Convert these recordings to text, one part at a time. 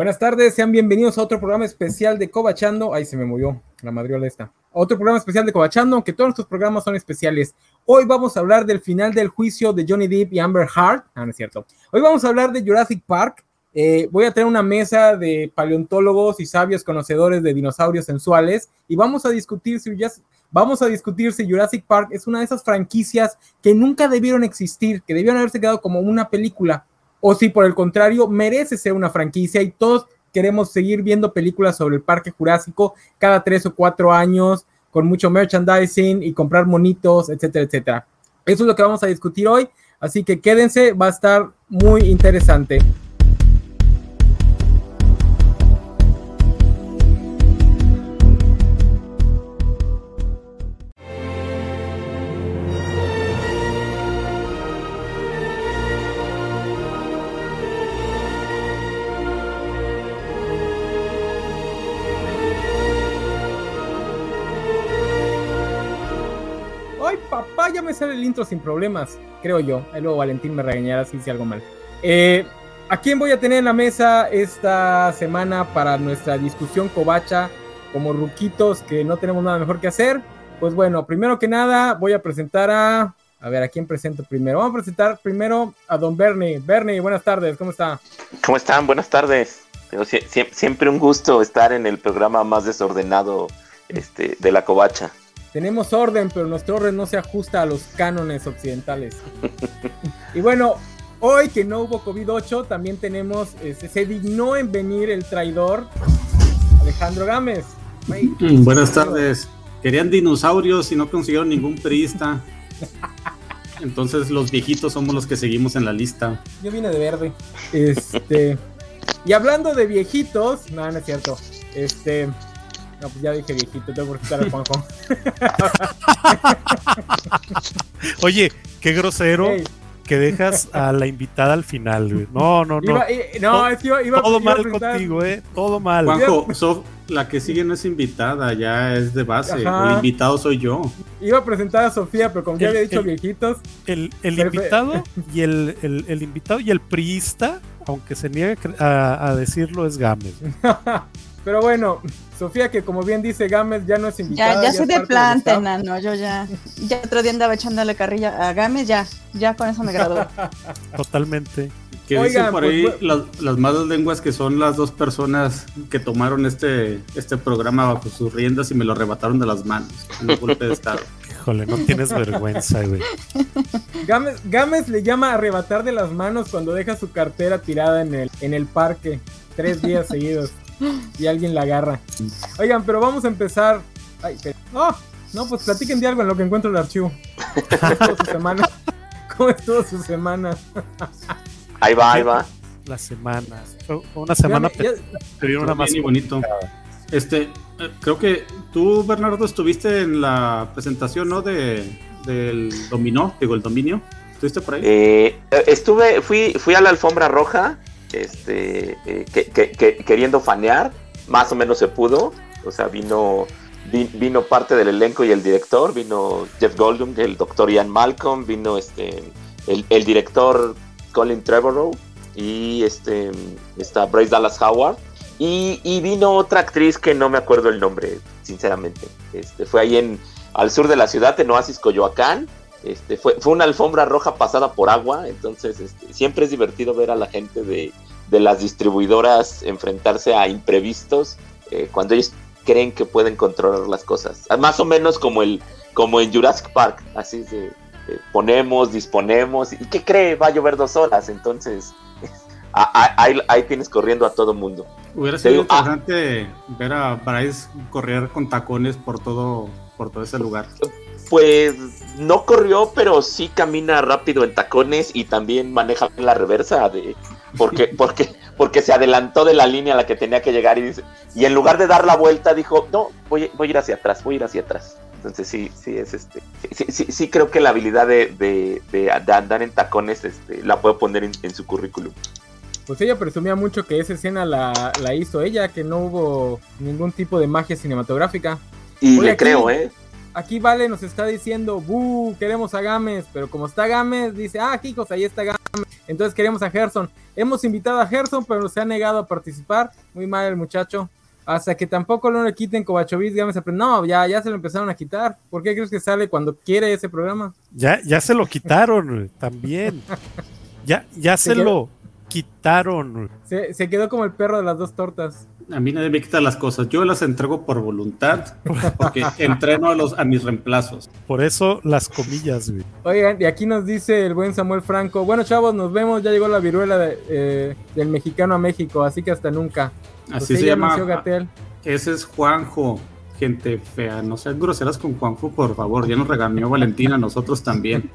Buenas tardes, sean bienvenidos a otro programa especial de Cobachando. Ahí se me movió la madriola esta. Otro programa especial de Cobachando, aunque todos nuestros programas son especiales. Hoy vamos a hablar del final del juicio de Johnny Depp y Amber Heard. Ah, no es cierto. Hoy vamos a hablar de Jurassic Park. Eh, voy a tener una mesa de paleontólogos y sabios conocedores de dinosaurios sensuales y vamos a discutir si vamos a discutir si Jurassic Park es una de esas franquicias que nunca debieron existir, que debieron haberse quedado como una película o si por el contrario merece ser una franquicia y todos queremos seguir viendo películas sobre el Parque Jurásico cada tres o cuatro años con mucho merchandising y comprar monitos, etcétera, etcétera. Eso es lo que vamos a discutir hoy, así que quédense, va a estar muy interesante. El intro sin problemas, creo yo. luego Valentín me regañará si hice algo mal. Eh, ¿A quién voy a tener en la mesa esta semana para nuestra discusión covacha como ruquitos que no tenemos nada mejor que hacer? Pues bueno, primero que nada voy a presentar a... A ver, ¿a quién presento primero? Vamos a presentar primero a don Bernie. Bernie, buenas tardes, ¿cómo está? ¿Cómo están? Buenas tardes. Siempre un gusto estar en el programa más desordenado este, de la covacha. Tenemos orden, pero nuestro orden no se ajusta a los cánones occidentales. y bueno, hoy que no hubo COVID-8, también tenemos, este, se dignó en venir el traidor Alejandro Gámez. Mm, buenas tardes. Querían dinosaurios y no consiguieron ningún priista. Entonces los viejitos somos los que seguimos en la lista. Yo vine de verde. Este. y hablando de viejitos, no, no es cierto. Este. No, pues ya dije viejito, tengo que quitar a Juanjo. Oye, qué grosero. Que dejas a la invitada al final, güey. No, no, no. no, es que iba, Todo mal contigo, ¿eh? Todo mal. Juanjo, la que sigue no es invitada, ya es de base. El invitado soy yo. Iba a presentar a Sofía, pero como ya había dicho viejitos. El, el invitado y el, el, el, invitado y el priista, aunque se niegue a, a decirlo, es Gámez. pero bueno, Sofía, que como bien dice Gámez, ya no es invitada. Ya, ya soy de planta, nano, yo ya. Ya otro día andaba echándole carrilla a Gámez, ya, ya con eso me gradué. Totalmente. Que dicen por ahí pues, las, malas lenguas que son las dos personas que tomaron este, este programa bajo sus riendas y me lo arrebataron de las manos en un golpe de estado. Híjole, no tienes vergüenza, güey. Gámez, Gámez, le llama arrebatar de las manos cuando deja su cartera tirada en el, en el parque tres días seguidos y alguien la agarra. Oigan, pero vamos a empezar. Ay, oh, no, pues platiquen de algo en lo que encuentro el archivo. ¿Cómo estuvo su semana? ¿Cómo estuvo su semana? ahí va, ahí va. Las semanas. Fue una semana, pero una más bonito. Este, eh, creo que tú, Bernardo, estuviste en la presentación, ¿no? De, del dominó, digo, el dominio. ¿Estuviste por ahí? Eh, estuve, fui, fui a la alfombra roja este, eh, que, queriendo fanear, más o menos se pudo, o sea, vino, vino parte del elenco y el director, vino Jeff Goldblum, el doctor Ian Malcolm, vino este, el, director Colin Trevorrow y este, está Bryce Dallas Howard. Y, vino otra actriz que no me acuerdo el nombre, sinceramente. Este, fue ahí en, al sur de la ciudad, en Oasis, Coyoacán. Este, fue, fue una alfombra roja pasada por agua, entonces este, siempre es divertido ver a la gente de, las distribuidoras enfrentarse a imprevistos eh, cuando ellos creen que pueden controlar las cosas. Ah, más o menos como, el, como en Jurassic Park, así de, ponemos, disponemos, ¿y qué cree? Va a llover dos horas, entonces ahí, tienes corriendo a todo mundo. Hubiera sido ah, interesante ver a Bryce correr con tacones por todo, por todo ese lugar. Pues no corrió, pero sí camina rápido en tacones y también maneja la reversa de porque porque porque se adelantó de la línea a la que tenía que llegar y dice y en lugar de dar la vuelta dijo no voy, voy a ir hacia atrás voy a ir hacia atrás entonces sí sí es este sí sí, sí creo que la habilidad de, de, andar en tacones este la puedo poner en, su currículum. Pues ella presumía mucho que esa escena la, la hizo ella que no hubo ningún tipo de magia cinematográfica. Y le creo eh aquí Vale nos está diciendo, ¡buh! Queremos a Gámez, pero como está Gámez, dice, ah, hijos, ahí está Gámez. Entonces queremos a Gerson. Hemos invitado a Gerson, pero se ha negado a participar. Muy mal el muchacho. Hasta que tampoco lo le quiten Kovachovic, Gámez. No, ya, ya se lo empezaron a quitar. ¿Por qué crees que sale cuando quiere ese programa? Ya, ya se lo quitaron también. ya, ya se, lo quitaron. Se, se quedó como el perro de las dos tortas a mí nadie me quita las cosas. Yo las entrego por voluntad, porque entreno a, los, a mis reemplazos. Por eso las comillas, güey. Oigan, y aquí nos dice el buen Samuel Franco. Bueno, chavos, nos vemos. Ya llegó la viruela eh, del mexicano a México, así que hasta nunca. Así se llama. Gatel. Ese es Juanjo gente fea. No sean groseras con Juanjo, por favor. Ya nos regañó Valentina, nosotros también.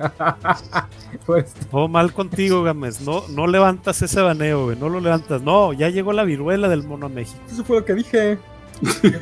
pues. Todo mal contigo, Gámez. No, no levantas ese baneo, güey. No lo levantas. No, ya llegó la viruela del mono a México. Eso fue lo que dije.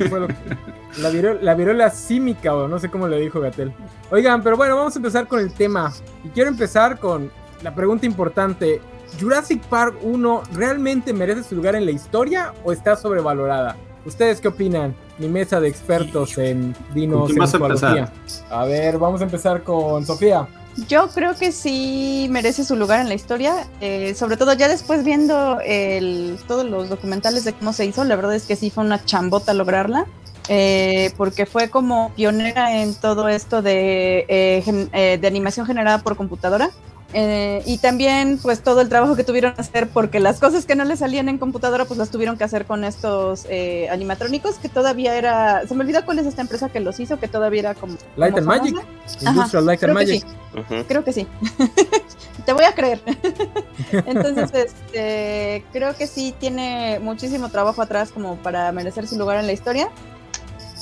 La, viruela, la viruela símica, o no sé cómo le dijo Gatel. Oigan, pero bueno, vamos a empezar con el tema. Y quiero empezar con la pregunta importante. ¿Jurassic Park 1 realmente merece su lugar en la historia o está sobrevalorada? ¿Ustedes qué opinan? Mi mesa de expertos en dinos en A ver, vamos a empezar con Sofía. Yo creo que sí merece su lugar en la historia, eh, sobre todo ya después viendo el, todos los documentales de cómo se hizo, la verdad es que sí fue una chambota lograrla, eh, porque fue como pionera en todo esto de, eh, de animación generada por computadora. Eh, y también pues todo el trabajo que tuvieron que hacer porque las cosas que no le salían en computadora pues las tuvieron que hacer con estos eh, animatrónicos que todavía era se me olvidó cuál es esta empresa que los hizo que todavía era como Light and Magic Industrial Light and Magic. creo que sí. Te voy a creer. Entonces este, creo que sí tiene muchísimo trabajo atrás como para merecer su lugar en la historia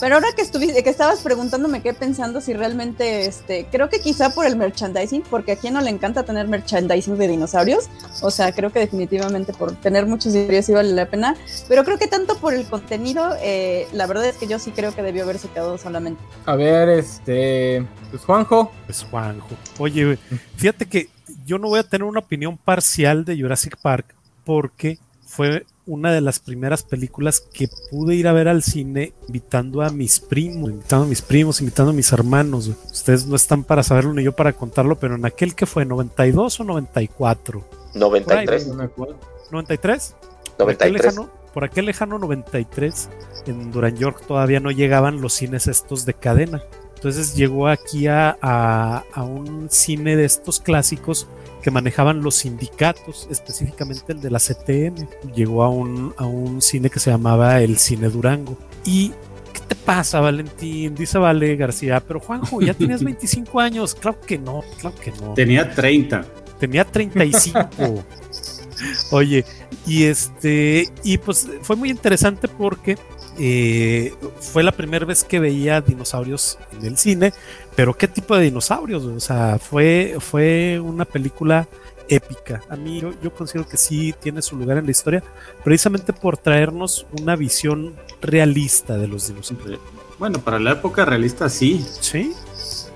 pero ahora que estuviste, que estabas preguntándome qué pensando si realmente, este, creo que quizá por el merchandising, porque a quien no le encanta tener merchandising de dinosaurios, o sea, creo que definitivamente por tener muchos dinosaurios sí vale la pena, pero creo que tanto por el contenido, eh, la verdad es que yo sí creo que debió haberse quedado solamente. A ver, este, pues Juanjo. Pues Juanjo. Oye, fíjate que yo no voy a tener una opinión parcial de Jurassic Park porque fue una de las primeras películas que pude ir a ver al cine invitando a mis primos, invitando a mis primos, invitando a mis hermanos. Ustedes no están para saberlo ni yo para contarlo, pero en aquel que fue 92 o 94. 93. 93. 93. Por aquel, lejano, 93 en Duran York todavía no llegaban los cines estos de cadena. Entonces llegó aquí a, a un cine de estos clásicos que manejaban los sindicatos, específicamente el de la CTM. Llegó a un, a un cine que se llamaba el Cine Durango. Y ¿qué te pasa, Valentín? Dice Vale García, pero Juanjo, ya tienes 25 años. Claro que no, claro que no. Tenía 30. Tenía 35. Oye, y este, y pues fue muy interesante porque eh, fue la primera vez que veía dinosaurios en el cine, pero ¿qué tipo de dinosaurios? O sea, fue, fue una película épica. A mí yo, considero que sí tiene su lugar en la historia, precisamente por traernos una visión realista de los dinosaurios. Bueno, para la época realista sí. Sí.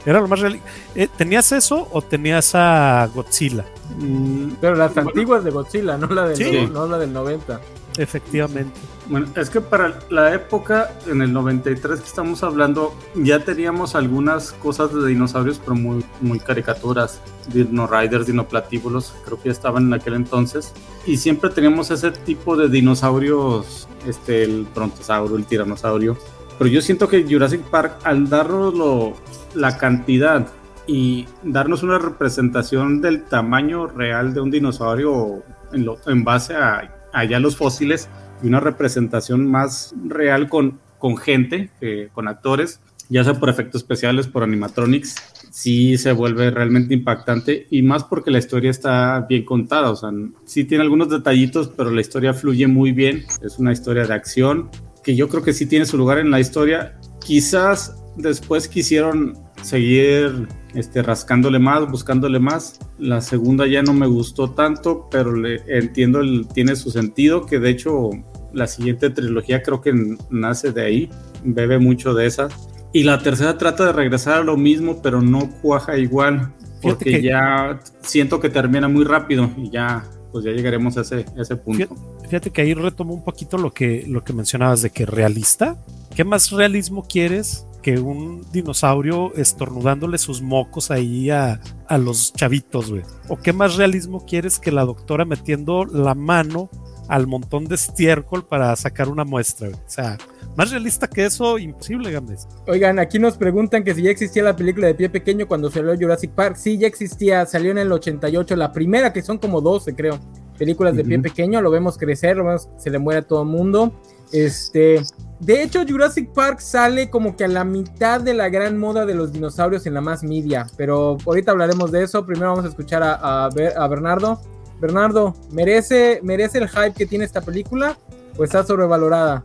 Era lo más real. Eh, ¿Tenías eso o tenías a Godzilla? Mm, pero las antiguas de Godzilla, no la, no la del 90. Efectivamente. Bueno, es que para la época, en el 93 que estamos hablando, ya teníamos algunas cosas de dinosaurios, pero muy, muy caricaturas. Dino Riders, Dinoplatíbulos, creo que estaban en aquel entonces. Y siempre teníamos ese tipo de dinosaurios, este, el brontosaurio, el tiranosaurio. Pero yo siento que Jurassic Park, al darnos la cantidad y darnos una representación del tamaño real de un dinosaurio en, lo, en base a allá los fósiles y una representación más real con, con gente, con actores, ya sea por efectos especiales, por animatronics, sí se vuelve realmente impactante y más porque la historia está bien contada, o sea, sí tiene algunos detallitos, pero la historia fluye muy bien, es una historia de acción que yo creo que sí tiene su lugar en la historia. Quizás después quisieron seguir este, rascándole más, buscándole más. La segunda ya no me gustó tanto, pero le entiendo, el, tiene su sentido, que de hecho la siguiente trilogía creo que nace de ahí, bebe mucho de esa. Y la tercera trata de regresar a lo mismo, pero no cuaja igual, porque ya siento que termina muy rápido y ya pues ya llegaremos a ese, ese punto. Fíjate, que ahí retomo un poquito lo que, lo que mencionabas de que realista. ¿Qué más realismo quieres que un dinosaurio estornudándole sus mocos ahí a, a los chavitos, güey. ¿O qué más realismo quieres que la doctora metiendo la mano al montón de estiércol para sacar una muestra? güey? O sea, más realista que eso, imposible, Gámez. Oigan, aquí nos preguntan que si ya existía la película de pie pequeño cuando salió Jurassic Park. Sí, ya existía, salió en el 88, la primera que son como 12, creo. Películas de pie pequeño, lo vemos crecer, lo vemos, se le muere a todo el mundo. Este, de hecho, Jurassic Park sale como que a la mitad de la gran moda de los dinosaurios en la más media, pero ahorita hablaremos de eso. Primero vamos a escuchar a, a Ber- a Bernardo. Bernardo, ¿merece, ¿merece el hype que tiene esta película o está sobrevalorada?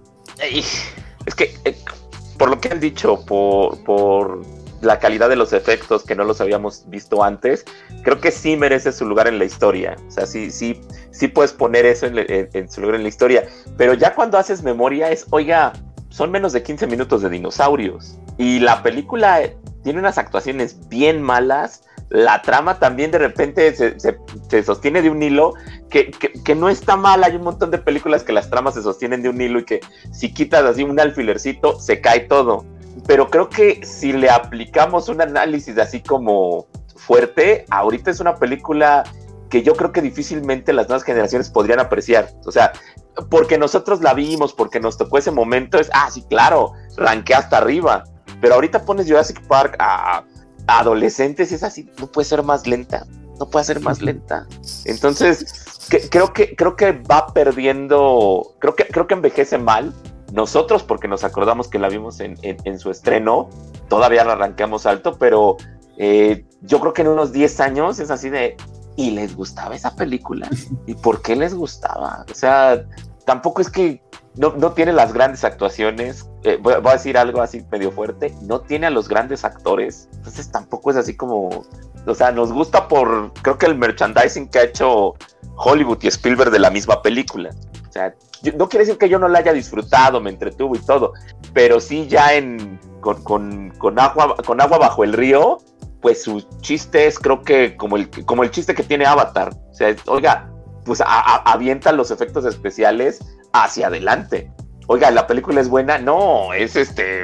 Es que, eh, por lo que han dicho, por, por la calidad de los efectos que no los habíamos visto antes, creo que sí merece su lugar en la historia. O sea, sí, sí, sí puedes poner eso en, su lugar en la historia. Pero ya cuando haces memoria es, oiga, son menos de 15 minutos de dinosaurios. Y la película tiene unas actuaciones bien malas. La trama también de repente se, se- se sostiene de un hilo que, que- que no está mal. Hay un montón de películas que las tramas se sostienen de un hilo y que si quitas así un alfilercito, se cae todo. Pero creo que si le aplicamos un análisis así como fuerte, ahorita es una película que yo creo que difícilmente las nuevas generaciones podrían apreciar. O sea, porque nosotros la vimos, porque nos tocó ese momento, es, ah, sí, claro, ranqué hasta arriba. Pero ahorita pones Jurassic Park a, adolescentes es así, no puede ser más lenta, no puede ser más lenta. Entonces, creo, que, creo que va perdiendo, creo que, creo que envejece mal. Nosotros, porque nos acordamos que la vimos en, en- en su estreno, todavía la arranqueamos alto, pero eh, yo creo que en unos 10 años es así de, ¿y les gustaba esa película? ¿Y por qué les gustaba? O sea, tampoco es que no, no tiene las grandes actuaciones. eh, voy, a decir algo así medio fuerte. No tiene a los grandes actores. Entonces tampoco es así como. O sea, nos gusta por. Creo que el merchandising que ha hecho Hollywood y Spielberg de la misma película. O sea, no quiere decir que yo no la haya disfrutado, me entretuvo y todo. Pero sí, ya en. Con, con- con agua, con agua bajo el río, pues su chiste es, creo que, como el, como el chiste que tiene Avatar. O sea, oiga, pues a- a- avienta los efectos especiales hacia adelante. Oiga, la película es buena, no, es este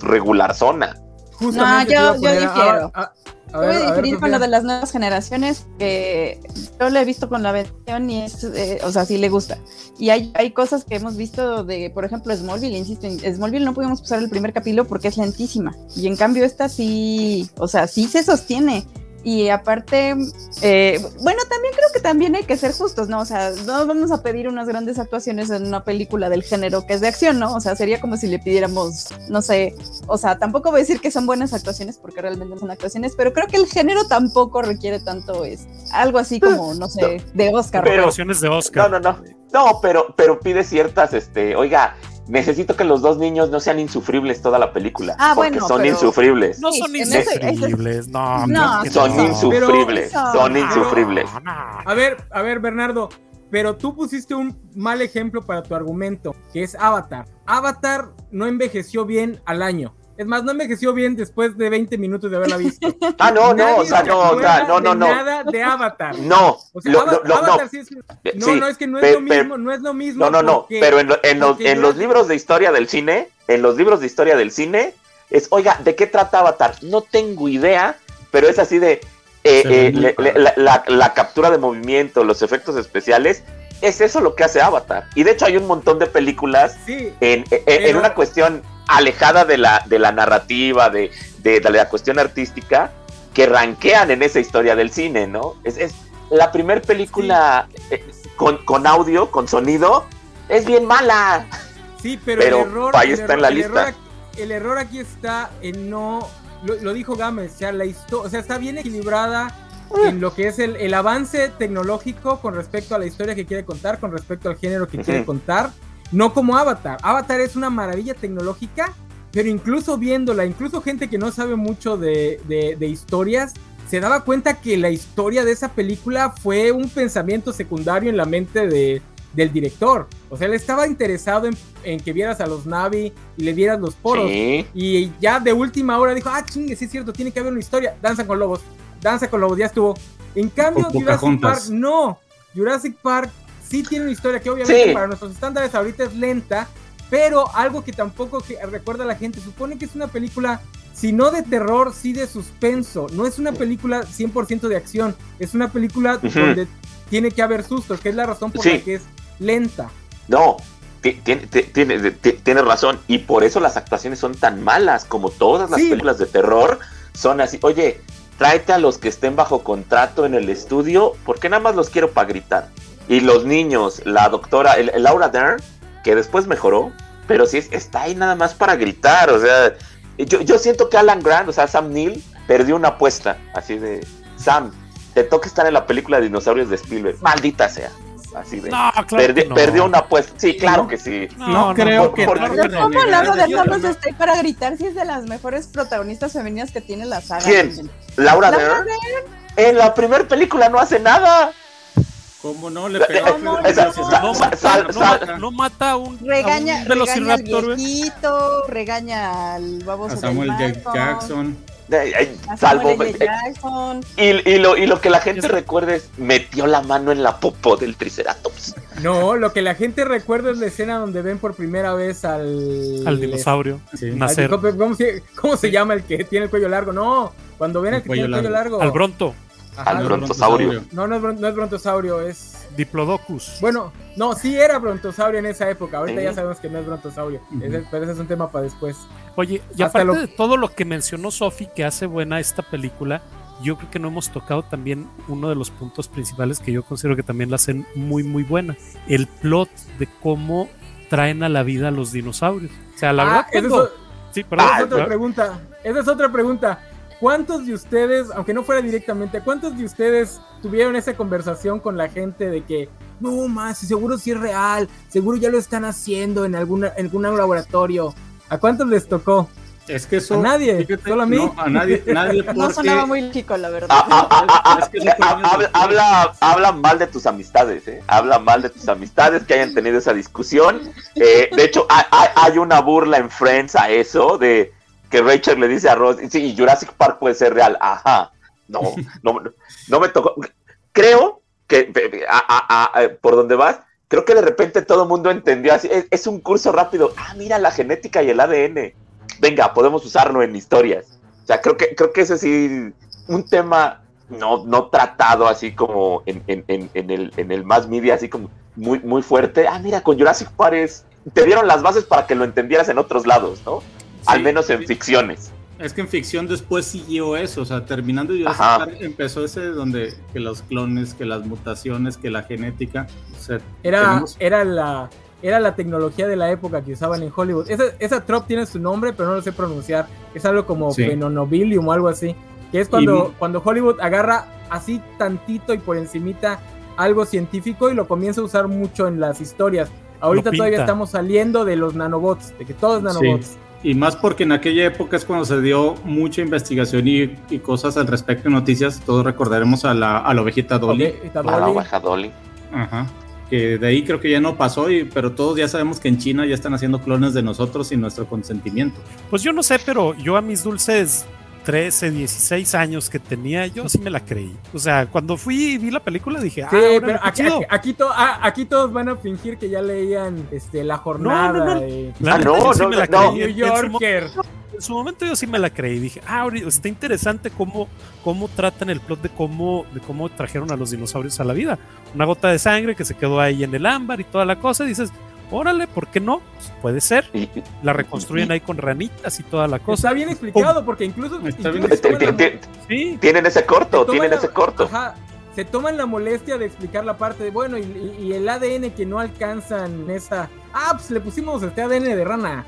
regular zona. Justamente yo- a yo a- difiero. a- a- a Yo ver, voy a a ver, diferir con lo de las nuevas generaciones, que yo lo he visto con la versión y es, eh, o sea, sí le gusta. Y hay, hay cosas que hemos visto de, por ejemplo, Smallville, insisto, en Smallville no pudimos pasar el primer capítulo porque es lentísima. Y en cambio esta sí, o sea, sí se sostiene. Y aparte, eh, bueno, también también hay que ser justos, ¿no? O sea, no vamos a pedir unas grandes actuaciones en una película del género que es de acción, ¿no? O sea, sería como si le pidiéramos, no sé, o sea, tampoco voy a decir que son buenas actuaciones porque realmente son actuaciones, pero creo que el género tampoco requiere tanto es algo así como, no sé, de Oscar. Pero- Versiones de Oscar. No, no, no. No, pero, pero pide ciertas, este, oiga, necesito que los dos niños no sean insufribles toda la película. Ah, porque bueno, son insufribles. No son insufribles, no. No, son no. insufribles, Pero- son insufribles. A ver, a ver, Bernardo, pero tú pusiste un mal ejemplo para tu argumento, que es Avatar. Avatar no envejeció bien al año. Es más, no envejeció bien después de 20 minutos de haberla visto. Ah, no, no, o sea, se no, o sea, no, no, de no. Nada de Avatar. No, O sea, lo- Ava- lo- lo- Avatar no. sí es que- No, sí, no, es que no es lo mismo, no es lo mismo. No, no, no, porque- pero en, lo- en los, en los libros de historia del cine, en los libros de historia del cine, es, oiga, ¿de qué trata Avatar? No tengo idea, pero es así de eh, eh, le- le- la, la- la captura de movimiento, los efectos especiales, es eso lo que hace Avatar. Y de hecho hay un montón de películas Sí, en, en- una cuestión alejada de la, de la narrativa, de, de- de la cuestión artística, que ranquean en esa historia del cine, ¿no? Es, es la primer película eh, con, con audio, con sonido, es bien mala. sí, pero, Pero el error. ahí el está en la el lista. error el error aquí está en no. Lo, lo dijo Gámez, o sea, la historia, o sea, está bien equilibrada en lo que es el, el avance tecnológico con respecto a la historia que quiere contar, con respecto al género que quiere contar, no como Avatar. Avatar es una maravilla tecnológica, pero incluso viéndola, incluso gente que no sabe mucho de, de- de historias, se daba cuenta que la historia de esa película fue un pensamiento secundario en la mente de, del director. O sea, él estaba interesado en, en que vieras a los Navi y le vieras los poros. Sí. Y ya de última hora dijo, ah, chingue, sí es cierto, tiene que haber una historia. Danza con lobos, danza con lobos, ya estuvo. En cambio, Jurassic. Park, no. Jurassic Park sí tiene una historia que obviamente Sí. para nuestros estándares ahorita es lenta, Pero algo que tampoco que recuerda a la gente, supone que es una película, si no de terror, sí de suspenso. No es una película 100% de acción, es una película donde tiene que haber sustos, que es la razón por Sí. la que es lenta. No, ti- tiene, razón. Y por eso las actuaciones son tan malas, como todas las Sí. películas de terror. Son así, oye, tráete a los que estén bajo contrato en el estudio, porque nada más los quiero para gritar. Y los niños, la doctora, el, el Laura Dern, que después mejoró, pero sí es- está ahí nada más para gritar. O sea, yo, yo siento que Alan Grant, o sea, Sam Neill, perdió una apuesta. Así de, Sam, te toca estar en la película de dinosaurios de Spielberg. Maldita sea. Así de. No, claro. Perdi- no. Perdió una apuesta. Sí, claro No. que sí. No, creo por- que por- tarde Pero o ¿cómo temprano- Laura de yo no- está ahí para gritar si es de las mejores protagonistas femeninas que tiene la saga? ¿Quién? Laura Laura Dern. En la primera película no hace nada. ¿Cómo no? Le Eh, pegó eh, No sa- mata, sal- no, mata- no mata a un, Regaña, a un regaña al güey. viejito, regaña al baboso A Samuel del Eh, Jackson. eh, a Salvo. Samuel eh, Jackson. Y, y lo, y lo que la gente recuerda es metió la mano en la popo del Triceratops. No, lo que la gente recuerda es la escena donde ven por primera vez al... Al dinosaurio. Sí. al- Nacer. ¿cómo, se, cómo se llama el que tiene el cuello largo? No, cuando ven El al que tiene el cuello cuello largo. Al bronto. Ajá, Al no, brontosaurio. No, no es, no es brontosaurio, es... Diplodocus. Bueno, no, sí era brontosaurio en esa época. Ahorita Sí. ya sabemos que no es brontosaurio. Ese- pero ese es un tema para después. Oye, y Hasta aparte lo- de todo lo que mencionó Sofi que hace buena esta película, yo creo que no hemos tocado también uno de los puntos principales que yo considero que también la hacen muy, muy buena. El plot de cómo traen a la vida a los dinosaurios. O sea, la Ah, verdad, es cuando- o- Sí, perdón, esa es otra pregunta. Esa es otra pregunta. ¿Cuántos de ustedes, aunque no fuera directamente, cuántos de ustedes tuvieron esa conversación con la gente de que no más, seguro sí es real, seguro ya lo están haciendo en alguna, en algún laboratorio? ¿A cuántos les tocó? Es que eso. A nadie, solo a mí. No, a nadie, nadie No sonaba muy chico, la verdad. Habla, habla, habla mal de tus amistades, ¿eh? Habla mal de tus amistades que hayan tenido esa discusión. Eh, de hecho, hay, hay- hay una burla en Friends a eso, de que Rachel le dice a Ross, sí, Jurassic Park puede ser real. Ajá. No, no, no, me tocó. Creo que, a- a- a- por donde vas, creo que de repente todo el mundo entendió así. Es, es un curso rápido. Ah, mira la genética y el ADN. Venga, podemos usarlo en historias. O sea, creo que, creo que ese sí, un tema no, no tratado así como en, en, en, en el, en el más media, así como muy, muy fuerte. Ah, mira, con Jurassic Park es- te dieron las bases para que lo entendieras en otros lados, ¿no? Al menos en ficciones. Es que en ficción después siguió eso, o sea, terminando Jurassic Ajá. Park empezó ese donde que los clones, que las mutaciones, que la genética, o sea, Era, tenemos- era la era la tecnología de la época que usaban en Hollywood. Esa, esa trop tiene su nombre, pero no lo sé pronunciar. Es algo como Sí. Phenonobilium o algo así. Que es cuando, Y- cuando Hollywood agarra así tantito y por encimita algo científico y lo comienza a usar mucho en las historias. Ahorita todavía estamos saliendo de los nanobots, de que todo es nanobots. Y más porque en aquella época es cuando se dio mucha investigación y, y cosas al respecto de noticias, todos recordaremos a la, a la ovejita Dolly, A la baja Dolly. Ajá. que de ahí creo que ya no pasó, y, pero todos ya sabemos que en China ya están haciendo clones de nosotros sin nuestro consentimiento. Pues yo no sé, pero yo a mis dulces 13, 16 años que tenía, yo sí me la creí. O sea, cuando fui y vi la película dije, ah, Sí, pero aquí, aquí, aquí to- ah, aquí todos van a fingir que ya leían este, la jornada. no, no. de- La Ah, no, sí no. New en su Yorker. en su momento yo sí me la creí. Dije, ah, está interesante cómo, cómo tratan el plot de cómo, de cómo trajeron a los dinosaurios a la vida. Una gota de sangre que se quedó ahí en el ámbar y toda la cosa. Y dices, órale, ¿por qué no? Pues puede ser. La reconstruyen ahí con ranitas y toda la cosa. Está bien explicado porque incluso, Está incluso bien se te- toman la te- mo- te- Sí, Tienen ese se corto, tienen la- ese corto. Ajá, se toman la molestia de explicar la parte de, bueno, y, y- y el ADN que no alcanzan esa... Ah, pues le pusimos este ADN de rana.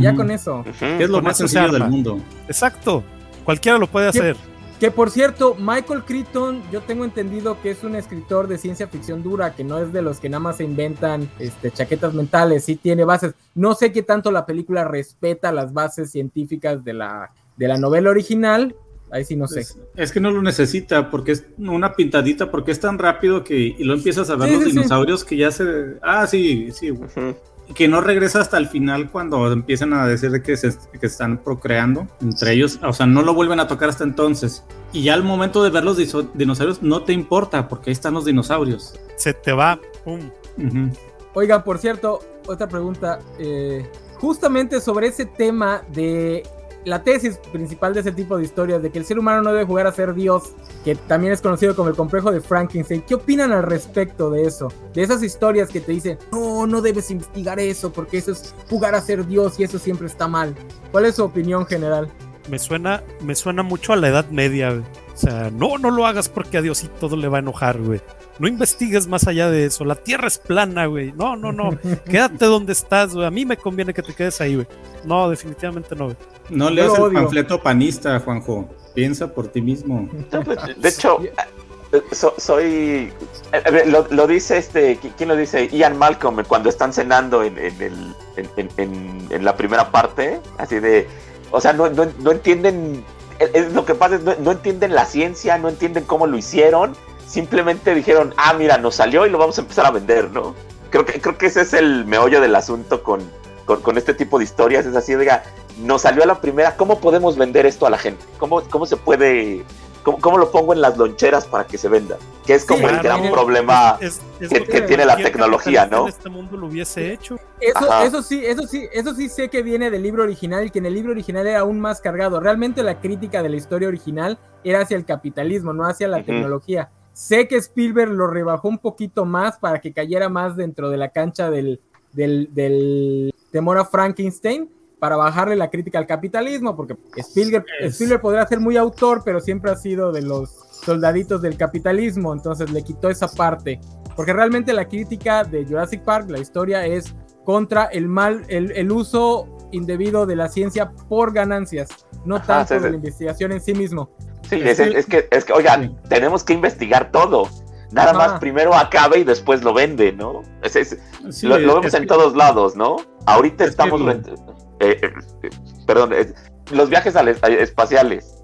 Ya con eso. Es lo Con más sencillo del mundo. exacto. Cualquiera lo puede ¿Qué- hacer. Que por cierto, Michael Crichton, yo tengo entendido que es un escritor de ciencia ficción dura, que no es de los que nada más se inventan este, chaquetas mentales, sí tiene bases. No sé qué tanto la película respeta las bases científicas de la, de la novela original, ahí sí no sé. Es, es que no lo necesita porque es una pintadita, porque es tan rápido que y lo empiezas a ver Sí, los sí, sí. dinosaurios que ya se... Ah, sí, sí. Ujú. Que no regresa hasta el final cuando empiezan a decir de que se que están procreando entre ellos. O sea, no lo vuelven a tocar hasta entonces. Y ya al momento de ver los dinosaurios no te importa porque ahí están los dinosaurios. Se te va. pum. Ujú. Oigan, por cierto, otra pregunta. Eh, justamente sobre ese tema de la tesis principal de ese tipo de historias, de que el ser humano no debe jugar a ser Dios, que también es conocido como el complejo de Frankenstein. ¿Qué opinan al respecto de eso? De esas historias que te dicen, no, no debes investigar eso, porque eso es jugar a ser Dios y eso siempre está mal. ¿Cuál es su opinión general? Me suena, me suena mucho a la Edad Media. O sea, no, no lo hagas porque a Diosito todo le va a enojar, güey. No investigues más allá de eso. La tierra es plana, güey. No, no, no. Quédate donde estás, güey. A mí me conviene que te quedes ahí, güey. No, definitivamente no, güey. No leas el panfleto panista, Juanjo. Piensa por ti mismo. No, pues, de hecho, eh, so- soy. eh, eh, Lo, lo dice este. ¿qui- ¿Quién lo dice? Ian Malcolm cuando están cenando en, en el, en, en- en- en la primera parte. Así de. O sea, no, no, no entienden. Es- lo que pasa es no, no entienden la ciencia, no entienden cómo lo hicieron. Simplemente dijeron, ah, mira, nos salió y lo vamos a empezar a vender, ¿no? Creo que, creo que ese es el meollo del asunto con, con, con este tipo de historias. Es así, diga, nos salió a la primera, ¿cómo podemos vender esto a la gente? ¿Cómo, cómo se puede ¿Cómo, cómo lo pongo en las loncheras para que se venda? Que es como Sí, el claro, gran es- problema. Es- es que- tiene la tecnología, ¿no? En este mundo lo hubiese hecho. Eso, eso sí, eso sí, eso sí sé que viene del libro original y que en el libro original era aún más cargado. Realmente la crítica de la historia original era hacia el capitalismo, no hacia la tecnología. Sé que Spielberg lo rebajó un poquito más para que cayera más dentro de la cancha del, del, del temor a Frankenstein, para bajarle la crítica al capitalismo, porque Spielberg, Es- Spielberg podrá ser muy autor, pero siempre ha sido de los soldaditos del capitalismo, entonces le quitó esa parte. Porque realmente la crítica de Jurassic Park, la historia es contra el mal, el, el uso indebido de la ciencia por ganancias, no Ajá, tanto sí, sí. de la investigación en sí mismo. Sí, es, es que, es que, oigan, tenemos que investigar todo. Nada Ajá. más primero acabe y después lo vende, ¿no? Es- es- Sí, lo, lo vemos es en que- todos lados, ¿no? Ahorita Es que estamos... rent- eh, eh, eh, perdón, es- los viajes espaciales.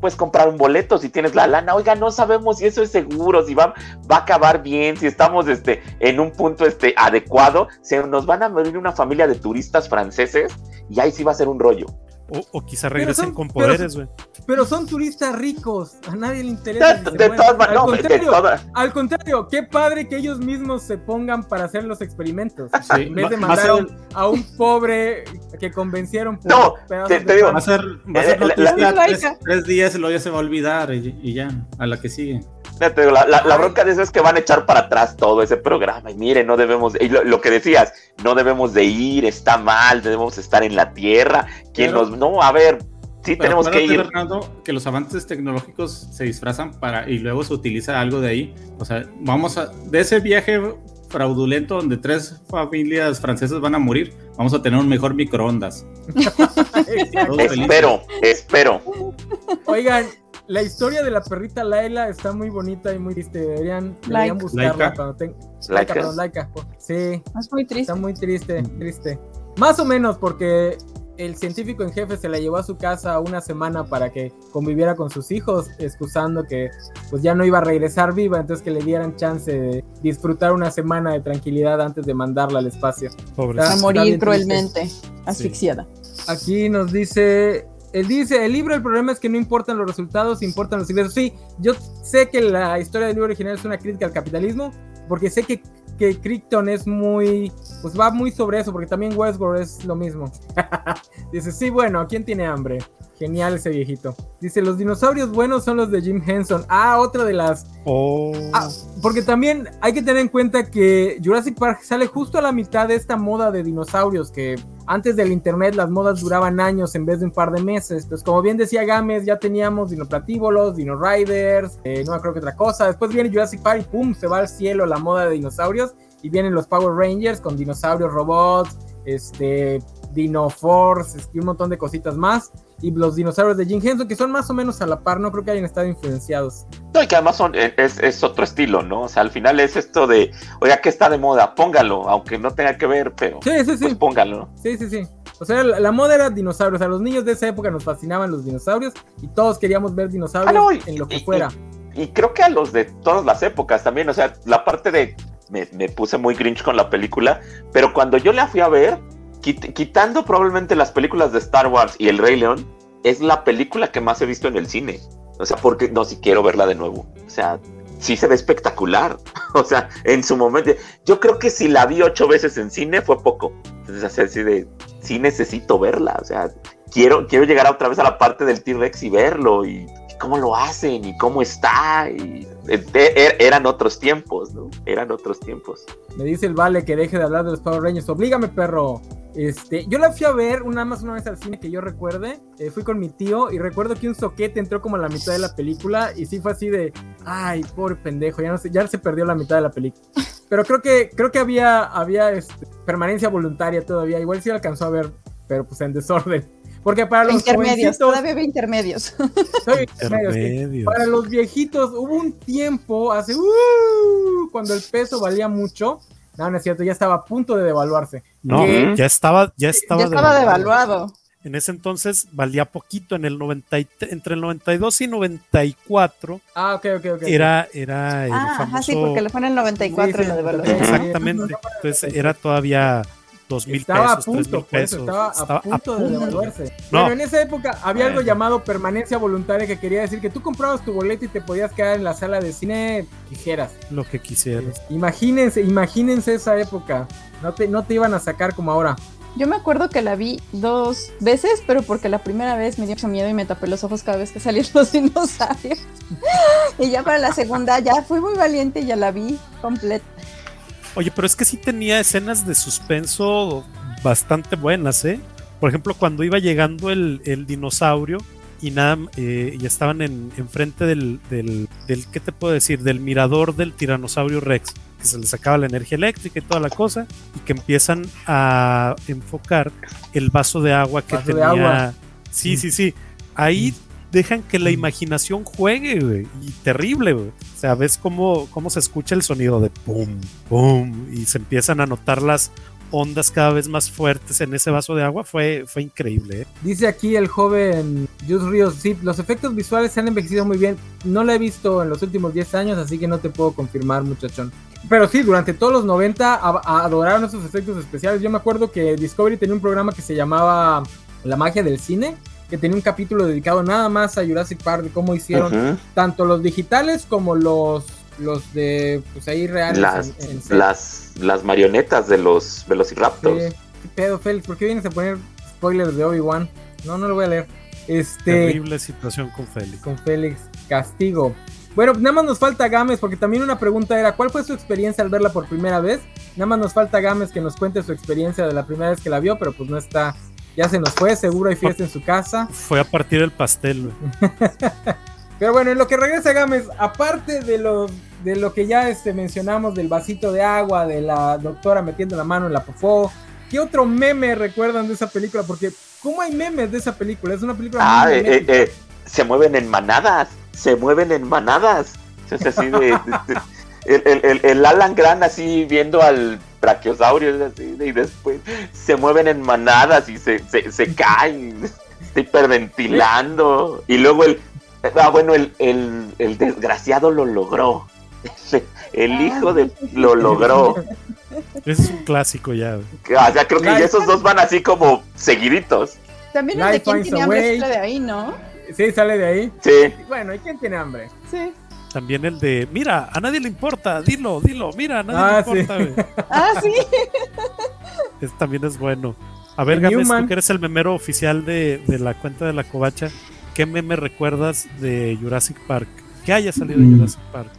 Puedes comprar un boleto si tienes la lana. Oiga, no sabemos si eso es seguro, si va, va a acabar bien, si estamos este, en un punto este, adecuado. Se nos van a venir una familia de turistas franceses y ahí sí va a ser un rollo. O, o quizá regresen son- con poderes, güey. Pero son turistas ricos, a nadie le interesa. De, de todas ma- al, no, de contrario, al contrario, qué padre que ellos mismos se pongan para hacer los experimentos. Sí, en vez va- de mandar a ser- un, a un pobre que convencieron por No, pedazos te- te digo. Va a ser, va a ser Eh, la- la- tres, tres días y luego ya se va a olvidar y, y ya, a la que sigue. Ya te digo, la, la- la Ay. bronca de eso es que van a echar para atrás todo ese programa. Y mire, no debemos, de- y lo, lo que decías, no debemos de ir, está mal, debemos estar en la tierra. ¿Quién Pero- nos.? No, a ver, sí Pero tenemos que ir. Fernando, que los avances tecnológicos se disfrazan para y luego se utiliza algo de ahí. O sea, vamos a de ese viaje fraudulento donde tres familias francesas van a morir, vamos a tener un mejor microondas. Espero, espero. Oigan, la historia de la perrita Laila está muy bonita y muy triste. Deberían, deberían buscarla Laika. cuando ten- Laika. Perdón, Laika. Sí, Es muy triste. está muy triste, triste. Más o menos porque el científico en jefe se la llevó a su casa una semana para que conviviera con sus hijos, excusando que pues ya no iba a regresar viva, entonces que le dieran chance de disfrutar una semana de tranquilidad antes de mandarla al espacio. Pobres. A Está- está morir cruelmente, asfixiada. Aquí nos dice, él dice, el libro el problema es que no importan los resultados, importan los ingresos. Sí, yo sé que la historia del libro original es una crítica al capitalismo, porque sé que, que Crichton es muy, pues va muy sobre eso, porque también Westworld es lo mismo. dice, sí, bueno, ¿quién tiene hambre? Genial ese viejito. Dice, los dinosaurios buenos son los de Jim Henson. Ah, otra de las Oh, Ah, porque también hay que tener en cuenta que Jurassic Park sale justo a la mitad de esta moda de dinosaurios, que antes del internet las modas duraban años en vez de un par de meses. Entonces, como bien decía Gámez, ya teníamos dinoplatívolos, dino riders, eh, no me acuerdo que otra cosa. Después viene Jurassic Park y pum, se va al cielo la moda de dinosaurios y vienen los Power Rangers con dinosaurios robots, este, Dino Force un montón de cositas más. Y los dinosaurios de Jim Henson, que son más o menos a la par, no creo que hayan estado influenciados. No, y que además son, eh, es, es otro estilo, ¿no? O sea, al final es esto de, oiga, ¿qué está de moda? Póngalo, aunque no tenga que ver, pero Sí, sí, sí. pues póngalo. Sí, sí, sí. O sea, la, la moda era dinosaurios. A los niños de esa época nos fascinaban los dinosaurios y todos queríamos ver dinosaurios Ah, no, y- en lo que y- fuera. Y creo que a los de todas las épocas también, o sea, la parte de, me, me puse muy grinch con la película, pero cuando yo la fui a ver, quit- quitando probablemente las películas de Star Wars y El Rey León, es la película que más he visto en el cine. O sea, porque no, si quiero verla de nuevo. O sea, sí se ve espectacular. O sea, en su momento, yo creo que si la vi ocho veces en cine fue poco. Entonces, así de, sí necesito verla. O sea, quiero, quiero llegar otra vez a la parte del T-Rex y verlo y, cómo lo hacen y cómo está. Y, eran otros tiempos, ¿no? Eran otros tiempos. Me dice el Vale que deje de hablar de los Power Rangers. Oblígame, perro. Este, yo la fui a ver una más una vez al cine que yo recuerde. Eh, fui con mi tío y recuerdo que un soquete entró como a la mitad de la película y sí fue así de, ay, pobre pendejo, ya no sé, ya se perdió la mitad de la película. Pero creo que creo que había había este, permanencia voluntaria todavía. Igual sí alcanzó a ver, pero pues en desorden. Porque para los intermedios, todavía había intermedios. intermedios. Para los viejitos hubo un tiempo hace uh, cuando el peso valía mucho no, no es cierto, ya estaba a punto de devaluarse. No, ya estaba, ya estaba, ya estaba devaluado. En ese entonces valía poquito, en el 90, entre el 92 y 94. Ah, ok, ok, ok. Era, era el ah, famoso... Ajá, sí, porque le fue en el 94 sí, la devaluación. Exactamente. Entonces era todavía dos mil estaba pesos, a punto, pesos. Estaba, a punto, de devaluarse. No. en esa época había algo llamado permanencia voluntaria que quería decir que tú comprabas tu boleto y te podías quedar en la sala de cine quisieras. Lo que quisieras. Imagínense, imagínense esa época. No te, no te iban a sacar como ahora. Yo me acuerdo que la vi dos veces, pero porque la primera vez me dio mucho miedo y me tapé los ojos cada vez que salían los dinosaurios. y ya para la segunda ya fui muy valiente y ya la vi completa. Oye, pero es que sí tenía escenas de suspenso bastante buenas, ¿eh? Por ejemplo, cuando iba llegando el, dinosaurio y nada, eh, y estaban en, enfrente del, del, del, ¿qué te puedo decir? Del mirador del tiranosaurio Rex, que se le sacaba la energía eléctrica y toda la cosa, y que empiezan a enfocar el vaso de agua que tenía. agua. Sí, sí, sí. Ahí dejan que la imaginación juegue, güey. Y terrible, güey. O sea, ves cómo, cómo se escucha el sonido de pum, pum. Y se empiezan a notar las ondas cada vez más fuertes en ese vaso de agua. Fue, fue increíble. ¿eh? Dice aquí el joven Jus Ríos, sí, los efectos visuales se han envejecido muy bien. No lo he visto en los últimos 10 años, así que no te puedo confirmar, muchachón. Pero sí, durante todos los 90 adoraron esos efectos especiales. Yo me acuerdo que Discovery tenía un programa que se llamaba La magia del cine que tenía un capítulo dedicado nada más a Jurassic Park, de cómo hicieron tanto los digitales como los los de pues ahí reales las, las, las marionetas de los Velociraptors. ¿Qué pedo, Félix? ¿Por qué vienes a poner spoilers de Obi-Wan? No, no lo voy a leer. Este, Terrible situación con Félix. Con Félix, castigo. Bueno, nada más nos falta Games, porque también una pregunta era, ¿cuál fue su experiencia al verla por primera vez? Nada más nos falta Games que nos cuente su experiencia de la primera vez que la vio, pero pues no está ya se nos fue, seguro hay fiesta en su casa. Fue a partir del pastel, Pero bueno, en lo que regresa Gámez, aparte de lo, de lo que ya este, mencionamos del vasito de agua, de la doctora metiendo la mano en la popó, ¿qué otro meme recuerdan de esa película? Porque, ¿cómo hay memes de esa película? Es una película ah, eh, eh, eh, se mueven en manadas, se mueven en manadas. Es así de, el, el, el, Alan Grant así viendo al brachiosaurios y después se mueven en manadas y se, se, caen, hiperventilando. Y luego el, ah, bueno, el, el, desgraciado lo logró. El ah. hijo de lo logró. Es un clásico ya. Ah, ya creo que esos dos van así como seguiditos. También el de quién tiene hambre sale de ahí, ¿no? Sí, sale de ahí. Sí. Bueno, ¿y quién tiene hambre? Sí. También el de, mira, a nadie le importa, dilo, dilo, mira, a nadie le importa. ah, sí. también es bueno. A ver, Gámez, tú que eres el memero oficial de, la cuenta de la covacha, ¿qué meme recuerdas de Jurassic Park? ¿Qué haya salido de mm. Jurassic Park?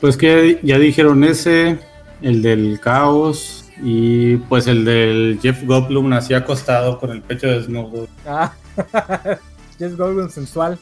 Pues que ya dijeron ese, el del caos y pues el del Jeff Goldblum así acostado con el pecho desnudo. Ah, Jeff Goldblum sensual.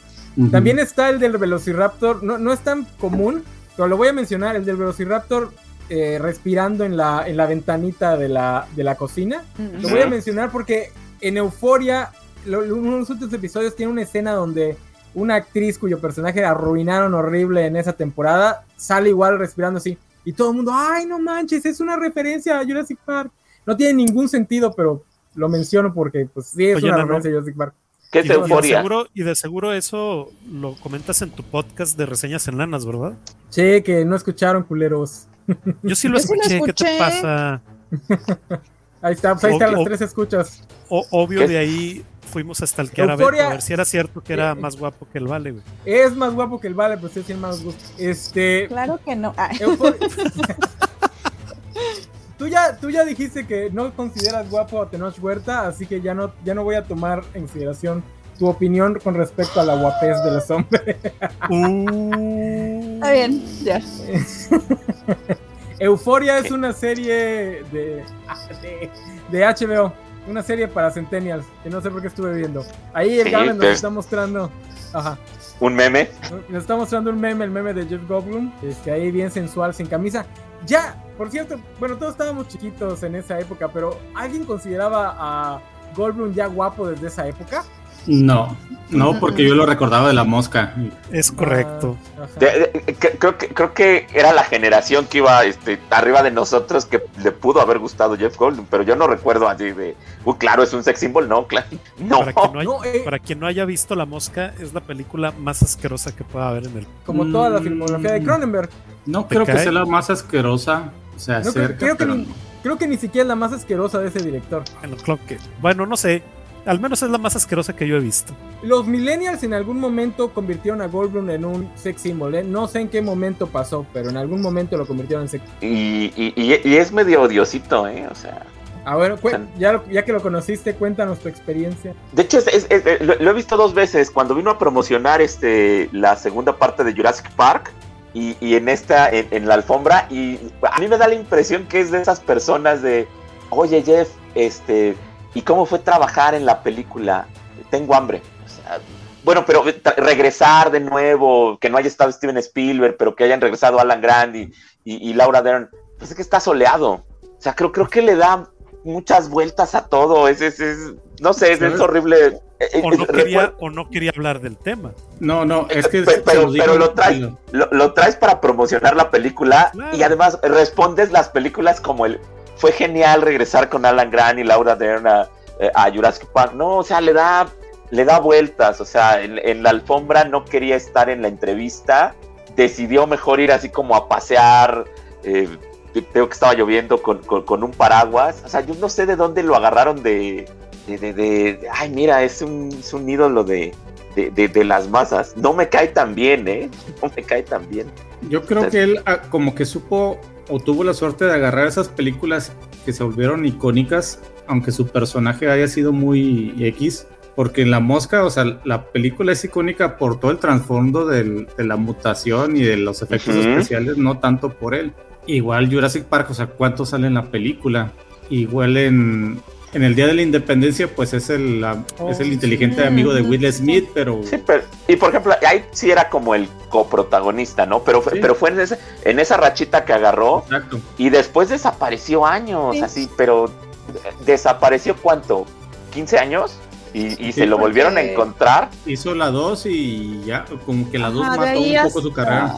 También está el del Velociraptor, no, no es tan común, pero lo voy a mencionar, el del Velociraptor eh, respirando en la, en la ventanita de la, de la cocina. Lo voy a mencionar porque en Euforia, uno de los últimos episodios tiene una escena donde una actriz cuyo personaje arruinaron horrible en esa temporada sale igual respirando así. Y todo el mundo, ay, no manches, es una referencia a Jurassic Park. No tiene ningún sentido, pero lo menciono porque pues sí es una referencia a Jurassic Park. ¿Qué es euforia? y de seguro eso lo comentas en tu podcast de reseñas en lanas, ¿verdad? Sí, que no escucharon, culeros. Yo sí lo, escuché. ¿qué te pasa? ahí está, ahí están las tres escuchas. obvio de ahí fuimos hasta el que era a ver si era cierto que era más guapo que el Vale, güey. Es más guapo que el Vale, pero sí tiene más gusto. Este. Claro que no. Ah, Euphoria- tú, ya, tú ya dijiste que no consideras guapo a Tenoch Huerta, así que ya no, ya no voy a tomar en consideración tu opinión con respecto a la guapez de los hombres. Uh, Está bien, ya. Euforia es una serie de, de, de HBO, una serie para Centennials, que no sé por qué estuve viendo. Ahí el Sí, Gaben nos está mostrando. Ajá. Un meme. Nos está mostrando un meme, el meme de Jeff Goldblum, este, ahí bien sensual, sin camisa. Ya, por cierto, bueno, todos estábamos chiquitos en esa época, pero ¿alguien consideraba a Goldblum ya guapo desde esa época? No, no, porque yo lo recordaba de la mosca. es correcto. Ah. De- de- creo, que, creo que era la generación que iba este, arriba de nosotros que le pudo haber gustado Jeff Goldblum, pero yo no recuerdo así de, uy, claro, es un sex symbol, no, claro. No, Para, quien no, hay- No, eh, para quien no haya visto La Mosca, es la película más asquerosa que pueda haber en el. como toda la Mm. filmografía de Cronenberg. No ¿Te creo que sea la más asquerosa. O sea, No, creo, cerca, creo que pero ni, creo que ni siquiera es la más asquerosa de ese director. que- bueno, no sé. Al menos es la más asquerosa que yo he visto. Los millennials en algún momento convirtieron a Goldblum en un sex symbol. ¿eh? No sé en qué momento pasó, pero en algún momento lo convirtieron en sex Y, y, y- y es medio odiosito, ¿eh? O sea. A ver, ya, lo- ya que lo conociste, cuéntanos tu experiencia. De hecho, es- es- es- lo, lo he visto dos veces. Cuando vino a promocionar este la segunda parte de Jurassic Park y, en esta, en, la alfombra, y a mí me da la impresión que es de esas personas de, oye Jeff, este, ¿y cómo fue trabajar en la película? Tengo hambre. O sea, bueno, pero regresar de nuevo, que no haya estado Steven Spielberg, pero que hayan regresado Alan Grant y, y- y Laura Dern, pues es que está soleado. O sea, creo, creo que le da muchas vueltas a todo. Es, es, es- no sé, es, horrible. Eh, O eh, no, quería, o no quería hablar del tema. No, no, es que Pero- pero- pero lo trae. lo, lo traes para promocionar la película Claro. y además respondes las películas como el fue genial regresar con Alan Grant y Laura Dern a, eh, a Jurassic Park. No, o sea, le da, le da vueltas. O sea, en, en la alfombra no quería estar en la entrevista. Decidió mejor ir así como a pasear. eh, creo que estaba lloviendo con, con- con un paraguas. O sea, yo no sé de dónde lo agarraron de. De, de- de- ay, mira, es un, es un ídolo de, las masas. No me cae tan bien, ¿eh? No me cae tan bien. Yo creo que él ah, como que supo o tuvo la suerte de agarrar esas películas que se volvieron icónicas, aunque su personaje haya sido muy X, porque en La Mosca, o sea, la película es icónica por todo el trasfondo de la mutación y de los efectos especiales, no tanto por él. Igual Jurassic Park, o sea, ¿cuánto sale en la película? Igual en, en el Día de la Independencia, pues es el, la- es el Oh, inteligente sí. amigo de Will Smith, pero... Sí, pero, y por ejemplo, ahí sí era como el coprotagonista, ¿no? Pero, fue- Sí. pero fue en, ese- en esa rachita que agarró Exacto. y después desapareció años, Sí. así, pero desapareció cuánto, 15 años y, y Sí, se lo volvieron a encontrar. Hizo la 2 y ya, como que la 2 Ajá, de mató un poco su carrera.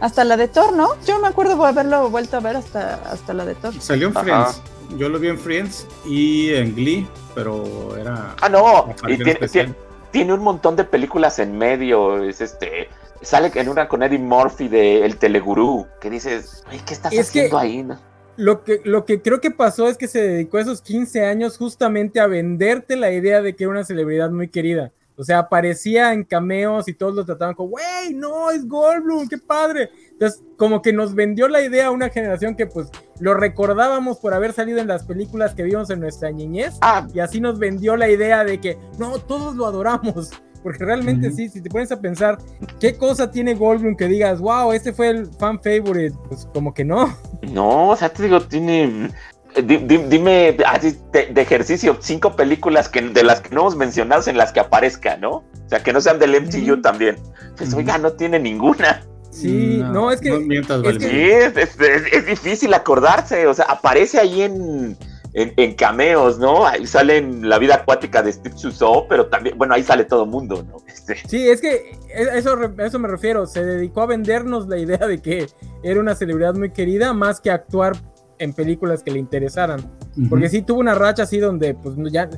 Hasta la de Thor, ¿no? Yo me acuerdo de haberlo vuelto a ver hasta, hasta la de Thor. Salió en Ajá. Yo lo vi en Friends y en Glee, pero era. Ah, no, y tiene, tiene- tiene un montón de películas en medio, es este... Sale en una con Eddie Murphy de El Telegurú, que dices, "Ay, ¿qué estás Es que- haciendo ahí? no?" Lo que, lo que creo que pasó es que se dedicó esos 15 años justamente a venderte la idea de que era una celebridad muy querida. O sea, aparecía en cameos y todos lo trataban como, wey, no, es Goldblum, qué padre. Entonces, como que nos vendió la idea a una generación que pues lo recordábamos por haber salido en las películas que vimos en nuestra niñez. Ah, Y así nos vendió la idea de que, no, todos lo adoramos. Porque realmente sí, si te pones a pensar, ¿qué cosa tiene Goldblum que digas, wow, este fue el fan favorite? Pues como que no. No, o sea, te digo, tiene. di- di- dime así de, de ejercicio, cinco películas que, de las que no hemos mencionado en las que aparezca, ¿no? O sea, que no sean del MCU también. Pues, oiga, no tiene ninguna. Sí, no, es que- mientas, es Vale. que- Sí, es, es- es- es difícil acordarse. O sea, aparece ahí en, en, en cameos, ¿no? Ahí sale en La vida acuática de Steve Suso, pero también, bueno, ahí sale todo mundo, ¿no? Este, Sí, es que e- eso, eso me refiero. Se dedicó a vendernos la idea de que era una celebridad muy querida más que actuar en películas que le interesaran. Porque sí tuvo una racha así donde, pues no- ya.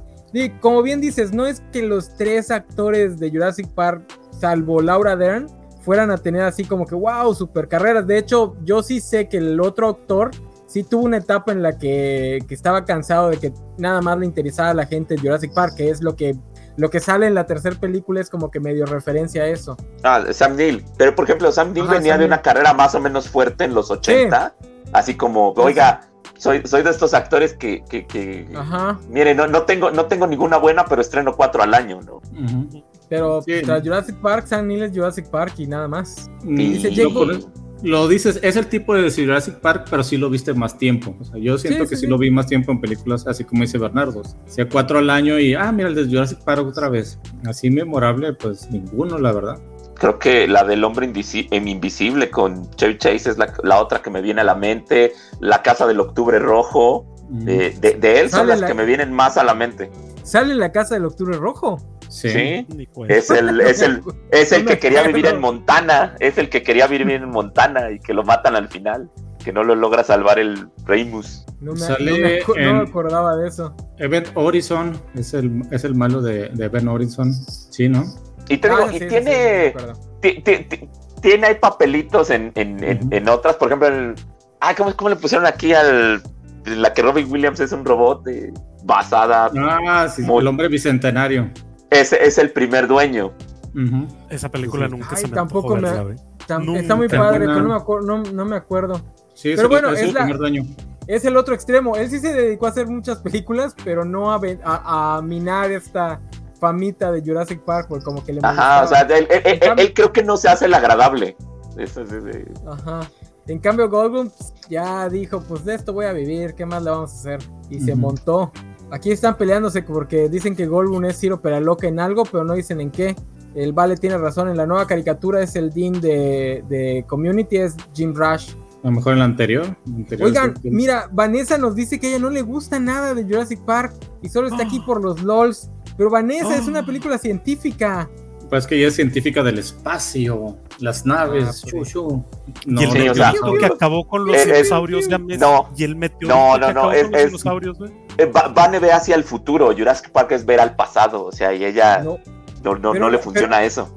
como bien dices, no es que los tres actores de Jurassic Park, salvo Laura Dern, fueran a tener así como que, wow, super carreras. De hecho, yo sí sé que el otro actor sí tuvo una etapa en la que, que estaba cansado de que nada más le interesaba a la gente de Jurassic Park, que es lo que lo que sale en la tercera película es como que medio referencia a eso. Ah, Sam Neill. Pero por ejemplo, Sam Neill Ajá, venía Sam de una carrera más o menos fuerte en los 80. Así como, oiga, soy, soy de estos actores que, que, que- Ajá, mire, no, no tengo, no tengo ninguna buena, pero estreno cuatro al año, ¿no? Ujú. Pero Sí. tras Jurassic Park, Sam Neill es Jurassic Park y nada más. Mm, dice lo, Jacob- lo dices, es el tipo de Jurassic Park, pero sí lo viste más tiempo. O sea, yo siento Sí, que sí, sí, sí. lo vi más tiempo en películas, así como dice Bernardo. O sea, cuatro al año y, ah, mira, el de Jurassic Park otra vez. Así memorable, pues ninguno, la verdad. Creo que la del hombre invisi- em, invisible con Chevy Chase es la, la otra que me viene a la mente. La casa del octubre rojo. Mm, De, de- de él son Sale las la- que me vienen más a la mente. Sale la casa del Octubre Rojo. Sí. Es el, es el, es el que quería vivir en. Montana. Es el que quería vivir en Montana y que lo matan al final. Que no lo logra salvar el Reimus. No me, Sale no me acu- no me acordaba de eso. Event Horizon es el, es el malo de, de Ben Horizon. Sí, ¿no? Y te digo, Ah, y sí, tiene. sí, tiene hay papelitos en, en, en- otras, por ejemplo, el, ah, ¿cómo, cómo le pusieron aquí al la que Robin Williams es un robot de- basada? Ah, sí, Muy- el hombre bicentenario. Ese es el primer dueño. Esa película Sí, sí. nunca Ay, se me tampoco me- verla. Tam- Nunca. Está muy padre, pero no me, acuer- no, no me acuerdo. Sí, Pero bueno, es el la- primer dueño. Es el otro extremo. Él sí se dedicó a hacer muchas películas, pero no a, ven- a, a minar esta famita de Jurassic Park, porque como que le Ajá, o sea, molestaba. él, él- él- creo que no se hace el agradable. Eso es de- Ajá. En cambio, Goldblum pues, ya dijo, pues de esto voy a vivir, ¿qué más le vamos a hacer? Y se montó. Aquí están peleándose porque dicen que Goldblum es Ciro Peraloca en algo, pero no dicen en qué. El Vale tiene razón, en la nueva caricatura es el Dean de, de Community, es Jim Rush. A lo mejor en la anterior. Oigan, mira, Vanessa nos dice que a ella no le gusta nada de Jurassic Park y solo está aquí Oh. por los LOLs. Pero Vanessa es Oh. una película científica. Pues que ella es científica del espacio, las naves, Ah, pues. chu. y el Sí, de o sea, meteorito que acabó con los es- es- dinosaurios, no, y el meteorito no, no, que no, acabó es- con los es- dinosaurios, güey. Eh, Va- Vane ve hacia el futuro. Jurassic Park es ver al pasado. O sea, y ella no, No, no, Pero- no le funciona eso.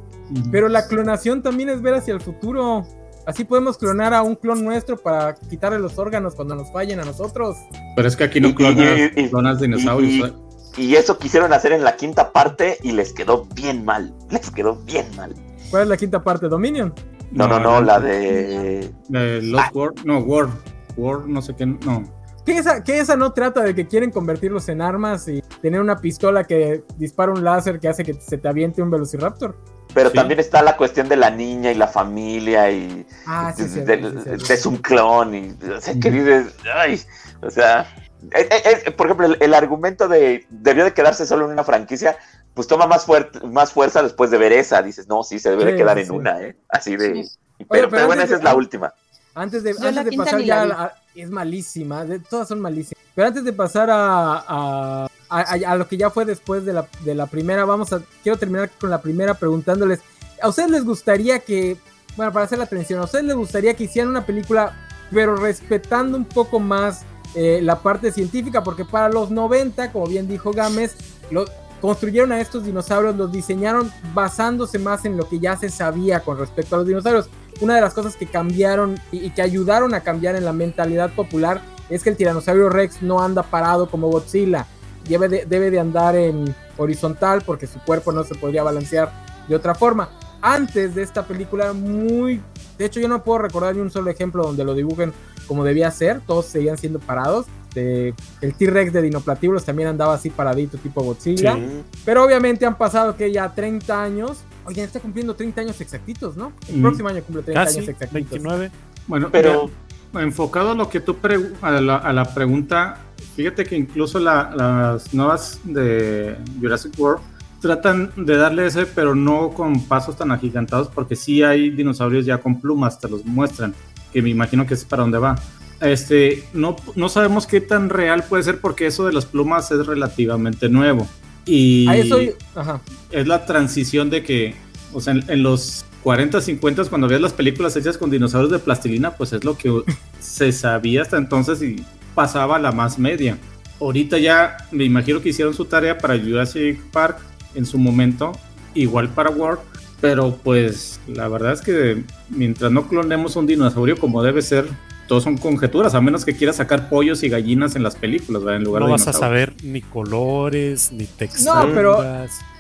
Pero la clonación también es ver hacia el futuro. Así podemos clonar a un clon nuestro para quitarle los órganos cuando nos fallen a nosotros. Pero es que aquí no clonas, y- y- clonas dinosaurios. y- ¿eh? Y eso quisieron hacer en la quinta parte y les quedó bien mal. Les quedó bien mal. ¿Cuál es la quinta parte? Dominion. No, no, no, la de. de Lost Ah. World, no, World, World, no sé qué, no. Que esa, que esa no trata de que quieren convertirlos en armas y tener una pistola que dispara un láser que hace que se te aviente un velociraptor. Pero Sí. también está la cuestión de la niña y la familia y. Ah, sí, sí. de- de- es un clon y. O sea, que dices. Ay, o sea. es- es- es- por ejemplo, el, el argumento de debió de quedarse solo en una franquicia, pues toma más, fuerte, más fuerza después de ver esa. Dices, no, sí, se debe de quedar sí, en una, ¿eh? Así de. Sí. Pero, pero pero bueno, esa de- es la última. Antes de, Yo antes de pasar ya a es malísima, de- todas son malísimas. Pero antes de pasar a, a, a- lo que ya fue después de la, de la primera, vamos a quiero terminar con la primera preguntándoles, ¿a ustedes les gustaría que, bueno, para hacer la atención, ¿a ustedes les gustaría que hicieran una película pero respetando un poco más eh, la parte científica? Porque para los 90, como bien dijo Gámez, lo, construyeron a estos dinosaurios, los diseñaron basándose más en lo que ya se sabía con respecto a los dinosaurios una de las cosas que cambiaron y, y que ayudaron a cambiar en la mentalidad popular es que el tiranosaurio Rex no anda parado como Godzilla. Debe de, debe de andar en horizontal porque su cuerpo no se podría balancear de otra forma. Antes de esta película, muy. De hecho, yo no puedo recordar ni un solo ejemplo donde lo dibujen como debía ser. Todos seguían siendo parados. De- el T-Rex de Dinoplatíbulos también andaba así paradito, tipo Godzilla. Sí. Pero obviamente han pasado que ya 30 años. Oye, está cumpliendo 30 años exactitos, ¿no? El Mm. próximo año cumple 30 Casi, años exactitos. 29. Bueno, Pero- ya, enfocado a lo que tú a la, a la pregunta, fíjate que incluso la- las nuevas de Jurassic World tratan de darle ese, pero no con pasos tan agigantados, porque sí hay dinosaurios ya con plumas, te los muestran, que me imagino que es para dónde va. Este, no, no sabemos qué tan real puede ser, porque eso de las plumas es relativamente nuevo. Y A eso. Ajá. es la transición de que, o sea, en, en los 40, 50, cuando veías las películas hechas con dinosaurios de plastilina, pues es lo que se sabía hasta entonces y pasaba a la más media. Ahorita ya me imagino que hicieron su tarea para Jurassic Park en su momento, igual para World, pero pues la verdad es que mientras no clonemos un dinosaurio como debe ser, todos son conjeturas, a menos que quieras sacar pollos y gallinas en las películas, ¿verdad? En lugar No de vas a saber ni colores, ni texturas. pero-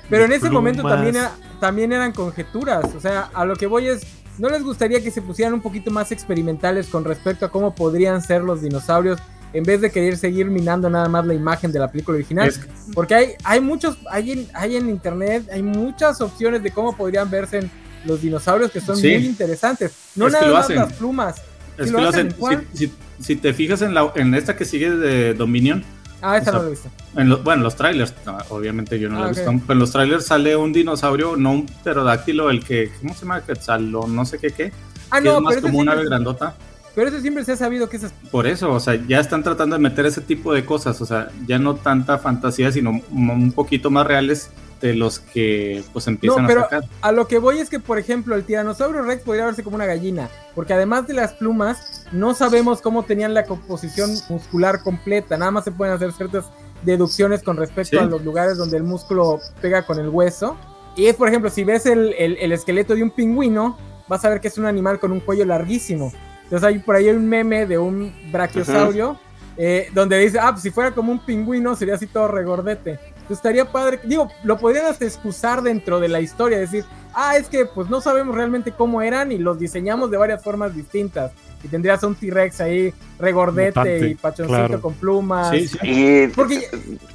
Pero en ese momento también, era- también eran conjeturas. O sea, a lo que voy es, ¿no les gustaría que se pusieran un poquito más experimentales con respecto a cómo podrían ser los dinosaurios? En vez de querer seguir minando nada más la imagen de la película original. Es- Porque hay, hay muchos, hay en, hay en internet, hay muchas opciones de cómo podrían verse los dinosaurios que son Sí. muy interesantes. No Es que nada más hacen. las plumas. Es Si que. Si, si- si te fijas en, la, en esta que sigue de Dominion, Ah, O sea, no lo he visto. en lo- bueno, los trailers, no, obviamente yo no Ah, la he ok. visto, pero en los trailers sale un dinosaurio, no un pterodáctilo, el que, ¿cómo se llama? Quetzalo, no sé qué qué, Ah, que no, es más como una ave grandota. pero ese siempre se ha sabido que esas Por eso, o sea, ya están tratando de meter ese tipo de cosas, o sea, ya no tanta fantasía, sino un poquito más reales de los que pues empiezan No, pero- a sacar. A lo que voy es que, por ejemplo, el tiranosaurio rex podría verse como una gallina, porque además de las plumas, no sabemos cómo tenían la composición muscular completa, nada más se pueden hacer ciertas deducciones con respecto Sí. a los lugares donde el músculo pega con el hueso. Y es, por ejemplo, si ves el, el- el esqueleto de un pingüino, vas a ver que es un animal con un cuello larguísimo. Entonces hay por ahí un meme de un brachiosaurio eh, donde dice, ah, pues si fuera como un pingüino sería así todo regordete. Entonces estaría padre, digo, lo podrían hasta excusar dentro de la historia, decir, ah, es que pues no sabemos realmente cómo eran y los diseñamos de varias formas distintas. Y tendrías a un T-Rex ahí regordete Mutante, y pachoncito claro. con plumas. Sí, sí. Y Porque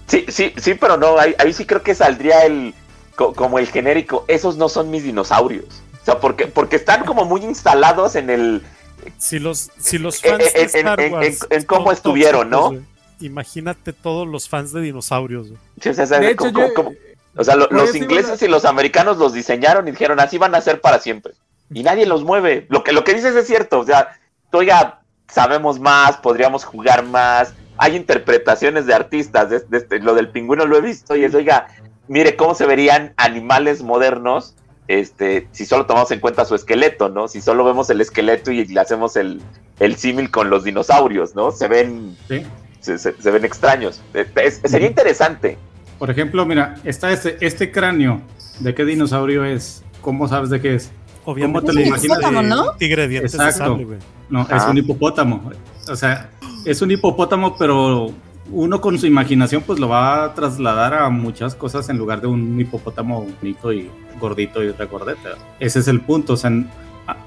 sí, sí, sí, pero no, ahí, ahí sí creo que saldría el co- como el genérico, esos no son mis dinosaurios. O sea, porque, porque están como muy instalados en el, Si los, si los Eh, fans eh, de en- Star en- Wars en- en cómo estuvieron, ¿no? Imagínate todos los fans de dinosaurios. güey. Sí, o sea, ¿sabes? de hecho, Como- yo- como- o sea, lo- por los ingleses a- y los americanos los diseñaron y dijeron, así van a ser para siempre. Y nadie los mueve. Lo que, lo que dices es cierto. O sea, oiga, sabemos más, podríamos jugar más. Hay interpretaciones de artistas. de- de este- lo del pingüino lo he visto y es, oiga, mire cómo se verían animales modernos este, si solo tomamos en cuenta su esqueleto, ¿no? Si solo vemos el esqueleto y le hacemos el, el símil con los dinosaurios, ¿no? Se ven, Sí. Se, se- se ven extraños. Eh, es- sería interesante. Por ejemplo, mira, está este, este cráneo, ¿de qué dinosaurio es? ¿Cómo sabes de qué es? Obviamente te lo Es un imaginas? hipopótamo, ¿no? un tigre de Exacto. sable. No, es Ah. un hipopótamo. O sea, es un hipopótamo, pero uno con su imaginación pues lo va a trasladar a muchas cosas en lugar de un hipopótamo bonito y gordito y regordete. Ese es el punto. O sea,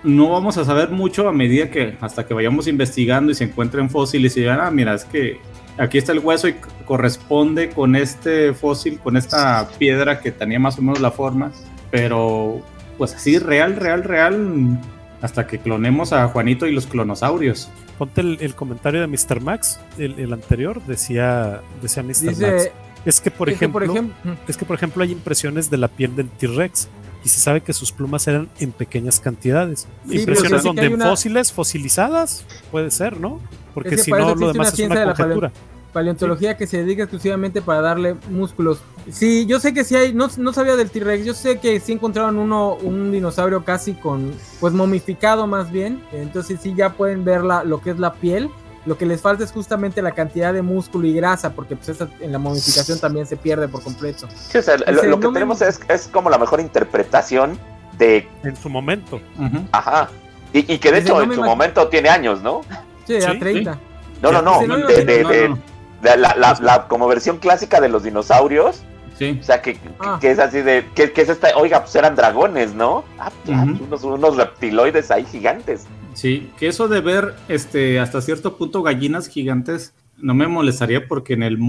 no vamos a saber mucho a medida que hasta que vayamos investigando y se encuentren fósiles y digan, ah, mira, es que aquí está el hueso y corresponde con este fósil, con esta piedra que tenía más o menos la forma, pero pues así real, real, real, hasta que clonemos a Juanito y los clonosaurios. Ponte el, el comentario de Mr. Max, el, el anterior, decía, decía Mr. Max. Es que, por es que, ejemplo, por ejemplo, es que, por ejemplo, hay impresiones de la piel del T-Rex y se sabe que sus plumas eran en pequeñas cantidades. impresiones sí donde una- fósiles, fosilizadas, puede ser, ¿no? Porque Es que si no, lo una demás es de una la paleo- conjetura. paleontología que se dedica exclusivamente para darle músculos. Sí, yo sé que sí hay, no, no sabía del T-Rex, yo sé que sí encontraron uno, un dinosaurio casi con, pues momificado más bien, entonces sí ya pueden ver la, lo que es la piel. Lo que les falta es justamente la cantidad de músculo y grasa, porque pues esa en la momificación también se pierde por completo. Sí, o sea, lo, Dice, lo que no me- tenemos es, es como la mejor interpretación de. En su momento. Ajá. Y, y que de Dice, hecho no en su momento tiene años, ¿no? Sí, ya Sí, 30. No, no, no. Dice, no de, de- No, de- no, de la, la- la- como versión clásica de los dinosaurios. Sí. O sea, que, que- Ah. que es así de. Que, que es esta. Oiga, pues eran dragones, ¿no? Ah, Ujú. unos, unos reptiloides ahí gigantes. Sí, que eso de ver este hasta cierto punto gallinas gigantes no me molestaría porque en el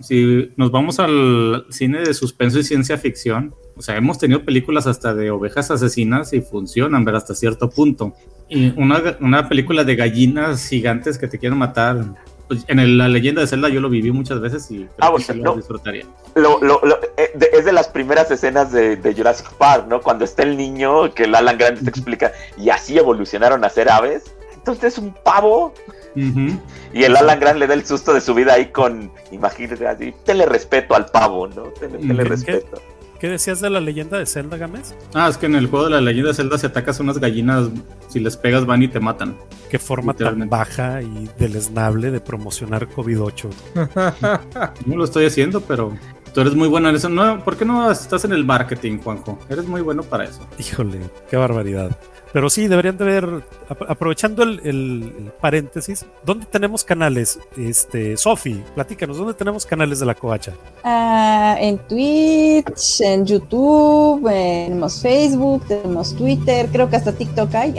si nos vamos al cine de suspenso y ciencia ficción, o sea, hemos tenido películas hasta de ovejas asesinas y funcionan, ver hasta cierto punto. Y una, una película de gallinas gigantes que te quieren matar. Pues, en el- la leyenda de Zelda yo lo viví muchas veces y creo Ah, que lo no. disfrutaría. Lo, lo- lo- eh, es de las primeras escenas de, de Jurassic Park, ¿no? Cuando está el niño, que el Alan Grande te explica, y así evolucionaron a ser aves. Entonces es un pavo. Y el Alan Grant le da el susto de su vida ahí con, imagínate así, tenle respeto al pavo, ¿no? Tenle, tenle ¿Qué? respeto. ¿Qué decías de la leyenda de Zelda, Gámez? Ah, es que en el juego de la leyenda de Zelda si atacas unas gallinas, si les pegas van y te matan. Qué forma tan baja y deleznable de promocionar COVID-8. No lo estoy haciendo, pero Tú eres muy bueno en eso. No, ¿Por qué no estás en el marketing, Juanjo? Eres muy bueno para eso. Híjole, qué barbaridad. Pero sí, deberían de ver, aprovechando el, el, paréntesis, ¿dónde tenemos canales? Este, Sofi, platícanos, ¿dónde tenemos canales de la covacha? Uh, en Twitch, en YouTube, tenemos Facebook, tenemos Twitter, creo que hasta TikTok hay.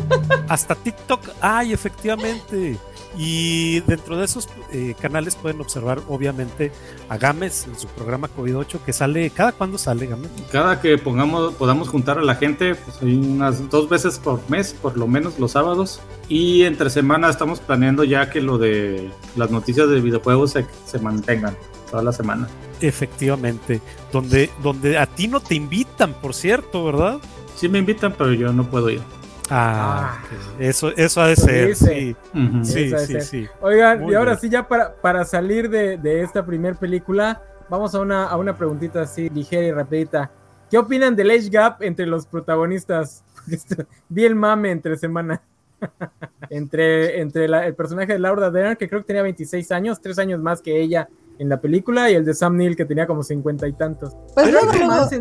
hasta TikTok hay, efectivamente. Y dentro de esos eh, canales pueden observar, obviamente, a Gámez en su programa COVID-8 que sale. ¿Cada cuándo sale Gámez? Cada que pongamos, podamos juntar a la gente, pues hay unas dos veces por mes, por lo menos los sábados. Y entre semana estamos planeando ya que lo de las noticias de videojuegos se, se mantengan toda la semana. Efectivamente, donde, donde a ti no te invitan, por cierto, ¿verdad? Sí me invitan, pero yo no puedo ir. Ah, eso, eso ha de ser. Sí, sí, sí, sí, Oigan, y ahora sí, ya para, para salir de, de esta primer película, vamos a una, a una preguntita así ligera y rapidita. ¿Qué opinan del age gap entre los protagonistas? Vi el mame entre semana. entre entre el personaje de Laura Dern, que creo que tenía 26 años, 3 años más que ella en la película, y el de Sam Neill, que tenía como 50 y tantos. Pues ¿Hay, romance,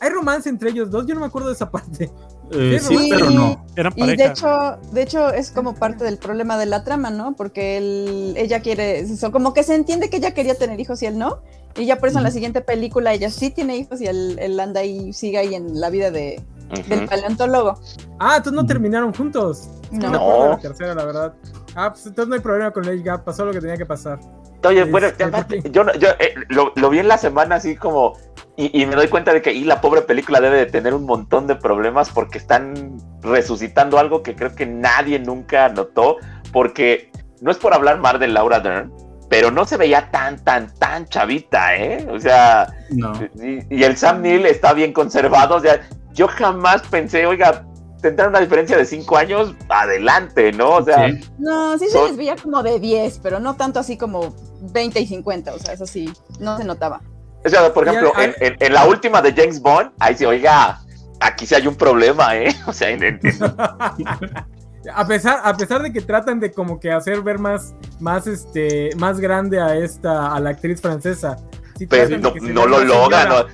¿Hay romance entre ellos dos? Yo no me acuerdo de esa parte. Eh, sí, pero no. Eran y de hecho, de hecho es como parte del problema de la trama, ¿no? Porque él, ella quiere, eso, como que se entiende que ella quería tener hijos y él no. Y ya por eso en la siguiente película ella sí tiene hijos y él, él anda ahí, sigue ahí en la vida de, uh -huh. del paleontólogo. Ah, entonces no terminaron juntos. No. no. La tercera, la verdad. Ah, pues entonces no hay problema con el age gap, pasó lo que tenía que pasar. Oye, bueno, aparte, yo, yo eh, lo, lo, vi en la semana así como, y, y, me doy cuenta de que y la pobre película debe de tener un montón de problemas porque están resucitando algo que creo que nadie nunca notó, porque no es por hablar mal de Laura Dern, pero no se veía tan, tan, tan chavita, ¿eh? O sea, no. y, y, el Sam Neill está bien conservado, o sea, yo jamás pensé, oiga, tendrán una diferencia de 5 años, adelante, ¿no? O sea, sí. no, sí se les veía como de 10, pero no tanto así como 20 y 50, o sea, eso sí, no se notaba. O sea, por ejemplo, en, en, en, la última de James Bond, ahí se oiga, aquí sí hay un problema, ¿eh? O sea, en, en a pesar, a pesar de que tratan de como que hacer ver más, más, este, más grande a esta, a la actriz francesa. Sí Pero no, no lo logran, no.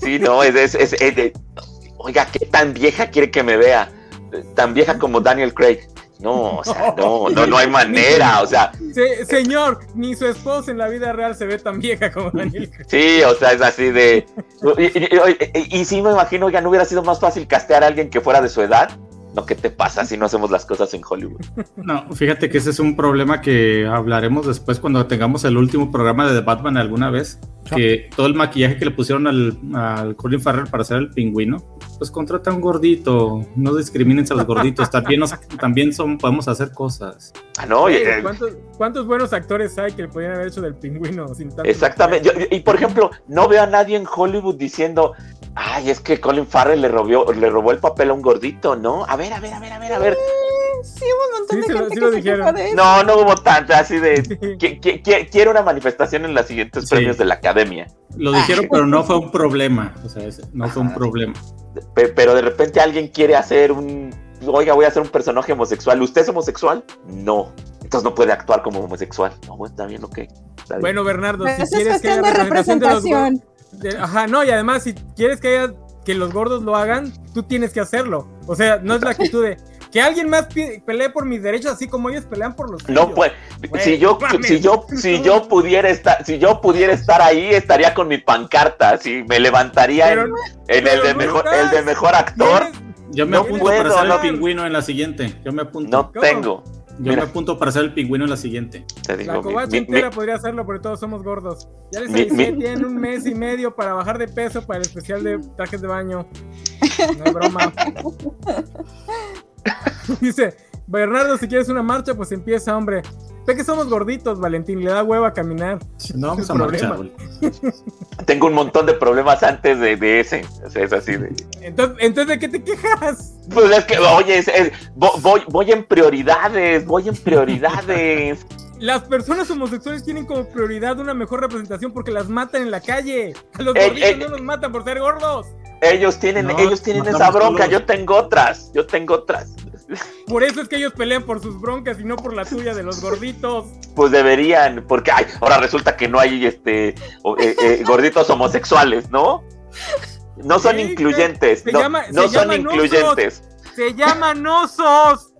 Sí, no, es, es, es, es de, oiga, ¿qué tan vieja quiere que me vea? Tan vieja como Daniel Craig. No, o sea, no, no, no hay manera, o sea. Se, señor, ni su esposa en la vida real se ve tan vieja como Daniel Craig. Sí, o sea, es así de. Y, y, y, y sí me imagino, oiga, ¿no hubiera sido más fácil castear a alguien que fuera de su edad? No, ¿qué te pasa si no hacemos las cosas en Hollywood? No, fíjate que ese es un problema que hablaremos después cuando tengamos el último programa de The Batman alguna vez. Que todo el maquillaje que le pusieron al, al Colin Farrell para hacer el pingüino, pues contrata a un gordito. No discriminen a los gorditos. También, nos, también son, podemos hacer cosas. Ah, no, Oye, ¿cuántos, ¿cuántos, buenos actores hay que le podrían haber hecho del pingüino? Sin tanto Exactamente. Yo, y por ejemplo, no veo a nadie en Hollywood diciendo, ay, es que Colin Farrell le robó, le robó el papel a un gordito, ¿no? A ver, a ver, a ver, a ver, a ver. Sí, hubo un montón Sí, de se lo- gente sí que lo se dijeron. quejó de eso. No, no hubo tanta, así de. que- que- que- Quiero una manifestación en los siguientes Sí. premios de la academia. Lo dijeron, pero no fue un problema. O sea, no fue un problema. Pe- Pero de repente alguien quiere hacer un. Oiga, voy a hacer un personaje homosexual. ¿Usted es homosexual? No. Entonces no puede actuar como homosexual. No, bueno, está bien, ok. Está bien. Bueno, Bernardo, si quieres que cuestión haya de representación de representación. De- Ajá, no, y además, si quieres que haya que los gordos lo hagan, tú tienes que hacerlo. O sea, no es la actitud de que alguien más pelee por mis derechos así como ellos pelean por los No suyos. pues, si yo, mames. si yo, si yo pudiera estar, si yo pudiera estar ahí, estaría con mi pancarta, si me levantaría Pero- en, en el de no mejor, estás. el de mejor actor. Yo me No apunto puedo, para ser no. el pingüino en la siguiente. Yo me apunto. no ¿Cómo? tengo. Yo mira. me apunto para ser el pingüino en la siguiente. Te digo, La covacha mi- entera mi- podría hacerlo, porque todos somos gordos. Ya les avisé, mi- tienen un mes y medio para bajar de peso para el especial de trajes de baño. No es broma. Dice, Bernardo, si quieres una marcha, pues empieza, hombre. Ve que somos gorditos, Valentín, le da hueva a caminar. No vamos a marchar. tengo un montón de problemas antes de, de ese. O sea, es así de. Entonces, entonces, ¿de qué te quejas? Pues es que, oye, es- es- vo- voy, voy en prioridades, voy en prioridades. Las personas homosexuales tienen como prioridad una mejor representación porque las matan en la calle. A los Ey, gorditos ey. no los matan por ser gordos. Ellos tienen, No, ellos tienen esa bronca, yo tengo otras, yo tengo otras. Por eso es que ellos pelean por sus broncas y no por la tuya de los gorditos. Pues deberían, porque ay, ahora resulta que no hay este eh, eh, gorditos homosexuales, ¿no? No son Sí, incluyentes, se no, llama- no se son llaman incluyentes. Se llaman osos.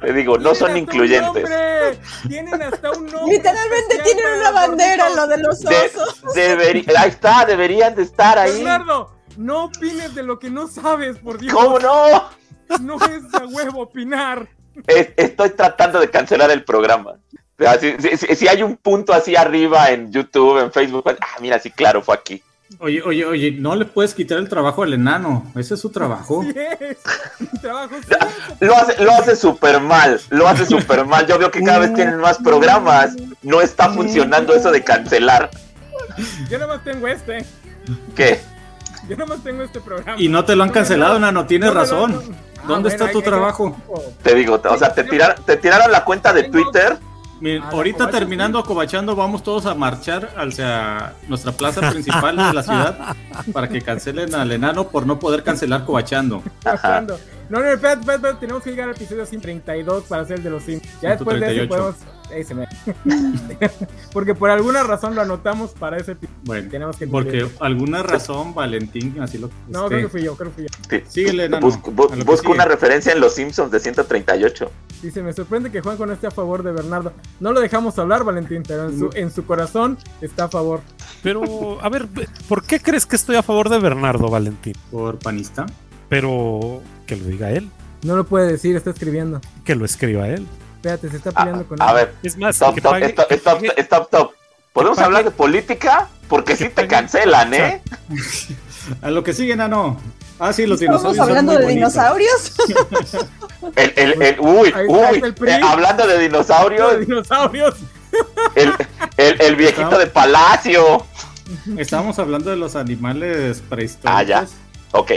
Te digo, no son incluyentes. nombre. Tienen hasta un nombre. Literalmente tienen una bandera, gorditos. lo de los De- osos. deberi- ahí está, deberían de estar ahí. Bernardo, no opines de lo que no sabes, por Dios. ¿Cómo no? No es a huevo opinar. Es- estoy tratando de cancelar el programa. O sea, si, si- si- si hay un punto así arriba en YouTube, en Facebook, pues, ah, mira, sí, claro, fue aquí. Oye, oye, oye, no le puedes quitar el trabajo al enano. Ese es su trabajo. Sí es. Mi trabajo es Lo hace, lo hace súper mal, lo hace súper mal. Yo veo que cada vez tienen más programas. No está funcionando eso de cancelar. Yo nada más tengo este. ¿Qué? Yo nada más tengo este programa. Y no te lo han cancelado, enano, tienes No, no, no, razón. no. Ah, ¿Dónde bueno, está tu trabajo? Te digo, o sea, te tiraron, te tiraron la cuenta de Twitter. Miren, Ah, ahorita terminando cobachando, vamos todos a marchar hacia nuestra plaza principal de la ciudad para que cancelen al enano por no poder cancelar cobachando. No, no, espérate, espérate, espérate, tenemos que llegar al episodio 132 para hacer el de los Sims. Ya después de 138. podemos. Ahí se me. Porque por alguna razón lo anotamos para ese episodio. Bueno, Tenemos que porque alguna razón Valentín así lo No, este, creo que fui yo, creo que fui yo. Sí. Síguele. Busco, bu- una referencia en Los Simpsons de 138. Dice, me sorprende que Juanjo no esté a favor de Bernardo. No lo dejamos hablar, Valentín, pero en su, en su corazón está a favor. Pero, a ver, ¿por qué crees que estoy a favor de Bernardo Valentín? por panista. Pero que lo diga él, No lo puede decir, está escribiendo. que lo escriba él. Espérate, se está A, peleando con a él. ver, Es más, stop, que stop, pague- stop, que stop, pague- stop, stop. ¿Podemos pague- hablar de política? Porque que sí te cancelan, ¿eh? A lo que sigue, enano. Ah, sí, los Estamos dinosaurios. son hablando muy de bonitos. dinosaurios. El, el, el- uy, uy, eh, hablando de dinosaurios, dinosaurios. el, el, el viejito de Palacio. Estamos hablando de los animales prehistóricos. Ah, ya. Ok,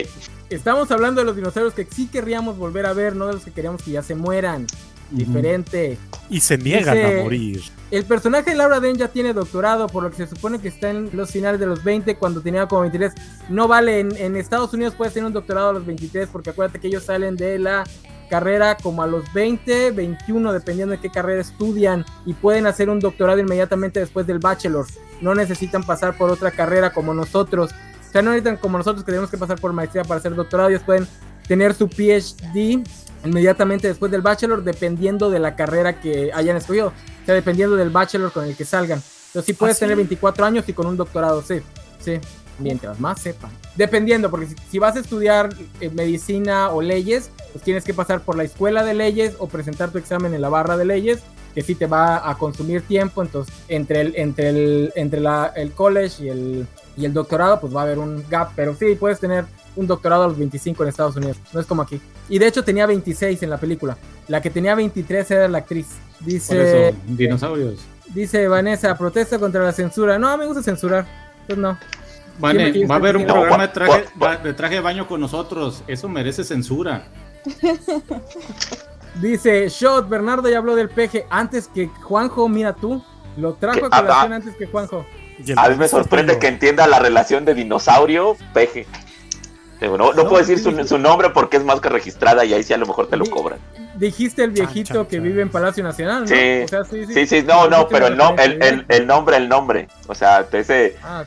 Estamos hablando de los dinosaurios que sí querríamos volver a ver, no de los que queríamos que ya se mueran. Diferente. y se niegan Dice- a morir. El personaje de Laura Dern ya tiene doctorado, por lo que se supone que está en los finales de los 20, cuando tenía como 23. No vale, en, en Estados Unidos puedes tener un doctorado a los 23, porque acuérdate que ellos salen de la carrera como a los 20, 21, dependiendo de qué carrera estudian, y pueden hacer un doctorado inmediatamente después del bachelor. No necesitan pasar por otra carrera como nosotros. O sea, no necesitan como nosotros que tenemos que pasar por maestría para hacer doctorado. Ellos pueden tener su PhD inmediatamente después del bachelor, dependiendo de la carrera que hayan escogido. O sea, dependiendo del bachelor con el que salgan. Entonces, sí puedes ¿Ah, sí? tener 24 años y con un doctorado, sí. Sí. Mientras más sepan. Dependiendo, porque si, si vas a estudiar eh, medicina o leyes, pues tienes que pasar por la escuela de leyes o presentar tu examen en la barra de leyes, que sí te va a consumir tiempo. Entonces, entre el, entre el, entre la, el college y el, y el doctorado, pues va a haber un gap. Pero sí, puedes tener un doctorado a los 25 en Estados Unidos. No es como aquí. Y de hecho tenía 26 en la película. La que tenía 23 era la actriz. Por Dice, eso, dinosaurios. dice Vanessa, protesta contra la censura. No, me gusta censurar. Pues no. Vane, va a haber un No, programa de traje, de traje de baño con nosotros. Eso merece censura. Dice Shot, Bernardo ya habló del peje antes que Juanjo, mira tú. Lo trajo a colación Ah, ah. antes que Juanjo. A mí me sorprende que entienda la relación de dinosaurio, peje. Digo, No, no No, puedo decir sí, su, nombre porque es marca registrada y ahí sí a lo mejor te lo cobran. Dijiste el viejito chan, que chan. vive en Palacio Nacional, ¿no? Sí. O sea, sí, sí. Sí, sí, no, no, pero el, no, el, referencia, el, el nombre, el nombre. O sea, ese, Ah,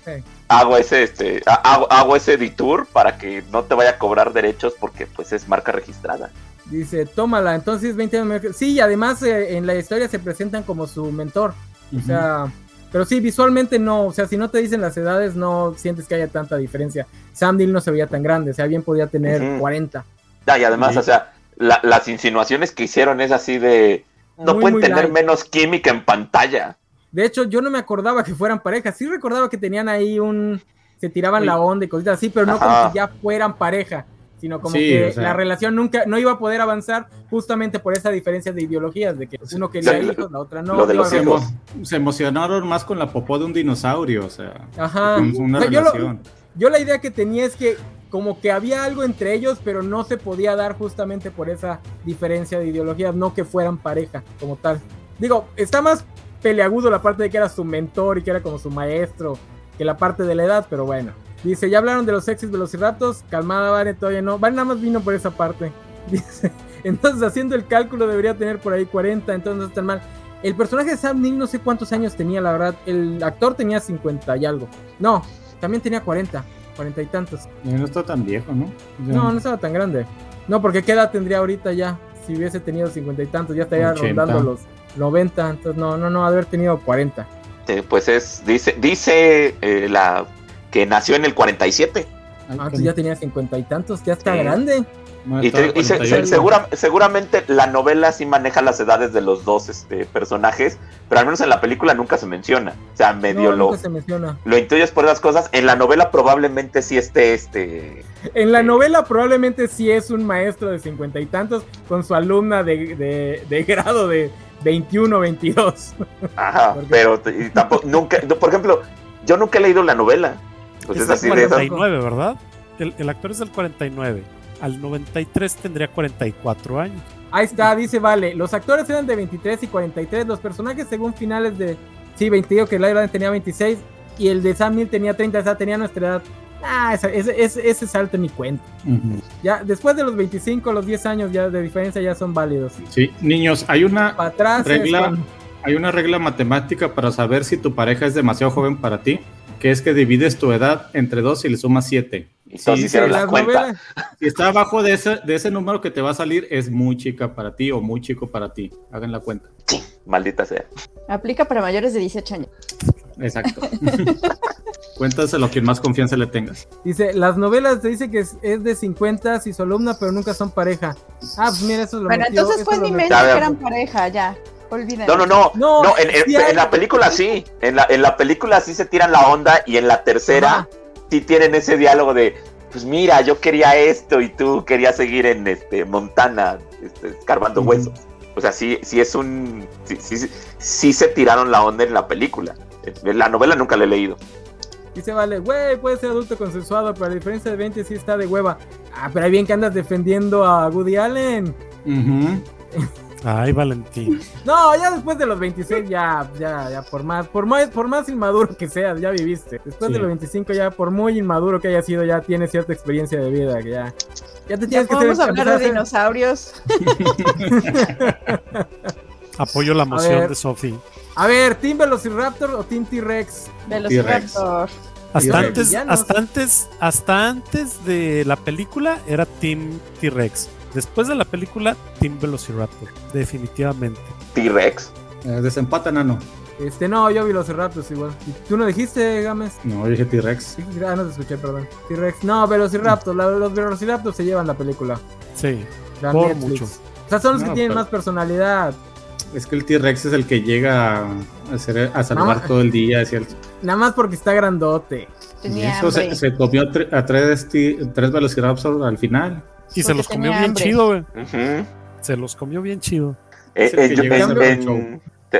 hago ese, este, ha- hago, hago ese detour para que no te vaya a cobrar derechos porque pues es marca registrada. Dice, tómala, entonces 20 años. Sí, y además eh, en la historia se presentan como su mentor. O sea, pero sí, visualmente no. O sea, si no te dicen las edades, no sientes que haya tanta diferencia. Sam Neill no se veía tan grande, o sea, bien podía tener Ujú. 40. Ah, y además, Sí. o sea, la- las insinuaciones que hicieron es así de, no Muy, pueden muy tener light. menos química en pantalla. De hecho, yo no me acordaba que fueran pareja. Sí recordaba que tenían ahí un. Se tiraban Uy. la onda y cositas así, pero no Ajá. como que ya fueran pareja. Sino como Sí, que o sea. la relación nunca no iba a poder avanzar justamente por esa diferencia de ideologías, de que uno quería hijos, la otra no. lo de iba los a- se, hijos. emo- se emocionaron más con la popó de un dinosaurio, o sea, Ajá. con una O sea, yo, lo- yo la idea que tenía es que como que había algo entre ellos, pero no se podía dar justamente por esa diferencia de ideologías, no que fueran pareja como tal. Digo, está más peleagudo la parte de que era su mentor y que era como su maestro que la parte de la edad, pero bueno. Dice, ya hablaron de los sexys velociraptors, calmada, Vane, todavía no. Vane nada más vino por esa parte. Dice, Entonces, haciendo el cálculo, debería tener por ahí 40, entonces no está tan mal. El personaje de Sam Neill no sé cuántos años tenía, la verdad. El actor tenía 50 y algo. No, también tenía 40, 40 y tantos. No está tan viejo, ¿no? Ya. No, no estaba tan grande. No, porque ¿qué edad tendría ahorita ya? Si hubiese tenido 50 y tantos, ya estaría 80. rondando los 90. Entonces, no, no, no, haber tenido 40. Eh, pues es, dice, dice eh, la que nació en el 47. Ay, Antes que ya tenía 50 y tantos, ya está Sí. grande. no, Y, te- y se- se- 48. segura- seguramente la novela sí maneja las edades de los dos este, personajes, pero al menos en la película nunca se menciona. O sea, medio No, lo, nunca se menciona. lo intuyes por esas cosas. En la novela probablemente sí esté este. En la Sí. novela probablemente sí es un maestro de 50 y tantos con su alumna de, de- de grado de 21 22. Ajá, Porque- pero y tampoco, nunca. Por ejemplo, yo nunca he leído la novela. Pues es es del así de esas. 49, ¿verdad? El, el actor es del 49. Al 93 tendría 44 años. Ahí está, dice Vale. Los actores eran de 23 y 43. Los personajes, según finales de. Sí, 22, que Lyra tenía 26. Y el de Sam Neill tenía 30, o sea, tenía nuestra edad. Ah, ese, ese, ese salto ni cuenta. Ya, después de los 25, los 10 años ya de diferencia ya son válidos. Sí, niños, hay una, atrás es Regla- hay una regla matemática para saber si tu pareja es demasiado joven para ti, que es que divides tu edad entre dos y le sumas siete. Sí, hicieron sí, la cuenta. Si está abajo de ese, de ese número que te va a salir, es muy chica para ti o muy chico para ti. Hagan la cuenta. Maldita sea. Aplica para mayores de 18 años. Exacto. Cuéntaselo a quien más confianza le tengas. Dice, las novelas te dice que es, es de 50 y su alumna, pero nunca son pareja. Ah, pues mira, eso lo Bueno, metió, entonces fue mi mente que eran pareja, ya. Olvídenlo. No, no, no. No, No, en, en- en la película sí. En la, en la película sí se tiran la onda y en la tercera Ajá. sí tienen ese diálogo de, pues mira, yo quería esto y tú querías seguir en este Montana, este, escarbando huesos. O sea, sí, sí es un... Sí, sí, sí- se tiraron la onda en la película. La novela nunca la he leído. Dice, vale, güey, puede ser adulto consensuado, pero la diferencia de 20 sí está de hueva. Ah, pero ahí bien que andas defendiendo a Woody Allen. Ujú. Ay, Valentín. No, ya después de los 26, ya, ya, ya, por más, por más, por más inmaduro que seas, ya viviste. Después Sí. de los 25, ya, por muy inmaduro que haya sido, ya tienes cierta experiencia de vida, que ya, ya te Ya tienes que podemos hacer- hablar de hacer- dinosaurios. Apoyo la ver. moción de Sophie. A ver, ¿Team Velociraptor o Team T-Rex? Velociraptor. Hasta antes, hasta antes, hasta antes de la película era Team T-Rex. Después de la película, Team Velociraptor. Definitivamente. T-Rex. Eh, desempata, nano. Este, no, yo Velociraptors igual. ¿Y ¿Tú no dijiste, Gámez? No, yo dije T-Rex. Ah, no te escuché, perdón. T-Rex. No, Velociraptor. la- los Velociraptors se llevan la película. Sí. La Por Netflix. mucho. O sea, son los No, que tienen pero- más personalidad. Es que el T-Rex es el que llega a, hacer, a salvar No. todo el día. Hacia el... Nada más porque está grandote. Y Tenía eso se, se comió a, tre- a tres, ti- tres Velociraptor al final. Y se los comió bien hambre. chido, güey. Se los comió bien chido. Eh,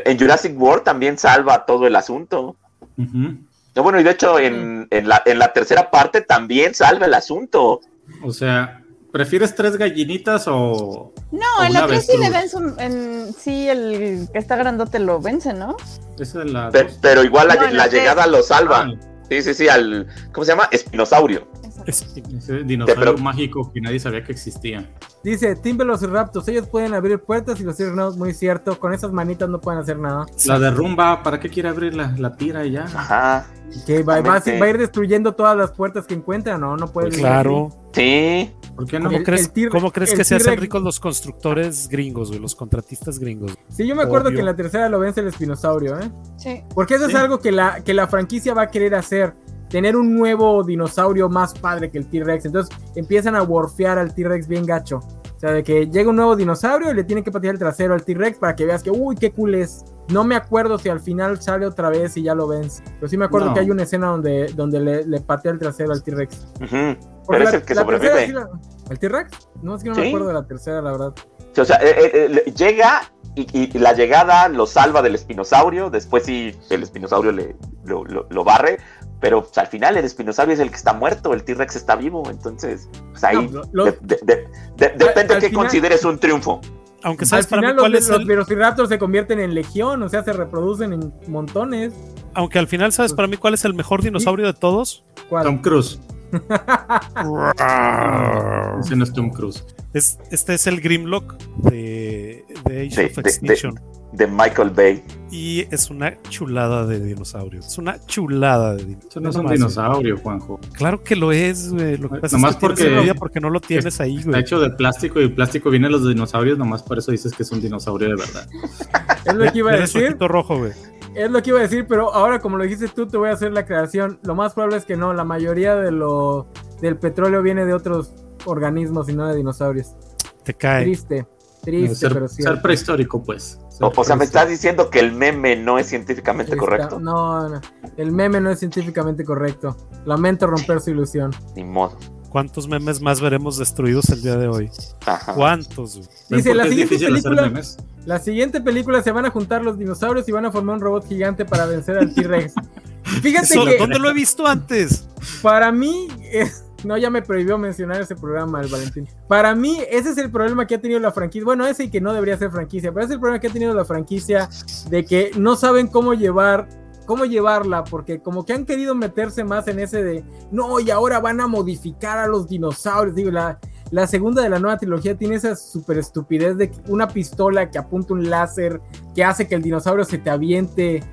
en, Jurassic World también salva todo el asunto. No, bueno, y de hecho en, en la, en la tercera parte también salva el asunto. O sea, ¿prefieres tres gallinitas o.? No, O en la 3 sí le avestruz. ven su, en, sí, el que está grandote lo vence, ¿no? Esa es la. Pe- pero igual la, No, en la la tres. llegada lo salva. Ah, Sí, sí, sí, al. ¿Cómo se llama? Espinosaurio. Ese dinosaurio Pero- mágico que nadie sabía que existía. Dice, Team Velociraptors, ellos pueden abrir puertas y los T-Rex, muy cierto. Con esas manitas no pueden hacer nada. La derrumba, ¿para qué quiere abrirla? La tira y ya. Ajá. Que va, va, Exactamente. va a ir destruyendo todas las puertas que encuentra, ¿no? No puede Pues claro. Sí. ¿Por qué no? ¿Cómo El- crees, el T-Rex- cómo crees el que se hacen ricos los constructores gringos, güey? Los contratistas gringos. Sí, yo me acuerdo Obvio. que en la tercera lo vence el espinosaurio, ¿eh? Sí. Porque eso es algo que la, que la franquicia va a querer hacer. Tener un nuevo dinosaurio más padre que el T-Rex. Entonces empiezan a warfear al T-Rex bien gacho. O sea, de que llega un nuevo dinosaurio y le tienen que patear el trasero al T-Rex para que veas que, uy, qué cool es. No me acuerdo si al final sale otra vez y ya lo vence. Pero sí me acuerdo No. que hay una escena donde, donde le, le patea el trasero al T-Rex. Ujú. Porque Pero es la- el que la sobrevive. tercera sí la- ¿El T-Rex? No, es que no me acuerdo de la tercera, la verdad. Sí, O sea, eh, eh, eh, le- llega y, y la llegada lo salva del espinosaurio. Después sí, el espinosaurio le, lo, lo- lo barre. Pero pues, al final el espinosaurio es el que está muerto. El T-Rex está vivo. Entonces, pues ahí No, lo- de- de- de- de- depende al que final- consideres un triunfo. Aunque Al sabes para mí final cuál los, es los el, velociraptors se convierten en legión, o sea, se reproducen en montones. aunque al final sabes para mí cuál es el mejor dinosaurio de todos. ¿Cuál? Tom Cruise. Ese no es Tom Cruise. Es, este es el Grimlock de, de Age De- of de- de- Extinction. De Michael Bay. Y es una chulada de dinosaurio. Es una chulada de dinosaurio. Eso no es un dinosaurio, Juanjo. Claro que lo es, güey. Lo que pasa Nomás es que porque- porque no lo tienes ahí, Está güey. hecho de plástico y el plástico viene de los dinosaurios, nomás por eso dices que es un dinosaurio de verdad. Es lo que iba a decir. rojo, güey. Es lo que iba a decir, pero ahora como lo dijiste tú, te voy a hacer la aclaración. Lo más probable es que no, la mayoría de lo del petróleo viene de otros organismos y no de dinosaurios. Te cae. Triste, triste, ser, pero ser cierto. prehistórico, pues. Ser O, o sea, me estás diciendo que el meme no es científicamente Está- correcto. No, no, el meme no es científicamente correcto. Lamento romper su ilusión. Ni modo. ¿Cuántos memes más veremos destruidos el día de hoy? Ajá. ¿Cuántos? Dice, la siguiente película- memes? La siguiente película se van a juntar los dinosaurios y van a formar un robot gigante para vencer al T-Rex. Fíjate Eso, que ¿Dónde lo he visto antes? para mí, no, ya me prohibió mencionar ese programa, el Valentín. Para mí, ese es el problema que ha tenido la franquicia. Bueno, ese y que no debería ser franquicia, pero ese es el problema que ha tenido la franquicia de que no saben cómo llevar, cómo llevarla, porque como que han querido meterse más en ese de, no, y ahora van a modificar a los dinosaurios. Digo, la, la segunda de la nueva trilogía tiene esa super estupidez de que una pistola que apunta un láser que hace que el dinosaurio se te aviente.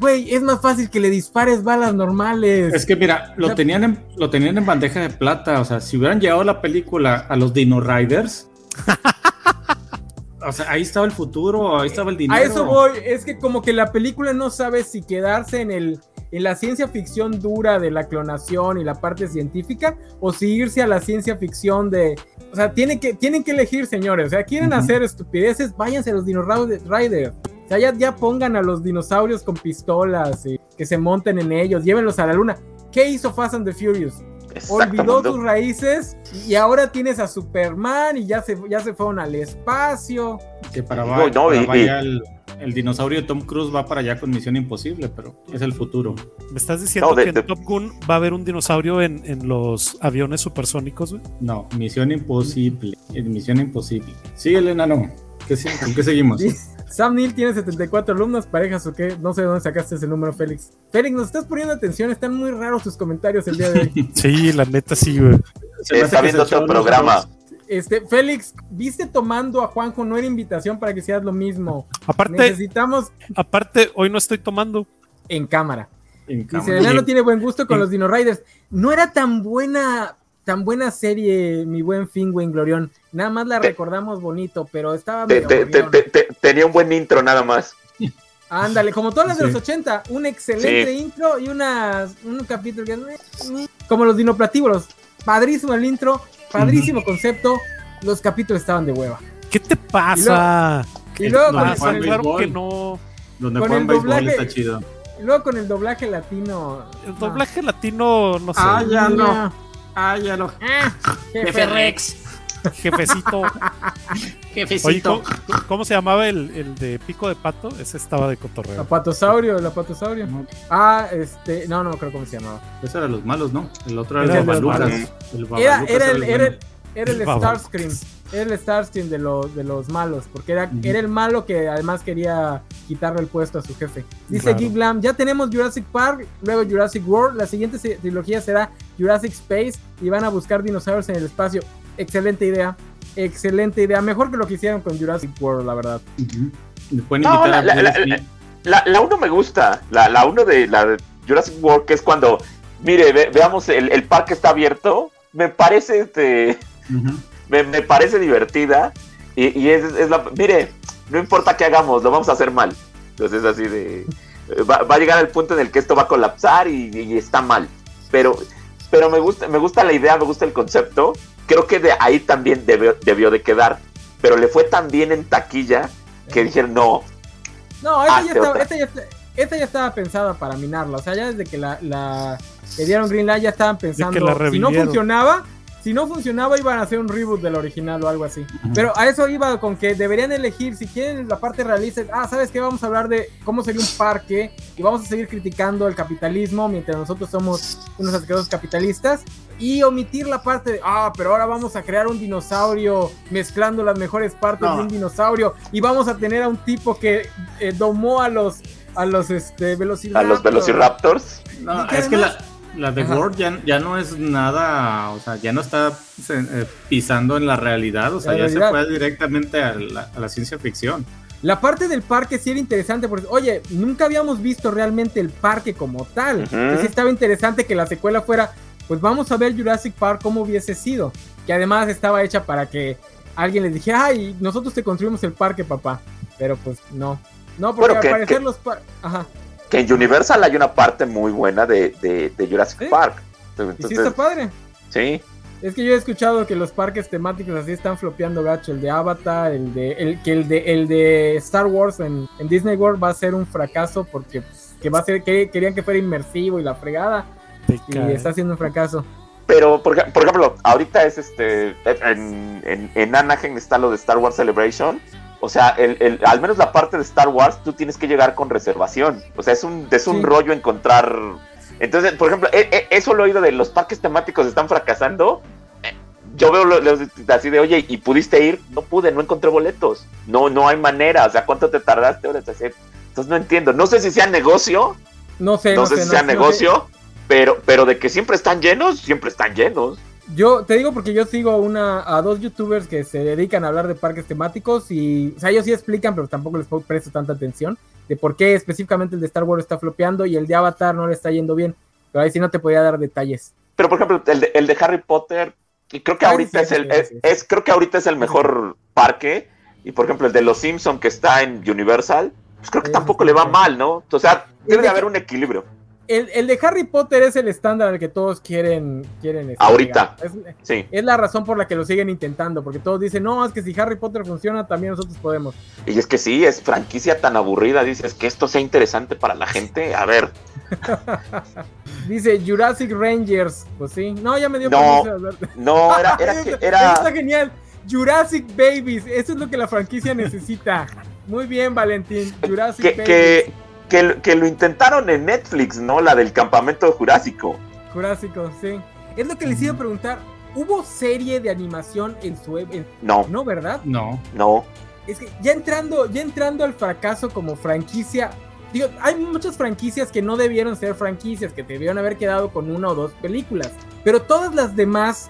Güey, es más fácil que le dispares balas normales. Es que mira, lo tenían, en, lo tenían en bandeja de plata. O sea, si hubieran llevado la película a los Dino Riders. o sea, ahí estaba el futuro, ahí estaba el dinero. A eso voy, es que como que la película no sabe si quedarse en el en la ciencia ficción dura de la clonación y la parte científica o si irse a la ciencia ficción de, o sea, tienen que tienen que elegir, señores, o sea, quieren Ujú. hacer estupideces, váyanse a los Dino Riders. O sea, ya, ya pongan a los dinosaurios con pistolas y que se monten en ellos, llévenlos a la luna. ¿Qué hizo Fast and the Furious? Olvidó sus raíces y ahora tienes a Superman y ya se, ya se fueron al espacio. Que para, No, va- no, para y- vaya el, el dinosaurio de Tom Cruise va para allá con Misión Imposible, pero es el futuro. ¿Me estás diciendo No, de- que en de- Top Gun va a haber un dinosaurio en, en los aviones supersónicos, güey? No, Misión Imposible. Misión Imposible. Sí, Elena, no. ¿Qué? ¿Con qué seguimos? Sam Neill tiene 74 alumnos, parejas o qué. No sé de dónde sacaste ese número, Félix. Félix, nos estás poniendo atención. Están muy raros tus comentarios el día de hoy. Sí, la neta sí, güey. Se Está viendo otro programa. Este, Félix, viste tomando a Juanjo, no era invitación para que seas lo mismo. Aparte, Necesitamos aparte, hoy no estoy tomando. en cámara. en Dice, cámara. Elena tiene buen gusto con los Dino Riders. No era tan buena, tan buena serie, mi buen Fingüen Glorión. Nada más la Te- recordamos bonito, pero estaba Te- medio te- te- aburrión. te- te- tenía un buen intro nada más. Ándale, como todas las de los 80, un excelente Sí. intro y una, un capítulo que como los dinoplatívoros. Padrísimo el intro, padrísimo concepto. Los capítulos estaban de hueva. ¿Qué te pasa? Y luego con, Donde el, Juan con el- claro béisbol. que no. Donde con Juan el Béisbol doblaje- está chido. y luego con el doblaje latino. El doblaje latino, no sé. Ah, ya no. no. Ah, ya lo. Ah, jefe Rex. Jefecito. Oye, Jefecito. ¿cómo, cómo se llamaba el, el de pico de pato? Ese estaba de cotorreo. Apatosaurio, el apatosaurio. Ah, este, no, no me acuerdo cómo se llamaba. Esos eran los malos, ¿no? El otro Ese era el es de los Babalucas. El Era, Babalucas era el, era, bueno. el- era el El. Starscream. Era el Starscream de, los de los malos. Porque era, era el malo que además quería quitarle el puesto a su jefe. Dice Claro. Geek Glam, ya tenemos Jurassic Park, luego Jurassic World. La siguiente trilogía será Jurassic Space y van a buscar dinosaurios en el espacio. Excelente idea. Excelente idea. Mejor que lo que hicieron con Jurassic World, la verdad. Pueden No, la- la- Will la- Smith. La, la uno me gusta. La, la uno de la de Jurassic World, que es cuando, mire, ve- veamos, el, el parque está abierto. Me parece, este. Me, me parece divertida. Y, y es, es la, mire, no importa qué hagamos, lo vamos a hacer mal. Entonces, así de, va, va a llegar al punto en el que esto va a colapsar y, y está mal. Pero, pero me gusta, me gusta la idea, me gusta el concepto. Creo que de ahí también debió, debió de quedar. Pero le fue tan bien en taquilla que dijeron, no, No, esta, ya estaba, esta, ya, está- esta ya estaba pensada para minarla. O sea, ya desde que la, la le dieron Green Light ya estaban pensando. la si no funcionaba, si no funcionaba, iban a hacer un reboot del original o algo así. Pero a eso iba con que deberían elegir, si quieren la parte realista, ah, ¿sabes qué? Vamos a hablar de cómo sería un parque y vamos a seguir criticando el capitalismo mientras nosotros somos unos asquerosos capitalistas y omitir la parte de, ah, pero ahora vamos a crear un dinosaurio mezclando las mejores partes No. de un dinosaurio y vamos a tener a un tipo que eh, domó a los a los este a velociraptors. los Velociraptors. No, es que la, La de Ajá. Word ya, ya no es nada, o sea, ya no está eh, pisando en la realidad, o sea, ya se fue directamente a la, a la ciencia ficción. La parte del parque sí era interesante porque, oye, nunca habíamos visto realmente el parque como tal. Entonces sí estaba interesante que la secuela fuera, pues vamos a ver Jurassic Park cómo hubiese sido. Que además estaba hecha para que alguien les dijera, ay, nosotros te construimos el parque, papá. Pero pues no. No, porque Bueno, al que- parecer que- los par- Ajá. Que en Universal hay una parte muy buena de, de, de Jurassic Sí. Park. Y sí está padre. sí. Es que yo he escuchado que los parques temáticos así están flopeando gacho. El de Avatar, el de. El, que el de el de Star Wars en, en Disney World va a ser un fracaso porque pues, que va a ser, que querían que fuera inmersivo y la fregada. Te Y cae. está siendo un fracaso. Pero, por ejemplo, ahorita es este. En, en, en Anaheim está lo de Star Wars Celebration. O sea, el, el- al menos la parte de Star Wars, tú tienes que llegar con reservación. O sea, es un, es un Sí. rollo encontrar. Entonces, por ejemplo, e- e- eso lo he oído de los parques temáticos están fracasando. Eh, Yo veo lo- así de, oye, ¿y pudiste ir? No pude, no encontré boletos. No, no hay manera. O sea, ¿cuánto te tardaste? Entonces no entiendo. No sé si sea negocio, No sé, no, sé si sea no sé. negocio, pero, pero de que siempre están llenos, siempre están llenos. Yo te digo porque yo sigo una, a dos youtubers que se dedican a hablar de parques temáticos y, o sea, ellos sí explican, pero tampoco les presto tanta atención de por qué específicamente el de Star Wars está flopeando y el de Avatar no le está yendo bien. Pero ahí sí no te podía dar detalles. Pero por ejemplo, el de, el de Harry Potter, y creo que Ah, ahorita sí, es el, sí, es, sí. es- creo que ahorita es el mejor parque. Y por ejemplo, el de los Simpson que está en Universal, pues creo que tampoco le va mal, ¿no? O sea, debe de haber un equilibrio. El, el de Harry Potter es el estándar al que todos quieren, quieren este, Ahorita. Es, Sí. es la razón por la que lo siguen intentando, porque todos dicen, no, es que si Harry Potter funciona, también nosotros podemos. Y es que sí, es franquicia tan aburrida. Dices que esto sea interesante para la gente. A ver, Dice Jurassic Rangers, pues sí. No, ya me dio No. no, era, era que era. Está genial. Jurassic Babies, eso es lo que la franquicia necesita. Muy bien, Valentín. Jurassic Que, Babies. que, que, lo- que lo intentaron en Netflix, ¿no? La del campamento jurásico. Jurásico, sí. Es lo que les iba a preguntar. ¿Hubo serie de animación en su... en- No, No, ¿verdad? No. no. Es que ya entrando, ya entrando al fracaso como franquicia, digo, hay muchas franquicias que no debieron ser franquicias, que debieron haber quedado con una o dos películas. Pero todas las demás,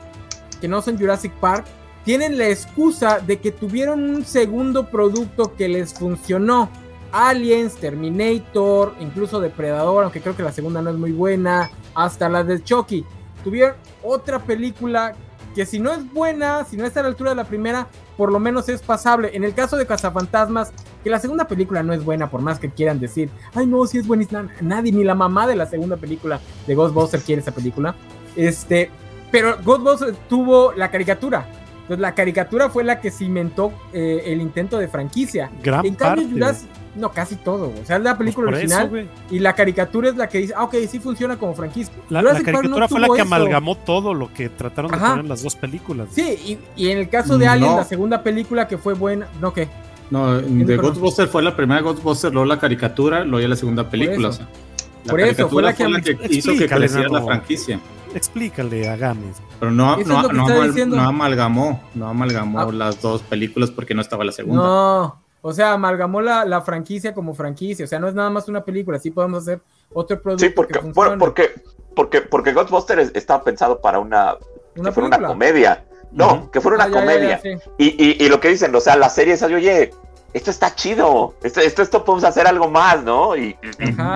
que no son Jurassic Park, tienen la excusa de que tuvieron un segundo producto que les funcionó. Aliens, Terminator, incluso Depredador, aunque creo que la segunda no es muy buena, hasta la de Chucky. Tuvieron otra película que si no es buena, si no está a la altura de la primera, por lo menos es pasable. En el caso de Cazafantasmas, que la segunda película no es buena, por más que quieran decir, ay no, si es buenísima, nadie, ni la mamá de la segunda película de Ghostbusters quiere esa película. Este, pero Ghostbusters tuvo la caricatura. Entonces la caricatura fue la que cimentó eh, el intento de franquicia. Gran en cambio, parte. Jurassic, no, casi todo. O sea, es la Pues película por original eso, y la caricatura es la que dice, ah, ok, sí funciona como franquicia. La, la caricatura no fue la que eso. amalgamó todo lo que trataron de Ajá. poner en las dos películas. Sí, y, y en el caso de Alien, No. la segunda película que fue buena, no, ¿qué? No, de? Ghostbusters fue la primera Ghostbusters, luego la caricatura, luego ya la segunda película. eso. o sea, la Por eso, fue caricatura la que- hizo que Explícale, creciera la franquicia. Explícale a Games. Pero no, no, que no, amal- no amalgamó, no amalgamó Ah. las dos películas porque no estaba la segunda. No, o sea, amalgamó la, la franquicia como franquicia, o sea, no es nada más una película, sí podemos hacer otro producto Sí, porque, que bueno, porque, porque, porque Ghostbusters estaba pensado para una, una que fuera una comedia. No, que fuera una Ah, ya, comedia. ya, sí. Y, y, y lo que dicen, o sea, la serie es, oye, esto está chido, esto, esto, esto podemos hacer algo más, ¿no? Y,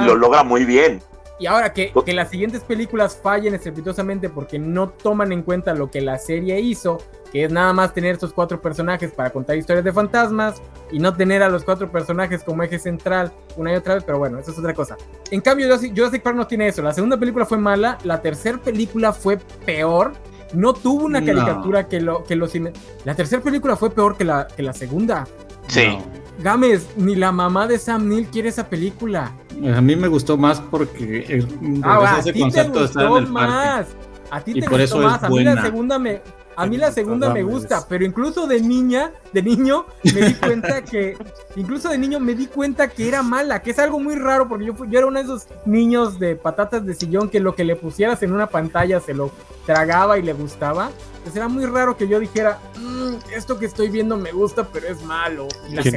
lo logra muy bien. Y ahora que, que las siguientes películas fallen estrepitosamente porque no toman en cuenta lo que la serie hizo, que es nada más tener estos cuatro personajes para contar historias de fantasmas y no tener a los cuatro personajes como eje central una y otra vez, pero bueno, eso es otra cosa. En cambio, Jurassic, Park no tiene eso. La segunda película fue mala, la tercera película fue peor. No tuvo una No. caricatura que lo que los cine- La tercera película fue peor que la, que la segunda. Sí. No. Gámez, ni la mamá de Sam Neill quiere esa película. A mí me gustó más porque eh, Ah, regresa a ese ti te concepto de estar en gustó el parque. más. A ti Y te por gustó eso es más. A mí la segunda me, a mí la segunda me gusta, pero incluso de niña, de niño, me di cuenta que, incluso de niño me di cuenta que era mala, que es algo muy raro porque yo, fui- yo era uno de esos niños de patatas de sillón que lo que le pusieras en una pantalla se lo tragaba y le gustaba. Entonces era muy raro que yo dijera, "Mm, esto que estoy viendo me gusta, pero es malo. Y la ¿Quién.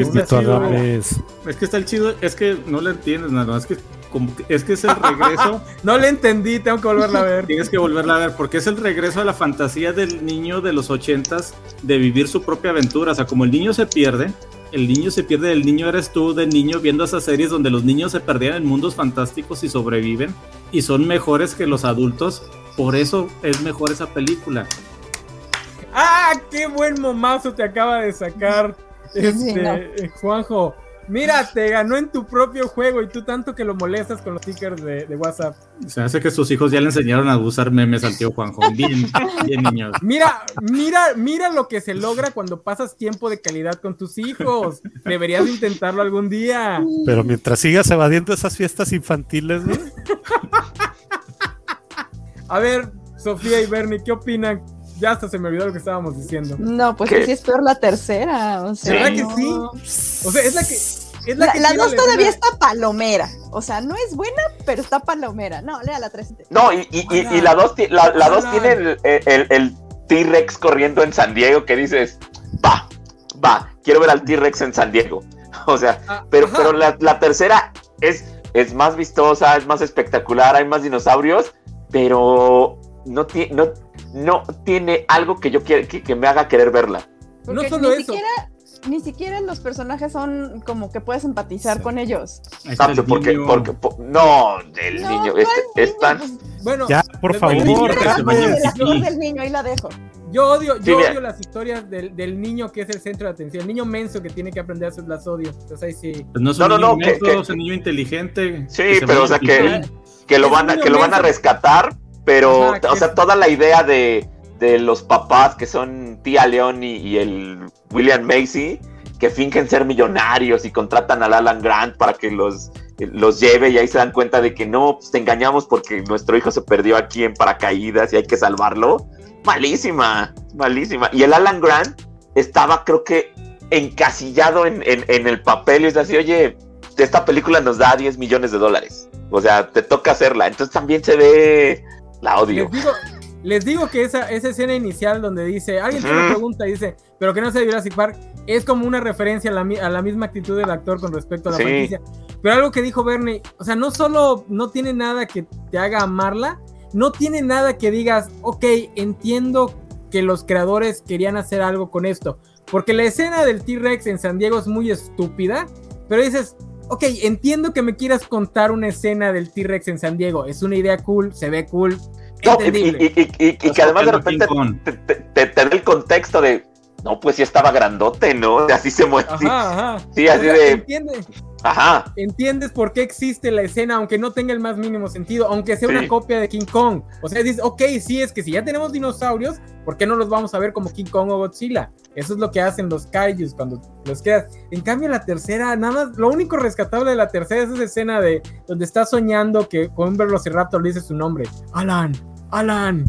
Games? Es que está el chido, es que no le entiendes nada, es que como que- es que es el regreso. No le entendí, tengo que volverla a ver. Tienes que volverla a ver porque es el regreso a la fantasía del niño de los ochentas de vivir su propia aventura. O sea, como el niño se pierde, el niño se pierde, el niño eres tú de niño viendo esas series donde los niños se perdían en mundos fantásticos y sobreviven y son mejores que los adultos. Por eso es mejor esa película. ¡Ah! ¡Qué buen momazo te acaba de sacar! Este, Sí, no. Juanjo. Mira, te ganó en tu propio juego y tú tanto que lo molestas con los stickers de, de WhatsApp. Se hace que sus hijos ya le enseñaron a usar memes al tío Juanjo. Bien, bien niños. Mira, mira, mira lo que se logra cuando pasas tiempo de calidad con tus hijos. Deberías intentarlo algún día. Pero mientras sigas evadiendo esas fiestas infantiles, ¿no? A ver, Sofía y Bernie, ¿qué opinan? Ya hasta se me olvidó lo que estábamos diciendo. No, pues sí es peor la tercera. O sea, ¿Verdad que sí? O sea, es la que. Es la, La, que la tira dos todavía está palomera. O sea, no es buena, pero está palomera. No, lea la tres. No, y, y, y, y la 2 la, la dos tiene el, el, el T-Rex corriendo en San Diego que dices, va, va, quiero ver al T-Rex en San Diego. O sea, Ah, pero, ajá. pero la, la tercera es, es más vistosa, es más espectacular, hay más dinosaurios, pero no, ti- no, no tiene algo que yo quiera, que, que me haga querer verla. No Porque solo ni eso. Siquiera, ni siquiera los personajes son como que puedes empatizar Sí. con ellos. El Ah, porque, niño. porque, po- no, el No, niño, ¿cuál este, están, Pues, Bueno, Ya, por favor. el del niño, ahí la dejo. yo odio, yo Sí, odio las historias del, del niño que es el centro de atención, el niño menso que tiene que aprender a hacer las odio. Entonces ahí sí. Pues no es No, un no, niño no, que- menso, que- es un niño inteligente. Sí, pero, o sea, que- que lo van a, que lo van a rescatar, pero, Ajá, o sea, toda la idea de, de los papás que son tía León y, y el William Macy, que fingen ser millonarios y contratan al Alan Grant para que los, los lleve y ahí se dan cuenta de que no, pues te engañamos porque nuestro hijo se perdió aquí en paracaídas y hay que salvarlo. Malísima, malísima. Y el Alan Grant estaba, creo que, encasillado en, en- en el papel y es así, oye, esta película nos da 10 millones de dólares. O sea, te toca hacerla. Entonces también se ve la odio. Les digo, les digo que esa, esa escena inicial donde dice, alguien tiene una pregunta y dice, pero que no sea de Jurassic Park, es como una referencia a la, mi- a la misma actitud del actor con respecto a la Sí. franquicia. Pero algo que dijo Bernie, o sea, no solo no tiene nada que te haga amarla, no tiene nada que digas, ok, entiendo que los creadores querían hacer algo con esto. Porque la escena del T-Rex en San Diego es muy estúpida, pero dices, ok, entiendo que me quieras contar una escena del T-Rex en San Diego. Es una idea cool, se ve cool. No, y, entendible. y- y- y- y que además de repente te, te- te- te da el contexto de, no, pues sí estaba grandote, ¿no? Así se mueve. sí. Ajá, ajá. Sí, O así sea, de- entiende- Ajá. entiendes por qué existe la escena, aunque no tenga el más mínimo sentido, aunque sea Sí. una copia de King Kong. O sea, dices, ok, sí, es que si ya tenemos dinosaurios, ¿por qué no los vamos a ver como King Kong o Godzilla? Eso es lo que hacen los kaijus cuando los creas. En cambio, la tercera, nada más, lo único rescatable de la tercera es esa escena de donde está soñando que con un velociraptor le dice su nombre. Alan, Alan.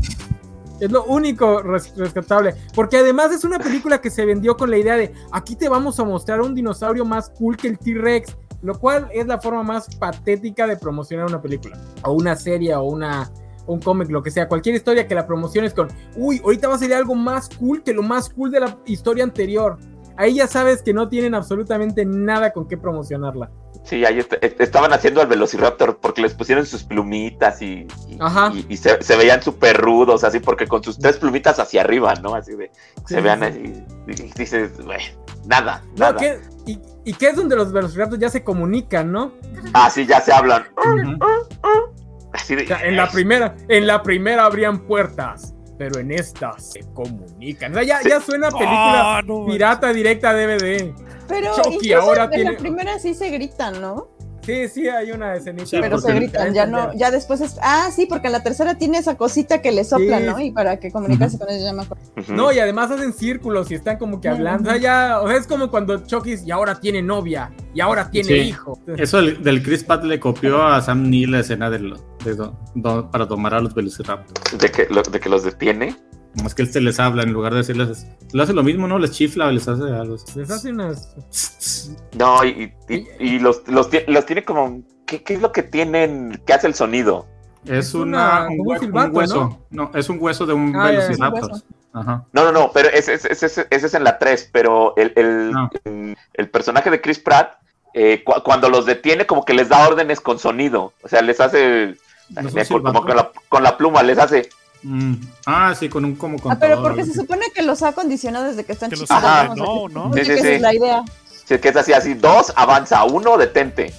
Es lo único res- rescatable. Porque además es una película que se vendió con la idea de aquí te vamos a mostrar un dinosaurio más cool que el T-Rex. Lo cual es la forma más patética de promocionar una película. O una serie o una un cómic, lo que sea. Cualquier historia que la promociones con, uy, ahorita va a salir algo más cool que lo más cool de la historia anterior. Ahí ya sabes que no tienen absolutamente nada con qué promocionarla. Sí, ahí est- est- estaban haciendo al Velociraptor porque les pusieron sus plumitas y, y, Ajá. y- y se, se veían súper rudos, así, porque con sus tres plumitas hacia arriba, ¿no? Así de, Sí, se vean sí. así, y dices, "Güey, nada, No, nada. ¿qué? y, y que es donde los velociraptors ya se comunican, ¿no? Así ya se hablan. Así de, O sea, en la primera, en la primera abrían puertas, pero en esta se comunican. O sea, ya, Sí. ya suena película Ah, no, pirata directa DVD. Pero Chucky ahora en tiene- la primera sí se gritan, ¿no? Sí, sí, hay una escenita. Sí, pero se gritan, ya no, ya después es, ah, sí, porque en la tercera tiene esa cosita que le sopla, Sí. ¿no? Y para que comunicarse con ellos ya me acuerdo. No, y además hacen círculos y están como que hablando. O sea, ya, o sea, es como cuando Chucky y ahora tiene novia y ahora tiene Sí. hijo. Eso del, del Chris Pratt le copió a Sam Neill la escena del- de do- do- para tomar a los Velociraptors. de, que, lo- de que los detiene. Más que él se les habla en lugar de decirles. Lo hace lo mismo, ¿no? Les chifla o les hace algo. Les hace unas. No, y, y- y los, los, tie- los tiene como. ¿qué, qué es lo que tienen que hace el sonido? Es una- una, un, un hueso. ¿no? es un hueso de un Ah, ya, es un Velociraptor. Ajá. No, no, no, pero ese, ese- ese- ese es en la 3, pero el, el, No. el- el personaje de Chris Pratt eh, cu- cuando los detiene, como que les da órdenes con sonido. O sea, les hace. ¿No acuerdo, como con la, con la pluma, les hace. Mm. Ah, sí, con un como Ah, contador. pero porque se supone que los ha condicionado desde que están Que chiquitos. Ajá. no. ¿no? Sí, sí, esa es la idea. Si es que es así, así. Dos, avanza. Uno, detente.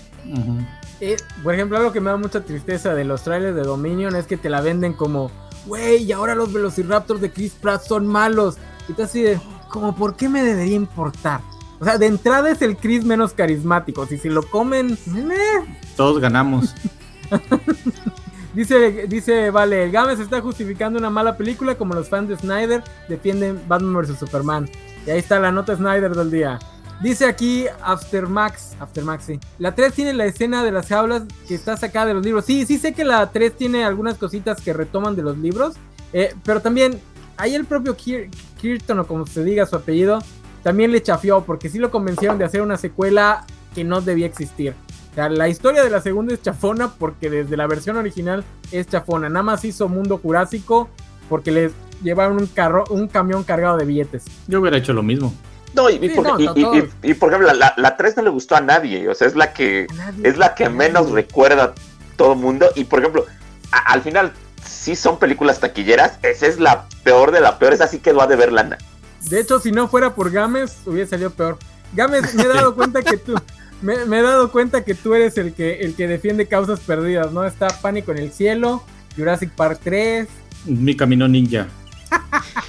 Eh, por ejemplo, algo que me da mucha tristeza de los trailers de Dominion es que te la venden como, güey, y ahora los Velociraptors de Chris Pratt son malos. Y tú así de, como, ¿por qué me debería importar? O sea, de entrada es el Chris menos carismático. Si se lo comen, meh. Todos ganamos. Dice, dice, vale, el Games está justificando una mala película como los fans de Snyder defienden Batman vs. Superman. Y ahí está la nota Snyder del día. Dice aquí Aftermax, Aftermax, sí. La 3 tiene la escena de las jaulas que está sacada de los libros. Sí, sí sé que la 3 tiene algunas cositas que retoman de los libros. eh, pero también, ahí el propio Kir- Kirton, o como se diga su apellido, también le chafió porque sí lo convencieron de hacer una secuela que no debía existir. O sea, la historia de la segunda es chafona porque desde la versión original es chafona. Nada más hizo Mundo Jurásico porque les llevaron un, carro, un camión cargado de billetes. Yo hubiera hecho lo mismo. No, y, y Sí, por, no, y- a y- todos. y- y, por ejemplo, la, la 3 no le gustó a nadie. O sea, es la que. Nadie- es la que menos recuerda todo el mundo. Y por ejemplo, a- al final, sí son películas taquilleras. Esa es la peor de la peor. Esa sí quedó a deber lana. De hecho, si no fuera por Games, hubiera salido peor. Games, me he dado cuenta que tú. Me, me he dado cuenta que tú eres el que, el que defiende causas perdidas, ¿no? Está Pánico en el Cielo, Jurassic Park 3. Mi camino ninja.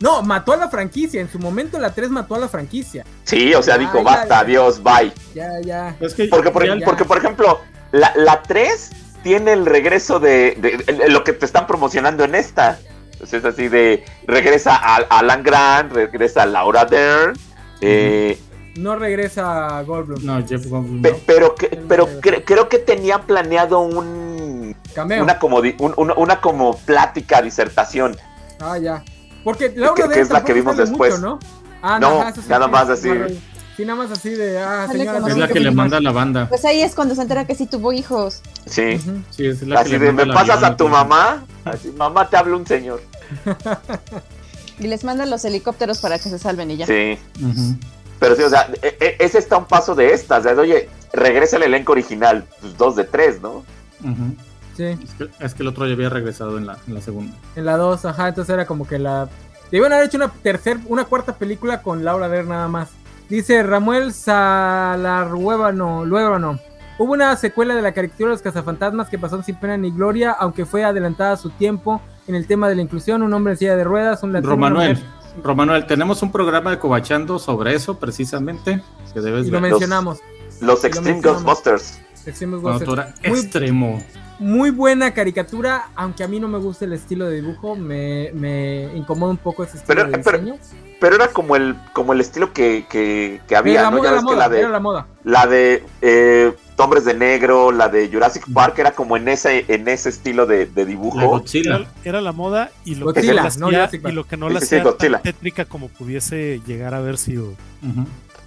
No, mató a la franquicia. En su momento la 3 mató a la franquicia. Sí, o sea, dijo, basta, ay. adiós, bye. Ya, ya. Es que Porque, por, ya- ya. porque, por ejemplo, la, la 3 tiene el regreso de, de- de lo que te están promocionando en esta. Entonces, es así de, regresa a, a Alan Grant, regresa a Laura Dern. eh, No regresa a Goldblum. No, Jeff Goldblum. pe- no. pero que, pero cre- creo que tenía planeado un, Cameo. una, como un- una, una como plática, disertación. Ah, ya. Porque Laura que- que Dern es la que vimos después. mucho, ¿no? Ah, No, sí nada sí, más sí, así. Sí, nada más así de, ah, señora. Es la que le manda a la banda. Pues ahí es cuando se entera que sí tuvo hijos. Sí. Ujú. Sí, es la Así que le de, manda ¿me pasas avión a tu todo. mamá? Así, mamá, te habla un señor. Y les mandan los helicópteros para que se salven y ya. Sí. Ujú. Pero sí, o sea, e- e- ese está un paso de estas. O sea, oye, regresa el elenco original, pues dos de tres, ¿no? Sí, Es que, es que el otro ya había regresado en la, en la segunda. en la 2, ajá, entonces era como que la... Debían haber hecho una tercer, una cuarta película con Laura Dern nada más. Dice Ramuel Salarruébano, Luébano. Hubo una secuela de la caricatura de los cazafantasmas que pasó sin pena ni gloria, aunque fue adelantada a su tiempo en el tema de la inclusión, un hombre en silla de ruedas, un latino, Romanuel, mujer, Romanuel, tenemos un programa de Cobachando sobre eso precisamente. Que debes y lo ver. mencionamos. Los lo Extreme mencionamos. Ghostbusters. Tú Ghostbusters. Muy- extremo. muy buena caricatura, aunque a mí no me gusta el estilo de dibujo, me, me incomoda un poco ese estilo Pero- de diseño. Pero era como el, como el estilo que, que, que había, Era la ¿no? moda, Ya la ves que moda, la de, era la moda. la de eh, Hombres de Negro, la de Jurassic Park, era como en ese, en ese estilo de, de La dibujo. Godzilla. Era, era la moda y lo Godzilla, que no la hacía, Jurassic y Park. lo que no Sí, la sí, sí, hacía Godzilla. tan tétrica como pudiese llegar a haber sido.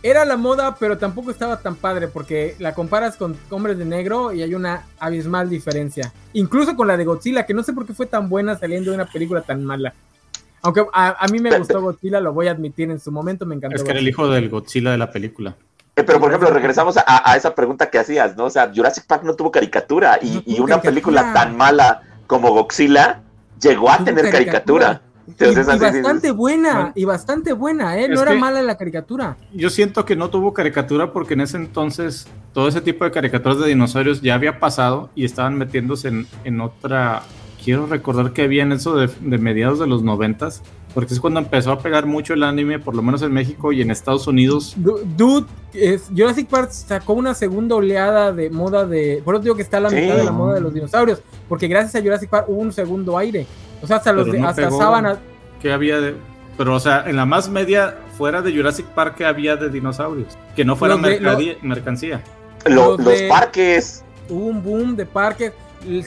Era la moda, pero tampoco estaba tan padre porque la comparas con Hombres de Negro y hay una abismal diferencia. Incluso con la de Godzilla, que no sé por qué fue tan buena saliendo de una película tan mala. Aunque a, a mí me gustó Godzilla, lo voy a admitir, en su momento me encantó. Es que era el hijo del Godzilla de la película. Eh, pero, por ejemplo, regresamos a, a esa pregunta que hacías, ¿no? O sea, Jurassic Park no tuvo caricatura y, No tuvo y una caricatura. película tan mala como Godzilla llegó a tener caricatura. caricatura. Y, Entonces, y así dices, bastante buena, Bueno. y bastante buena, ¿eh? Es No era mala la caricatura. Yo siento que no tuvo caricatura porque en ese entonces todo ese tipo de caricaturas de dinosaurios ya había pasado y estaban metiéndose en, en otra. Quiero recordar que había en eso de, de mediados de los noventas, porque es cuando empezó a pegar mucho el anime, por lo menos en México y en Estados Unidos. Du- Dude, es, Jurassic Park sacó una segunda oleada de moda de. Por eso digo que está a la Sí. mitad de la moda de los dinosaurios. Porque gracias a Jurassic Park hubo un segundo aire. O sea, hasta los Pero no hasta pegó. sábana. que había de. Pero, o sea, en la más media, fuera de Jurassic Park, que había de dinosaurios? Que no fuera Los de- mercadi- mercancía. lo- los los de- parques, Hubo un boom de parques.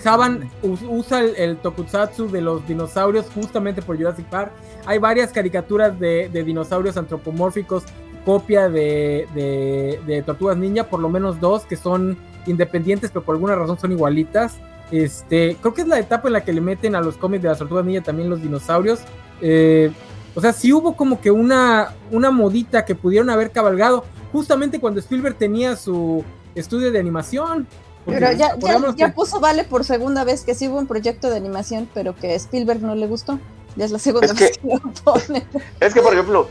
Saban us- usa el, el tokusatsu de los dinosaurios justamente por Jurassic Park. Hay varias caricaturas de, dinosaurios antropomórficos, copia de, de, de Tortugas Ninja, por lo menos dos que son independientes, pero por alguna razón son igualitas. Este, creo que es la etapa en la que le meten a los cómics de las Tortugas Ninja también los dinosaurios. Eh, o sea, sí hubo como que una, una modita que pudieron haber cabalgado, justamente cuando Spielberg tenía su estudio de animación. Pero ya, ya, puso Vale por segunda vez que sí hubo un proyecto de animación, pero que a Spielberg no le gustó. Ya es la segunda Es vez que- que lo pone. Es que, por ejemplo,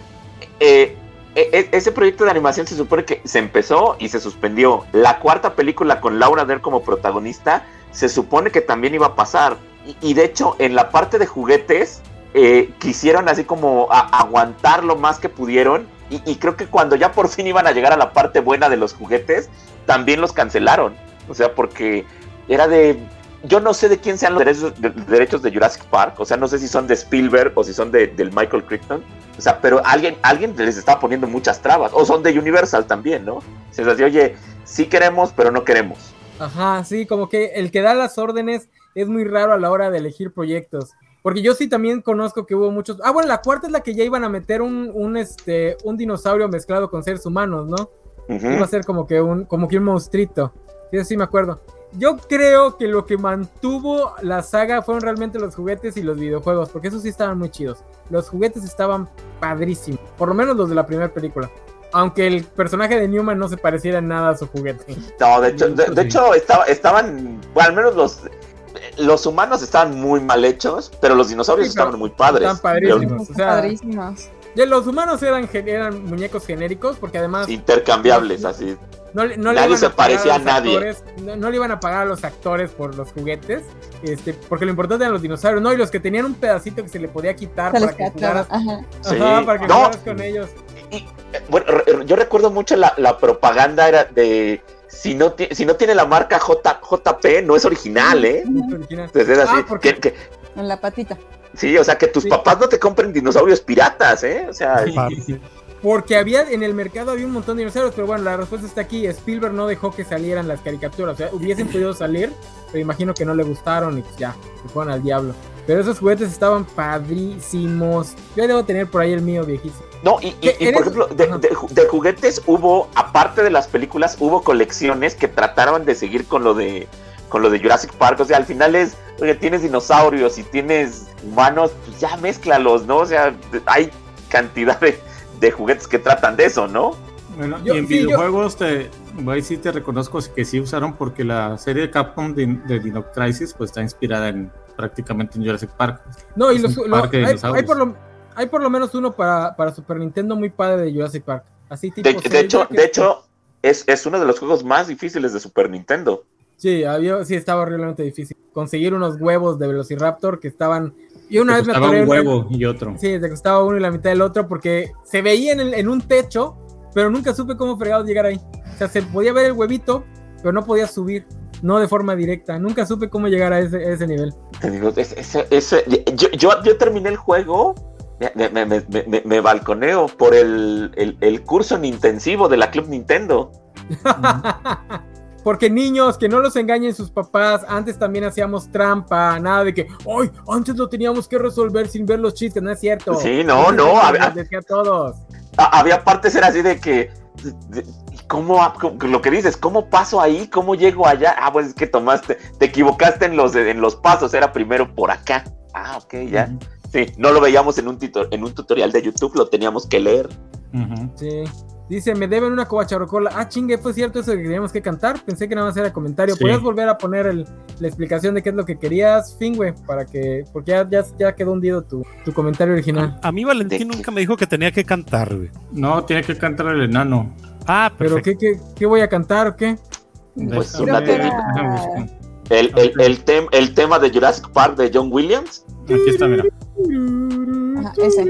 eh, e- e- ese proyecto de animación se supone que se empezó y se suspendió. La cuarta película con Laura Dern como protagonista se supone que también iba a pasar. Y, y de hecho, en la parte de juguetes, eh, quisieron así como a- aguantar lo más que pudieron. Y, y creo que cuando ya por fin iban a llegar a la parte buena de los juguetes, también los cancelaron. O sea, porque era de... Yo no sé de quién sean los derechos de, derechos de Jurassic Park. O sea, no sé si son de Spielberg o si son de, del Michael Crichton. O sea, pero alguien, alguien les estaba poniendo muchas trabas. O son de Universal también, ¿no? Se les decía, oye, sí queremos, pero no queremos. Ajá, sí, como que el que da las órdenes es muy raro a la hora de elegir proyectos. Porque yo sí también conozco que hubo muchos. Ah, bueno, la cuarta es la que ya iban a meter un, un, este, un dinosaurio mezclado con seres humanos, ¿no? Ujú. Iba a ser como que un, como que un monstruito. Sí, sí me acuerdo. Yo creo que lo que mantuvo la saga fueron realmente los juguetes y los videojuegos, porque esos sí estaban muy chidos. Los juguetes estaban padrísimos, por lo menos los de la primera película. Aunque el personaje de Newman no se pareciera en nada a su juguete. No, de hecho, de, hecho estaba, estaban, bueno, al menos los, los humanos estaban muy mal hechos, pero los dinosaurios Sí, pero estaban muy padres. están padrísimos. Pero o sea- Padrísimos. Ya, Los humanos eran, eran muñecos genéricos, porque además Intercambiables, así. no, no Nadie se parecía a nadie. actores, no, no le iban a pagar a los actores por los juguetes, este, porque lo importante eran los dinosaurios, ¿no? Y los que tenían un pedacito que se le podía quitar para que jugaras, Ajá. Sí. Ajá, para que No. jugaras con ellos. Y- eh, bueno, yo recuerdo mucho la, la propaganda era de si no, si no tiene la marca J, JP, no es original, ¿eh? Es original. Entonces es así. Ah, porque- que- que- En la patita. Sí, o sea, que tus Sí. papás no te compren dinosaurios piratas, ¿eh? O sea, Aparte. Porque había en el mercado había un montón de dinosaurios, pero bueno, la respuesta está aquí. Spielberg no dejó que salieran las caricaturas. O sea, hubiesen podido salir, pero imagino que no le gustaron y pues ya, se fueron al diablo. Pero esos juguetes estaban padrísimos. Yo debo tener por ahí el mío viejísimo. No, y, y- por ejemplo, de, de de juguetes hubo, aparte de las películas, hubo colecciones que trataron de seguir con lo de con lo de Jurassic Park. O sea, al final es, oye, tienes dinosaurios y tienes humanos, pues ya mézclalos, ¿no? O sea, hay cantidad de, de juguetes que tratan de eso, ¿no? Bueno, Yo- y en sí, yo- videojuegos te, ahí sí te reconozco que sí usaron porque la serie de Capcom de, de Dino Crisis pues está inspirada en prácticamente en Jurassic Park. No, y los, lo- hay, por lo, hay por lo menos uno para, para Super Nintendo muy padre de Jurassic Park. Así tipo. De, de hecho, que- de hecho es, es uno de los juegos más difíciles de Super Nintendo. Sí, había, sí, estaba horriblemente difícil. Conseguir unos huevos de Velociraptor que estaban. Y una Te vez me costaba atoré un huevo y otro. Sí, te costaba uno y la mitad del otro porque se veía en, el- en un techo, pero nunca supe cómo fregados llegar ahí. O sea, se podía ver el huevito, pero no podía subir, no de forma directa. Nunca supe cómo llegar a ese, a ese nivel. Te digo, ese- ese- ese- yo, yo, yo terminé el juego, me, me, me, me- me- me balconeo por el, el, el curso en intensivo de la Club Nintendo. Porque niños, que no los engañen sus papás, antes también hacíamos trampa, nada de que, ¡ay! Antes lo teníamos que resolver sin ver los chistes, no es cierto. Sí, no, Antes no, les- a ver- les decía a todos. Había partes era así de que de- ¿cómo, cómo- lo que dices cómo paso ahí cómo llego allá ah pues es que tomaste te equivocaste en los en los pasos era primero por acá ah ok ya sí no lo veíamos en un en un tutorial de YouTube lo teníamos que leer. Sí. Dice, me deben una covacharocola. Ah, chingue, fue cierto eso de que teníamos que cantar. Pensé que nada más era comentario. Sí. ¿Podrías volver a poner el- la explicación de qué es lo que querías, Fingüe? Para que, porque ya, ya, ya quedó hundido tu, tu comentario original. A mí Valentín nunca me dijo que tenía que cantar, güey. No, tiene que cantar el enano. Ah, Pero, perfecto. ¿qué, qué, qué voy a cantar o qué? Pues Déjame- una el, el, el, tem- el tema de Jurassic Park de John Williams Aquí está, mira. Ajá, ese.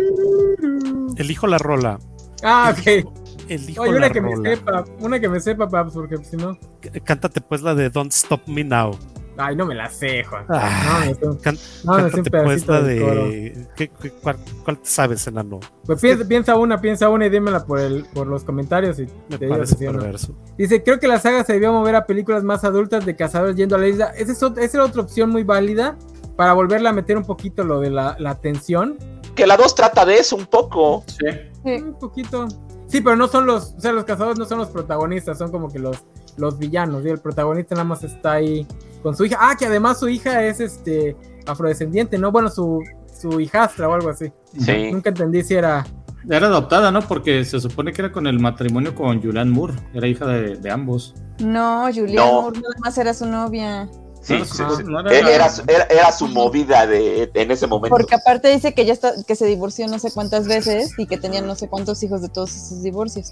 Elijo la rola. Ah, ok. Oye, la una que me sepa, una que me sepa, Paps, porque si no. C- Cántate pues la de Don't Stop Me Now. Ay, no me la sé, Juan. Ah, no, sé, Can- no, un Cántate pues pedacito la de... ¿Qué, qué- cuál, cuál te sabes, enano? Pues piensa, piensa una, piensa una y dímela por, el, por los comentarios y Me te digo parece si sí o no. perverso. Dice, creo que la saga se debió mover a películas más adultas de cazadores yendo a la isla. Esa es, esa era otra opción muy válida para volverla a meter un poquito lo de la, la tensión. que la 2 trata de eso un poco Sí. Sí. Un poquito. Sí, pero no son los, o sea, los cazadores no son los protagonistas, son como que los, los villanos. Y el protagonista nada más está ahí con su hija. Ah, que además su hija es este afrodescendiente, ¿no? Bueno, su, su hijastra o algo así. sí Nunca entendí si era Era adoptada, ¿no? Porque se supone que era con el matrimonio con Julianne Moore. Era hija de, de ambos. No, Julianne No. Moore nada más era su novia. Sí, No, sí, sí. no Era, era su- era- era su movida de, en ese momento. Porque aparte dice que ya está, que se divorció no sé cuántas veces y que tenían no sé cuántos hijos de todos esos divorcios.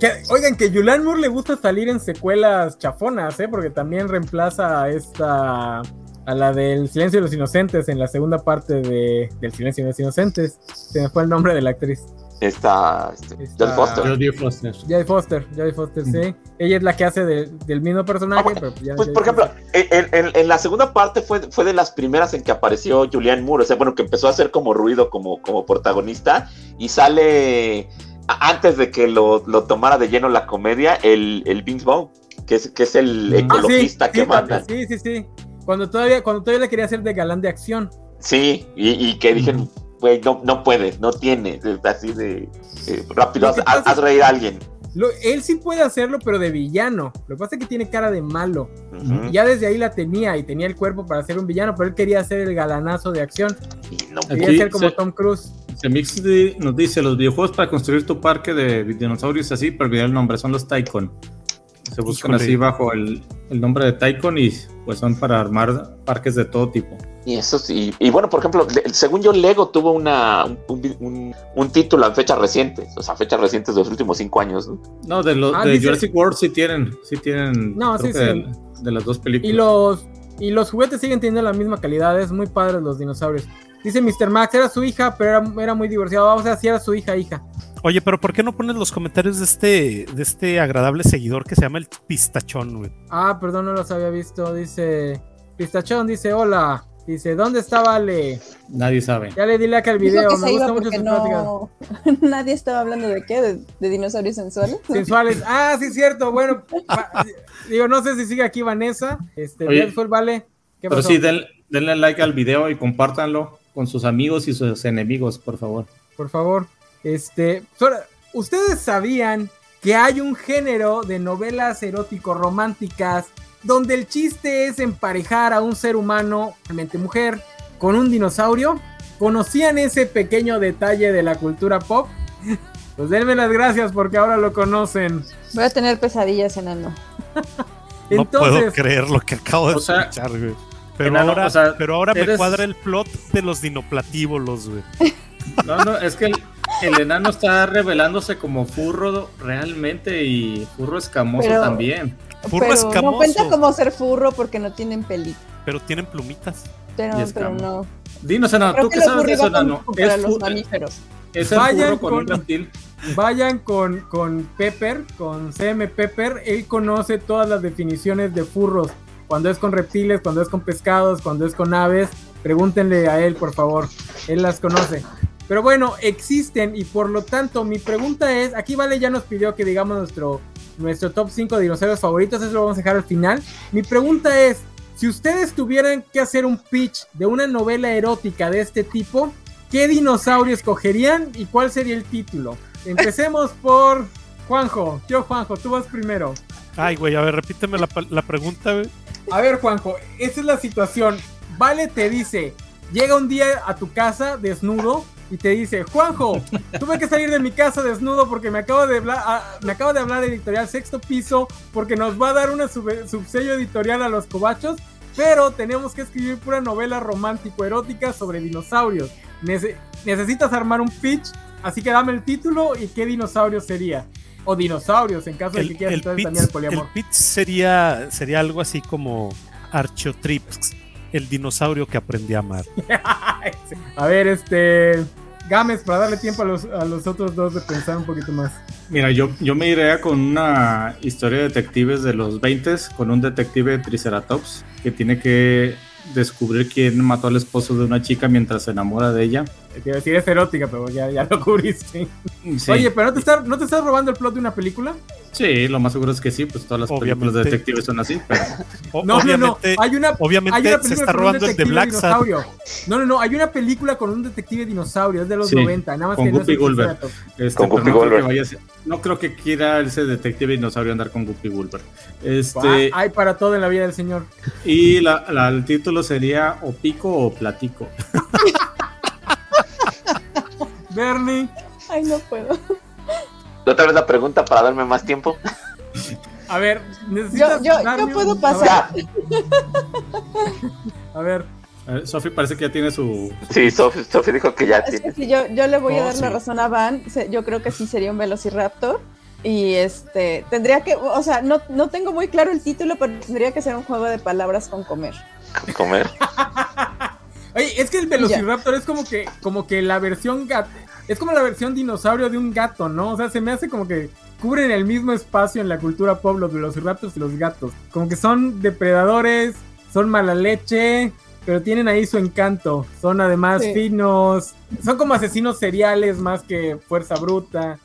Que- oigan, que Julianne Moore le gusta salir en secuelas chafonas, ¿eh? Porque también reemplaza a esta. a la del Silencio de los Inocentes en la segunda parte de, del Silencio de los Inocentes. Se me fue el nombre de la actriz. Esta, este, Esta- Jodie Foster. Jodie Foster. Jodie Foster, Jodie Foster, sí. Ella es la que hace de- del mismo personaje, Ah, bueno, pero ya- Pues, ya- por ejemplo, en, en- en la segunda parte fue, fue de las primeras en que apareció Julianne Moore. O sea, bueno, que empezó a hacer como ruido como, como protagonista. Y sale, antes de que lo, lo tomara de lleno la comedia, el, el Vince Vaughn, que es, que es el Ah, Ah, sí, ecologista que sí, manda. Sí, sí, sí. Cuando todavía, cuando todavía le quería hacer de galán de acción. Sí, y, y que dije, güey, no, no puede, no tiene. Así de eh, rápido, haz, pasa reír a alguien. Lo- él sí puede hacerlo, pero de villano. Lo que pasa es que tiene cara de malo. Ujú. Ya desde ahí la tenía y tenía el cuerpo para ser un villano, pero él quería ser el galanazo de acción. Y no Quería Aquí ser como se- Tom Cruise. Se mix di- nos dice los videojuegos para construir tu parque de dinosaurios así, pero olvidé el nombre, son los Tycoon. Se buscan Híjole. así bajo el, el nombre de Tycoon y pues son para armar parques de todo tipo. Y eso sí, y bueno, por ejemplo, según yo, Lego tuvo una, un, un- un- un título en fechas recientes, o sea, fechas recientes de los últimos cinco años, ¿no? No, de los Ah, de dice- Jurassic World sí tienen, sí tienen No, sí, sí. De, de las dos Y películas. los, y los juguetes siguen teniendo la misma calidad. Es muy padre los dinosaurios. Dice Mr. Max, era su hija, pero era, era muy divorciado. Vamos a ver si era su hija, hija. Oye, pero ¿por qué no pones los comentarios de este, de este agradable seguidor que se llama el Pistachón, güey? Ah, perdón, no los había visto. Dice Pistachón, dice hola. Dice, ¿dónde está Vale? Nadie sabe. Ya le di like al video. Me gusta mucho sus no... Nadie estaba hablando de qué, de, de dinosaurios sensuales. Sensuales. Ah, sí, cierto. Bueno, digo, no sé si sigue aquí Vanessa. Este, Oye, el Vale. ¿Qué Pero pasó? sí, den- denle like al video y compártanlo con sus amigos y sus enemigos, por favor. por favor. Este, ustedes sabían que hay un género de novelas erótico-románticas donde el chiste es emparejar a un ser humano, realmente mujer, con un dinosaurio. ¿Conocían ese pequeño detalle de la cultura pop? Pues denme las gracias porque ahora lo conocen. Voy a tener pesadillas, enano. No puedo creer lo que acabo de O sea, escuchar, güey. Pero enano, ahora, o sea, pero ahora me cuadra el plot de los dinoplatívolos, güey. No, no, es que el, el enano está revelándose como furro realmente y furro escamoso Pero- también. Furro pero escamoso. no cuenta como ser furro porque no tienen pelito. Pero tienen plumitas. Pero, Y pero no. Dinos, enano, ¿tú que sabes de eso, enano? ¿Es, los mamíferos. es el Vayan furro con, con- un reptil? vayan con, con Pepper, con CM Pepper. Él conoce todas las definiciones de furros. Cuando es con reptiles, cuando es con pescados, cuando es con aves. Pregúntenle a él, por favor. Él las conoce. Pero bueno, existen y por lo tanto mi pregunta es, aquí Vale ya nos pidió que digamos nuestro, nuestro top 5 de dinosaurios favoritos, eso lo vamos a dejar al final. Mi pregunta es, si ustedes tuvieran que hacer un pitch de una novela erótica de este tipo, ¿qué dinosaurio escogerían y cuál sería el título? Empecemos por Juanjo. Yo, Juanjo, tú vas primero. Ay, güey, a ver, repíteme la, la pregunta, güey. A ver, Juanjo, esa es la situación. Vale te dice, llega un día a tu casa desnudo y te dice, Juanjo, tuve que salir de mi casa desnudo porque me acabo de hablar, ah, me acabo de hablar de editorial sexto piso porque nos va a dar sub- subsello editorial a los cobachos, pero tenemos que escribir pura novela romántico erótica sobre dinosaurios. Nece- necesitas armar un pitch, así que dame el título y qué dinosaurio sería. O dinosaurios, en caso de que quieras el entonces pitch, también el poliamor. el pitch sería, sería algo así como Archotrips, el dinosaurio que aprendí a amar. A ver, este. Games, para darle tiempo a los, a los otros dos de pensar un poquito más. Mira, yo, yo me iría con una historia de detectives de los 20 con un detective Triceratops que tiene que descubrir quién mató al esposo de una chica mientras se enamora de ella. Te iba a decir es erótica, pero ya, ya lo cubriste. Sí, Oye, pero ¿no te, estás, ¿no te estás robando el plot de una película? sí, lo más seguro es que sí, pues todas las películas de detectives son así. Pero... O- No, no, no. obviamente, Hay una, obviamente hay una se película está con un robando el de Black dinosaurio. No, no, no. Hay una película con un detective dinosaurio. Es de los Sí, 90. Nada más con que no Guppy Goldberg. Triceratops. Este, Con pero Guppy no, creo vaya a ser- no creo que quiera ese detective dinosaurio andar con Guppy Goldberg. Este, Hay para todo en la vida del señor. y la, la- el título sería O Pico o Platico. Bernie. Ay, no puedo. Otra vez la pregunta para darme más tiempo. A ver, Yo, necesitas. yo, yo un- puedo a ver, pasar. A ver, Eh, Sofi parece que ya tiene su. Sí, Sofi, dijo que ya Es que tiene. si yo, yo le voy a dar la sí. razón a Van, yo creo que sí sería un Velociraptor. Y este, tendría que, o sea, no, no tengo muy claro el título, pero tendría que ser un juego de palabras con comer. comer. Oye, es que el Velociraptor es como que, como que la versión gato, es como la versión dinosaurio de un gato, ¿no? O sea, se me hace como que cubren el mismo espacio en la cultura pop los Velociraptors y los gatos. Como que son depredadores, son mala leche, pero tienen ahí su encanto. Son además Sí. finos, son como asesinos seriales más que fuerza bruta.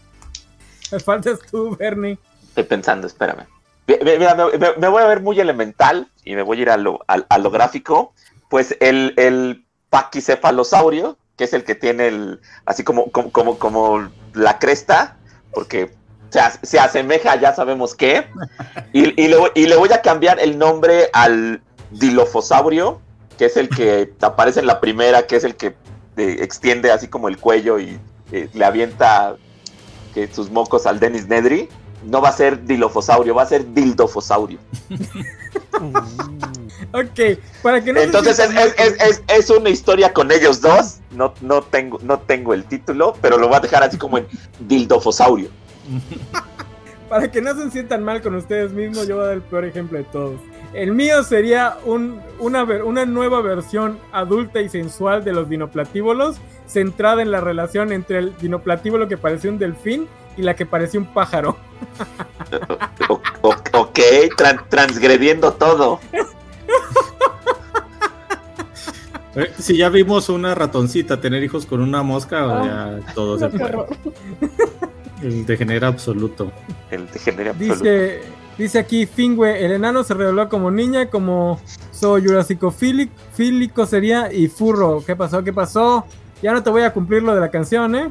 Me faltas tú, Bernie. Estoy pensando, espérame. Me, me- me voy a ver muy elemental y me voy a ir a lo, a- a lo gráfico. Pues el, el paquicefalosaurio, que es el que tiene el, así como, como, como, como la cresta, porque se, se asemeja a ya sabemos qué. Y, y le, voy- y le voy a cambiar el nombre al dilofosaurio, que es el que aparece en la primera, que es el que eh, extiende así como el cuello y eh, le avienta que sus mocos al Dennis Nedry. No va a ser dilofosaurio, va a ser dildofosaurio. Ok, para que no se Entonces es, sientan es, es, es- una historia con ellos dos. No, no, tengo, no tengo el título, pero lo voy a dejar así como en dildofosaurio. Para que no se sientan mal con ustedes mismos, yo voy a dar el peor ejemplo de todos. El mío sería un- una, una nueva versión adulta y sensual de los dinoplatívolos, centrada en la relación entre el dinoplatíbulo que parecía un delfín y la que parecía un pájaro. Ok, tran- transgrediendo todo. Eh, Si ya vimos una ratoncita tener hijos con una mosca, Ah. ya todo se puede. horror. El degenera absoluto. El degenere absoluto. Dice, dice aquí Fingüe, el enano se reveló como niña, como soy jurasicofílico fílico sería y furro. ¿Qué pasó? ¿Qué pasó? Ya no te voy a cumplir lo de la canción, ¿eh?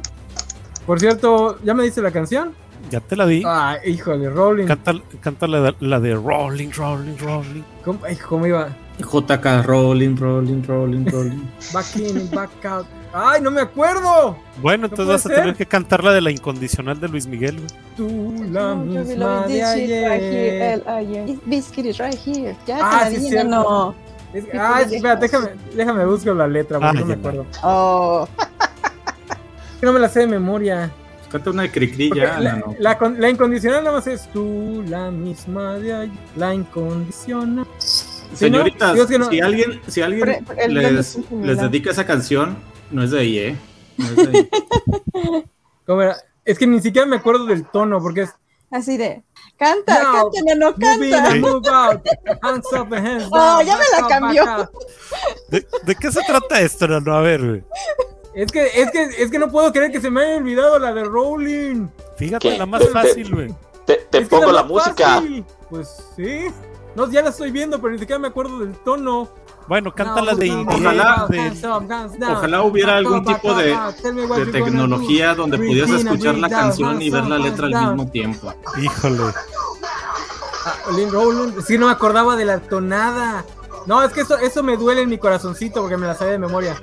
Por cierto, ¿ya me dice la canción? Ya te la di. Ah, híjole, Rolling. Canta, canta la, de- la de Rolling, Rolling, Rolling. ¿Cómo, cómo iba? JK, rolling, rolling, rolling, rolling. Back in, back out. ¡Ay, no me acuerdo! Bueno, ¿No entonces vas a ser? tener que cantar la de la incondicional de Luis Miguel. güey. Tú, la No, misma lo- de ayer. biscuit is right here. Ya Ah, te la sí, di, cierto. no. Es- ah, espera, déjame, déjame buscar la letra, porque Ah, no me acuerdo. Oh, Que no me la sé de memoria. Canta una de Cricri Porque ya, la, no. la con- la incondicional nada más es tú, la misma de ayer. La incondicional. Señoritas, no- si alguien, si alguien Pero- pero el les, dedica esa canción, no es de ahí, ¿eh? No es de ahí. Es que ni siquiera me acuerdo del tono, porque es. así de. Canta, No, canta, no, canta. move out. Hands up and hands Oh, down. ya me la cambió. back up. ¿De, de qué se trata esto, no? A ver, güey. Es que, es que, es que no puedo creer que se me haya olvidado la de Rolling. Fíjate, ¿Qué? la más fácil, güey. Te, pongo la más música. fácil. Pues sí. No, ya la estoy viendo, pero ni siquiera me acuerdo del tono. Bueno, canta la de No, Ojalá- de-. Ojalá hubiera algún tipo de- tecnología do. donde and escuchar la canción y ver la letra al mismo tiempo. Híjole. Ah. Sí, no me acordaba de la tonada. No, es que eso, eso me duele en mi corazoncito porque me la sabía de memoria.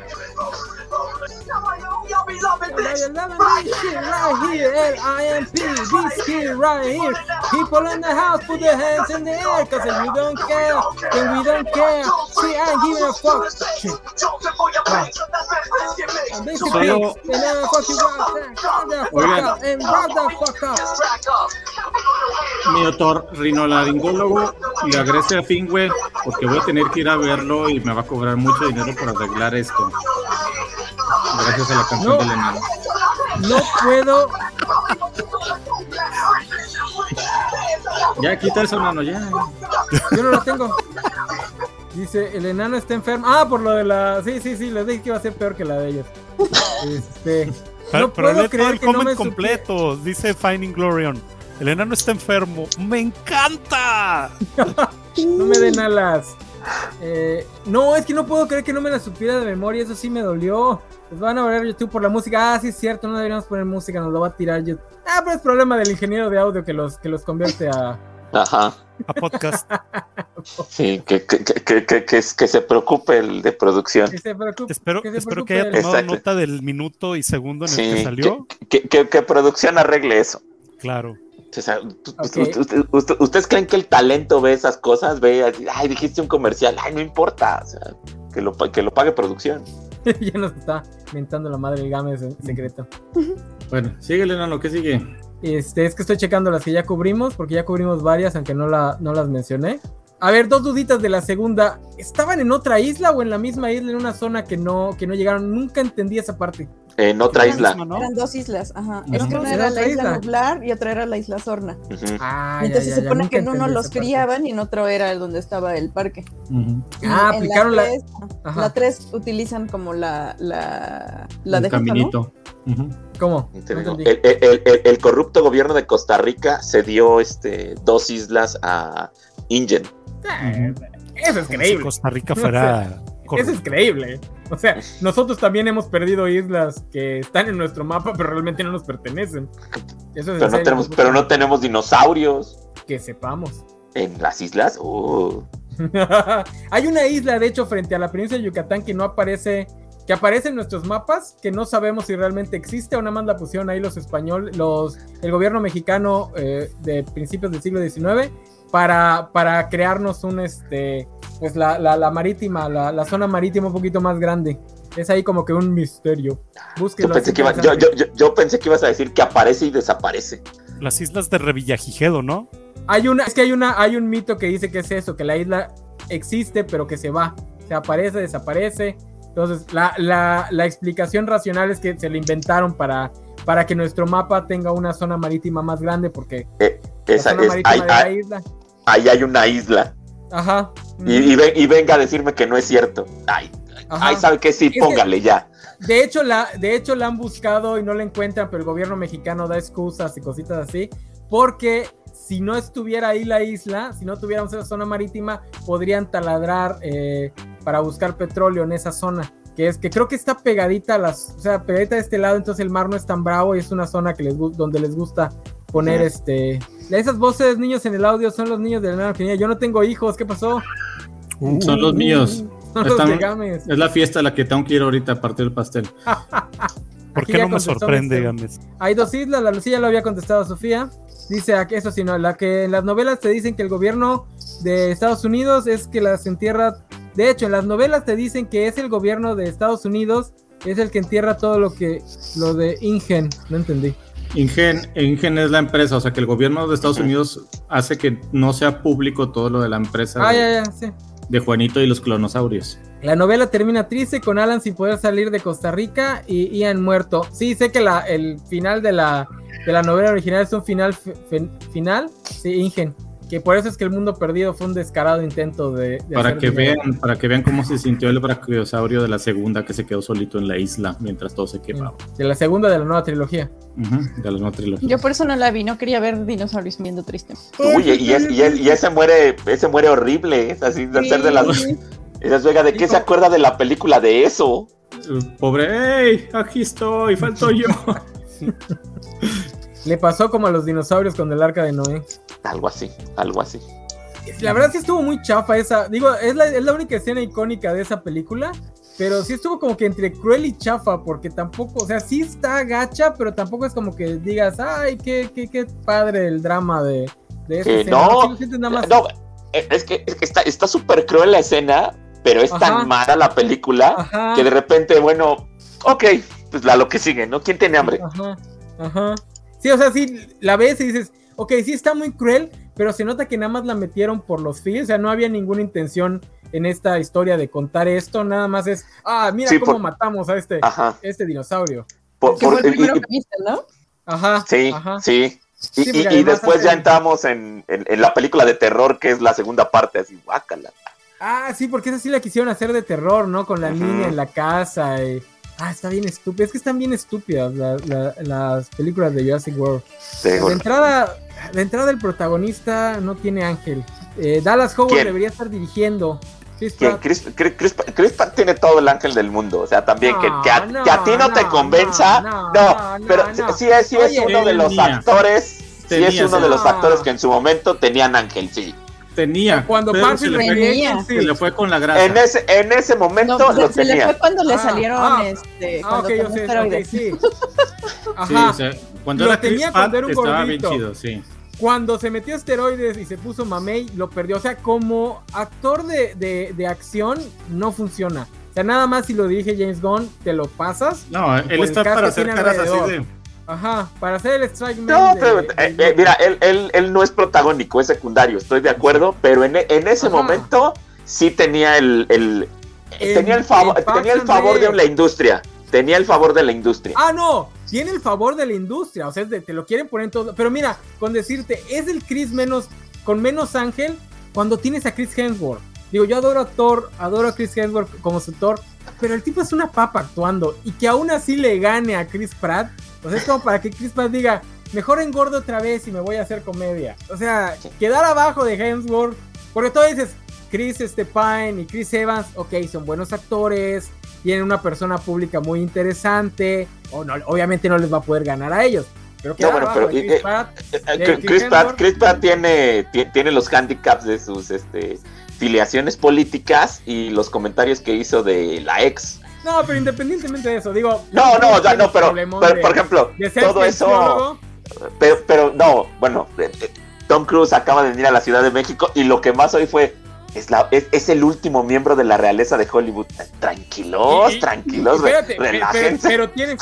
Right here, L-I-M-P, this kid right here. People in the house, put their hands in the air, cause if you don't care, then we don't care. See, I ain't giving a fuck. This is Solo- big, and now fuck up, and the fuck up. Mi doctor rinolaringólogo le agrese a Fingüe porque voy a tener que ir a verlo y me va a cobrar mucho dinero por arreglar esto. Gracias a la canción No. puedo. Ya quita eso, nano, ya. Yo no la tengo. Dice, el enano está enfermo. Ah, por lo de la. Sí, sí, sí, les dije que iba a ser peor que la de ellos. Este. Pero, No pero puedo lee todo creer el que no comment me completo. Dice Finding Glorion. El enano está enfermo. ¡Me encanta! No me den alas. Eh, no, es que no puedo creer que no me la supiera de memoria. Eso sí me dolió. Pues van a ver YouTube por la música. Ah, sí, es cierto. No deberíamos poner música. Nos lo va a tirar YouTube. Ah, pero es problema del ingeniero de audio que los, que los convierte a, Ajá. a podcast. Sí, que, que, que, que, que, que se preocupe el de producción. Que se preocupe- Espero, que se espero que preocupe haya tomado Exacto. nota del minuto y segundo en el que salió. que, que, que producción arregle eso. Claro. Usted- usted- ¿Ustedes creen que el talento ve esas cosas? Ve, así, ay, dijiste un comercial, ay, no importa. O sea, que lo, que lo pague producción. ya nos está mentando la madre el Games en secreto. Bueno, síguele, Nano, ¿qué sigue? Este, es que estoy checando las que ya cubrimos, porque ya cubrimos varias, aunque no, la, no las mencioné. A ver, dos duditas de la segunda. ¿Estaban en otra isla o en la misma isla, en una zona que no, que no llegaron? Nunca entendí esa parte. En otra isla. ¿no? Eran dos islas, ajá. Ujú. Es que una Era la isla isla. nublar y otra era la isla Sorna. Ah, Entonces ya, ya, se supone que en uno los parte. criaban y en otro era el donde estaba el parque. Ujú. Y Ah, en aplicaron la- tres-. La 3 utilizan como la, la, la Un de caminito. ¿Cómo? No el, el- el- el corrupto gobierno de Costa Rica cedió este, dos islas a Ingen. Eso es si creíble. Costa Rica fuera. Eso es creíble. O sea, nosotros también hemos perdido islas que están en nuestro mapa, pero realmente no nos pertenecen. Eso es Pero no, tenemos, pero no tenemos dinosaurios que sepamos. en las islas. Uh, Hay una isla, de hecho, frente a la península de Yucatán que no aparece, que aparece en nuestros mapas, que no sabemos si realmente existe o nada más la pusieron ahí los españoles, los, el gobierno mexicano eh, de principios del siglo XIX para, para crearnos un, este, pues la, la, la marítima, la, la zona marítima un poquito más grande. Es ahí como que un misterio. yo, Búsquenlo. pensé que iba- yo, yo- yo- yo pensé que ibas a decir que aparece y desaparece. Las islas de Revillagigedo, ¿no? Hay una, es que hay una, hay un mito que dice que es eso, que la isla existe, pero que se va. Se aparece, desaparece. Entonces, la, la, la explicación racional es que se le inventaron para, para que nuestro mapa tenga una zona marítima más grande, porque Esa, la zona es, de la ahí- isla. ahí hay una isla. Ajá. Y, y ven- y venga a decirme que no es cierto. Ay, ay, sabe que sí, póngale ya. De hecho, la, de hecho, la han buscado y no la encuentran, pero el gobierno mexicano da excusas y cositas así, porque si no estuviera ahí la isla, si no tuviéramos esa zona marítima, podrían taladrar eh, para buscar petróleo en esa zona. Que es que creo que está pegadita a las, o sea, pegadita de este lado, entonces el mar no es tan bravo y es una zona que les donde les gusta poner este. Esas voces niños en el audio son los niños de la nueva. Yo no tengo hijos, ¿qué pasó? Son los míos. Son los Están- de Games. Es la fiesta a la que tengo que ir ahorita a partir del pastel. ¿Por Aquí qué no me sorprende. Gámez? Hay dos islas, la Lucía ya lo había contestado Sofía. Dice aquí, eso sí, no, la que en las novelas te dicen que el gobierno de Estados Unidos es que las entierra. De hecho, en las novelas te dicen que es el gobierno de Estados Unidos, es el que entierra todo lo que, lo de Ingen. No entendí. Ingen, Ingen es la empresa, o sea que el gobierno de Estados. Unidos hace que no sea público todo lo de la empresa Ah, de, ya, ya, sí. de Juanito y los clonosaurios. La novela termina triste con Alan sin poder salir de Costa Rica y Ian muerto. Sí, sé que la, el final de la, de la novela original es un final fe- final, sí, Ingen. Que por eso es que el mundo perdido fue un descarado intento de, de Para hacer que dinero. vean, para que vean cómo se sintió el brachiosaurio de la segunda que se quedó solito en la isla mientras todo se quemaba. De la segunda de la nueva trilogía. De la nueva trilogía. Yo por eso no la vi, no quería ver dinosaurios viendo triste. Uy, y, es- y, es- y ese muere, ese muere horrible, es así de ser de las. Esas oiga, ¿de qué se acuerda de la película de eso? Eh, Pobre, ¡ey! Aquí estoy, falto yo. Le pasó como a los dinosaurios con el arca de Noé. Algo así, algo así. La verdad sí estuvo muy chafa esa. Digo, es la, es la única escena icónica de esa película. Pero sí estuvo como que entre cruel y chafa. Porque tampoco, o sea, sí está gacha, pero tampoco es como que digas, ay, qué, qué, qué padre el drama de, de esta Eh, escena". no, Sí nada más- No, eh, es que, es que está está súper cruel la escena, pero es Ajá. tan mala la película Ajá. que de repente, bueno, ok, pues la lo que sigue, ¿no? ¿Quién tiene hambre? Ajá, ajá. Sí, o sea, sí, la ves y dices, ok, sí está muy cruel, pero se nota que nada más la metieron por los feels, o sea, no había ninguna intención en esta historia de contar esto, nada más es, ah, mira Sí, cómo por- matamos a este, Ajá. este dinosaurio. Por- Que fue por- el primero y- que viste, ¿no? Ajá, sí, ajá. sí. Y, Sí, y- después ya entramos en, en- en la película de terror, que es la segunda parte, así, guácala. Ah, sí, porque esa sí la quisieron hacer de terror, ¿no? Con la niña en la casa y... Ah, está bien estúpida. Es que están bien estúpidas la- la- las películas de Jurassic World. Digo, De entrada, de entrada el protagonista no tiene ángel. Eh, Dallas Howard ¿Quién? debería estar dirigiendo. Chris. Chris, Chris- Chris- Chris Pratt tiene todo el ángel del mundo. O sea, también que, No, que a, no, que a ti no, te convenza. no, No, no, pero no, sí- sí, es, sí Oye, uno de los actores sí es Tenía, uno sí. de los actores que en su momento tenían ángel, sí. Tenía. Cuando pero Parks se le, fue, Tenía. se le fue con la grasa. En ese, en ese momento No, lo se, se le tenía. fue cuando le Ah, salieron ah, este. Ah, cuando ok, yo sé, esteroides. ok, sí. Sí, Ajá. o sea, cuando Lo era tenía cuando era un estaba bien gordito. chido, sí. Cuando se metió esteroides y se puso mamey, lo perdió. O sea, como actor de, de, de acción, no funciona. O sea, nada más si lo dirige James Gunn, te lo pasas. No, él está para hacer tiene caras así alrededor. de. Ajá, para hacer el strike No, de- pero, de- eh, eh, mira, él, él, él no es protagónico, es secundario, estoy de acuerdo, pero en, en ese Ajá. momento sí tenía el, el- En- tenía el favor, tenía el favor de la industria, tenía el favor de la industria. Ah, no, tiene el favor de la industria, o sea, de- te lo quieren poner en todo. Pero mira, con decirte, es el Chris menos, con menos ángel cuando tienes a Chris Hemsworth. Digo, yo adoro a Thor, adoro a Chris Hemsworth como su Thor, pero el tipo es una papa actuando y que aún así le gane a Chris Pratt, o sea, es como para que Chris Pratt diga, mejor engordo otra vez y me voy a hacer comedia. O sea, quedar abajo de Hemsworth, porque tú dices, Chris este, Pine y Chris Evans, ok, son buenos actores, tienen una persona pública muy interesante, o no, obviamente no les va a poder ganar a ellos. Pero quedar bueno, pero, eh, Chris Pratt, Eh, de Chris, Pratt, Hemsworth. Chris Pratt tiene, ti- tiene los handicaps de sus este, filiaciones políticas y los comentarios que hizo de la ex. No, pero independientemente de eso, digo. No, no, tiene no, pero, problemón pero, de- por ejemplo, todo eso, pero, pero no, bueno, Tom Cruise acaba de venir a la Ciudad de México y lo que más hoy fue, es, la, es, es el último miembro de la realeza de Hollywood. Tranquilos, Y- y- tranquilos, Espérate, pe- relájense. pero, pero tiene.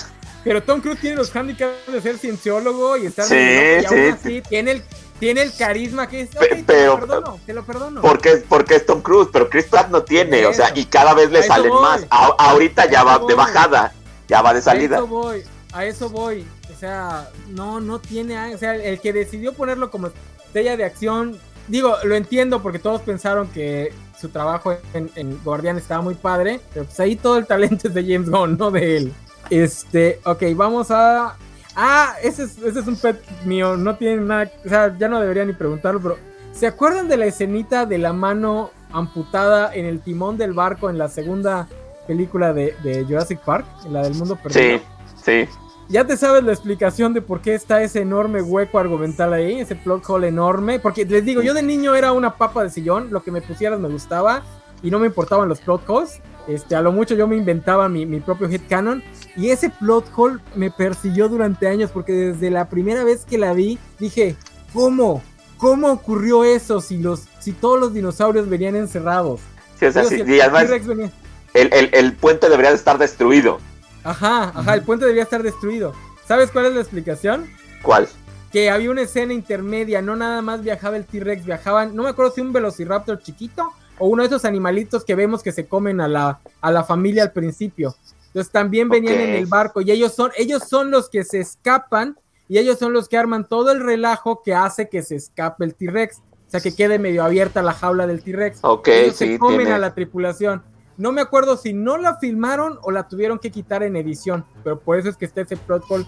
Pero Tom Cruise tiene los handicaps de ser cienciólogo y estar Sí, y aún sí, así tiene el, tiene el carisma que es. Pe- ok, te pero- lo perdono, te lo perdono. Porque, porque es Tom Cruise, pero Chris Pratt no tiene, Eso. o sea, y cada vez A le salen voy. más. A- ahorita ya A va de bajada, ya va de A salida. eso voy, a eso voy. O sea, no, no tiene. O sea, el que decidió ponerlo como estrella de acción, digo, lo entiendo porque todos pensaron que su trabajo en, en Guardián estaba muy padre, pero pues ahí todo el talento es de James Gunn, no de él. Este, ok, vamos a. Ah, ese es, ese es un pet mío, no tiene nada. O sea, ya no debería ni preguntarlo, pero. ¿Se acuerdan de la escenita de la mano amputada en el timón del barco en la segunda película de, de Jurassic Park? En la del mundo perdido. Sí, sí. Ya te sabes la explicación de por qué está ese enorme hueco argumental ahí, ese plot hole enorme. Porque les digo, yo de niño era una papa de sillón, lo que me pusieras me gustaba y no me importaban los plot holes. Este, a lo mucho yo me inventaba mi, mi propio headcanon. Y ese plot hole me persiguió durante años porque desde la primera vez que la vi dije, ¿cómo? ¿Cómo ocurrió eso si, los, si todos los dinosaurios venían encerrados? Sí, o sea, Digo, sí, si el y además venía- el, el- el puente debería de estar destruido. Ajá, ajá, el puente debía estar destruido. ¿Sabes cuál es la explicación? ¿Cuál? que había una escena intermedia, no nada más viajaba el T-Rex, viajaban, no me acuerdo si un velociraptor chiquito o uno de esos animalitos que vemos que se comen a la, a la familia al principio. Entonces también venían en el barco y ellos son, ellos son los que se escapan y ellos son los que arman todo el relajo que hace que se escape el T-Rex. O sea, que quede medio abierta la jaula del T-Rex. Ok, Ellos sí, se comen tiene- a la tripulación. No me acuerdo si no la filmaron o la tuvieron que quitar en edición, pero por eso es que está ese plot hole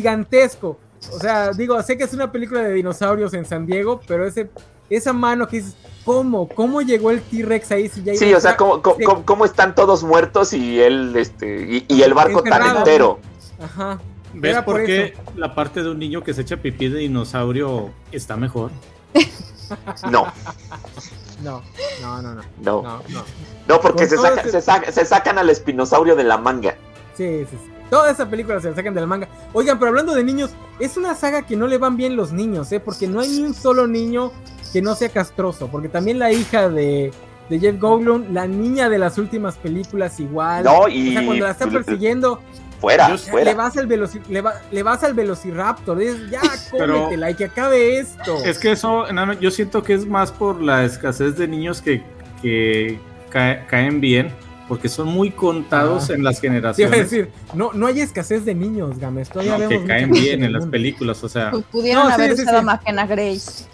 gigantesco. O sea, digo, sé que es una película de dinosaurios en San Diego, pero ese, esa mano que dices, ¿cómo? ¿Cómo llegó el T-Rex ahí? Si ya Sí, iba- o sea, ¿cómo, cómo, Sí. cómo- cómo están todos muertos y él, este, y, y el barco tan entero? Ajá. ¿Ves por por qué la parte de un niño que se echa pipí de dinosaurio está mejor? No, No, no, no, no. no, No, no. no, porque se, saca- ese- se, saca- se sacan al espinosaurio de la manga. Sí, sí, sí. Toda esa película se la sacan de la manga. Oigan, pero hablando de niños, es una saga que no le van bien los niños, ¿eh? Porque no hay ni un solo niño que no sea castroso. Porque también la hija de, de Jeff Goldblum, la niña de las últimas películas igual. No, y O sea, cuando la están persiguiendo, fuera, le, vas al veloci- le, va- le vas al velociraptor. Dices, ya, cómetela y que acabe esto. Es que eso, yo siento que es más por la escasez de niños que, que cae- caen bien, porque son muy contados Ah. en las Te iba a generaciones decir, no, no hay escasez de niños, Games. Todavía no, vemos que caen bien en las películas, o sea, Pues pudieron No, sí, haber sí, usado sí. a McKenna Grace.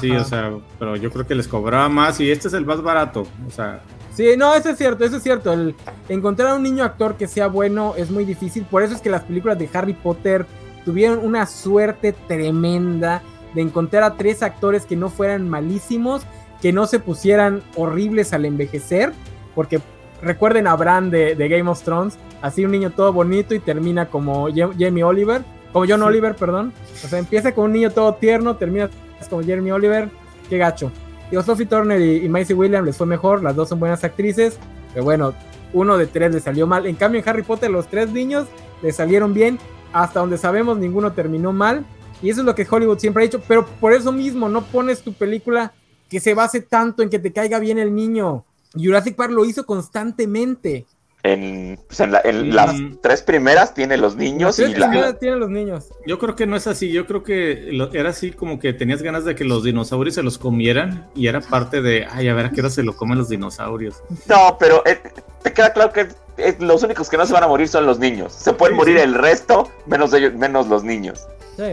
sí, Ajá. o sea, pero yo creo que les cobraba más y este es el más barato, o sea, Sí, no, eso es cierto, eso es cierto. El encontrar a un niño actor que sea bueno es muy difícil. Por eso es que las películas de Harry Potter tuvieron una suerte tremenda de encontrar a tres actores que no fueran malísimos, que no se pusieran horribles al envejecer. Porque recuerden a Bran de, de Game of Thrones, así un niño todo bonito y termina como Ja- Jamie Oliver. como John Oliver, perdón. O sea, empieza con un niño todo tierno, termina como Jeremy Oliver, qué gacho. Digo, Sophie Turner y, y Maisie Williams les fue mejor, las dos son buenas actrices, pero bueno, uno de tres le salió mal. En cambio, en Harry Potter, los tres niños le salieron bien, hasta donde sabemos, ninguno terminó mal. Y eso es lo que Hollywood siempre ha hecho, pero por eso mismo no pones tu película que se base tanto en que te caiga bien el niño. Jurassic Park lo hizo constantemente. En, pues, en, la- en las tres primeras tiene los niños Las y tres la, primeras tienen los niños. Yo creo que no es así. Yo creo que lo- era así como que tenías ganas de que los dinosaurios se los comieran y era parte de, ay, a ver a qué hora se lo comen los dinosaurios. No, pero eh, te queda claro que eh, los únicos que no se van a morir son los niños. Se pueden Sí, morir sí. el resto, menos ellos, menos los niños. Sí.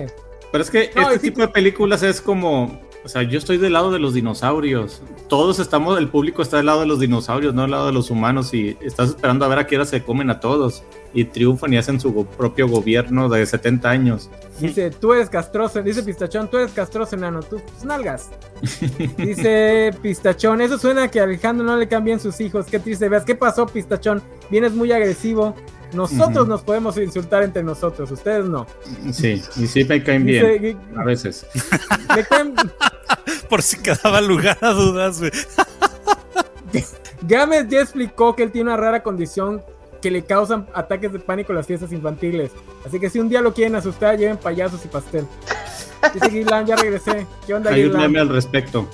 Pero es que No, este tipo de películas es como, o sea, yo estoy del lado de los dinosaurios. Todos estamos, el público está del lado de los dinosaurios, no del lado de los humanos y estás esperando a ver a qué hora se comen a todos y triunfan y hacen su go- propio gobierno de 70 años. Dice, tú eres castroso, dice Pistachón, tú eres castroso, enano, tú tus nalgas. Dice Pistachón, eso suena a que a Alejandro no le cambian sus hijos, qué triste, veas, ¿qué pasó Pistachón? Vienes muy agresivo. Nosotros nos podemos insultar entre nosotros, ustedes no. Sí, y sí me caen bien, Dice, a veces. me caen- Por si quedaba lugar a dudas, güey. Gámez ya explicó que él tiene una rara condición que le causan ataques de pánico en las fiestas infantiles. Así que si un día lo quieren asustar, lleven payasos y pastel. Dice Guilan, ya regresé. ¿Qué onda, Hay un meme al respecto.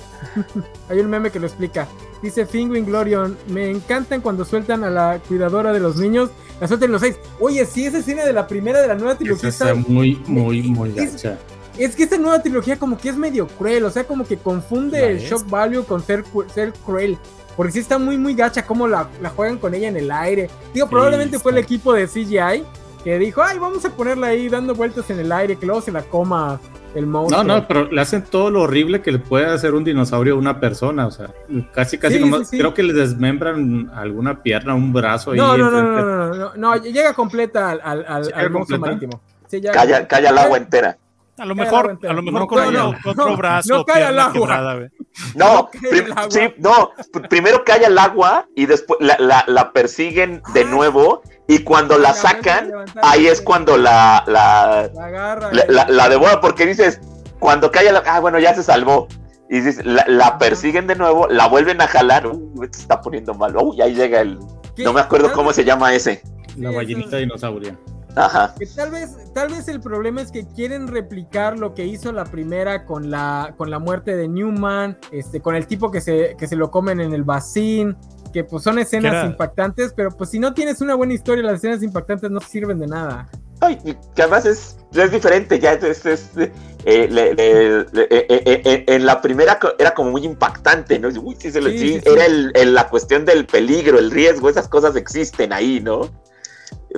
Hay un meme que lo explica. Dice Finguin Glorion, me encantan cuando sueltan a la cuidadora de los niños, la sueltan los seis. Oye, sí, esa escena de la primera de la nueva trilogía está está- muy, muy, muy Es- gacha. Es que esta nueva trilogía como que es medio cruel, o sea, como que confunde ¿La el shock value con ser, ser cruel. Porque sí está muy, muy gacha como la, la juegan con ella en el aire. Digo, probablemente fue el equipo de CGI que dijo, ay, vamos a ponerla ahí dando vueltas en el aire, que luego se la coma el monstruo. No, no, pero le hacen todo lo horrible que le puede hacer un dinosaurio a una persona. O sea, casi, casi Sí, nomás. sí, sí. Creo que le desmembran alguna pierna, un brazo. no, ahí no, no, no, no, no, no, llega completa al, al, al, ¿Sí al monstruo marítimo. Sí, ya- Calla, calla el agua entera. A lo mejor, a lo mejor No, con no, otro no, brazo, no cae al agua. quebrada. No, prim- el agua. sí, no, pr- primero cae al agua y después la, la- la persiguen de nuevo y cuando la sacan, ahí es cuando la, la, La agarra. la, la- la devora porque dices, cuando cae agua, ah, bueno, ya se salvó. Y dices, la, la persiguen de nuevo, la vuelven a jalar, uy, se está poniendo mal, uy, ahí llega el, ¿Qué? no me acuerdo cómo se llama ese. La ballenita dinosauria. Ajá. Que tal vez, tal vez el problema es que quieren replicar lo que hizo la primera con la, con la muerte de Newman, este, con el tipo que se, que se lo comen en el vacín, que pues son escenas impactantes, pero pues si no tienes una buena historia, las escenas impactantes no sirven de nada. Ay, que además es, es diferente, ya es, es- eh, le- le- le- eh, eh, eh, en la primera era como muy impactante, ¿no? Uy, sí, se le- Sí, sí, era el- el- la cuestión del peligro, el riesgo, esas cosas existen ahí, ¿no?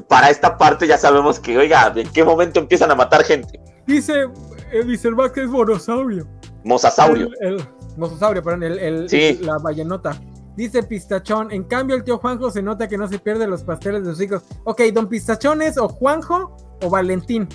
Para esta parte ya sabemos que, oiga, ¿en qué momento empiezan a matar gente? Dice el Dieselback que es monosaurio. Mosasaurio. El, el- mososaurio, perdón, el, el- Sí. la ballenota. Dice Pistachón, en cambio el tío Juanjo se nota que no se pierde los pasteles de sus hijos. Ok, don Pistachón es o Juanjo o Valentín.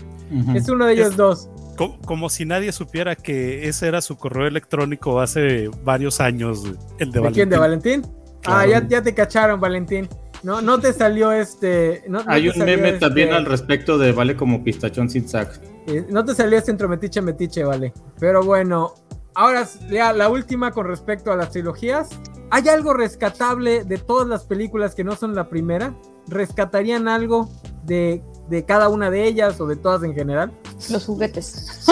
Es uno de ellos Es- dos. Co- Como, si nadie supiera que ese era su correo electrónico hace varios años, el de ¿De quién? ¿De Valentín. Valentín? Ah, ya, ya te cacharon, Valentín. No, no te salió este. No, Hay un meme este- también al respecto de Vale como pistachón sin sac. eh, no te salió este entrometiche metiche, vale. Pero bueno, ahora ya la última con respecto a las trilogías. ¿Hay algo rescatable de todas las películas que no son la primera? ¿Rescatarían algo de, de cada una de ellas o de todas en general? Los juguetes.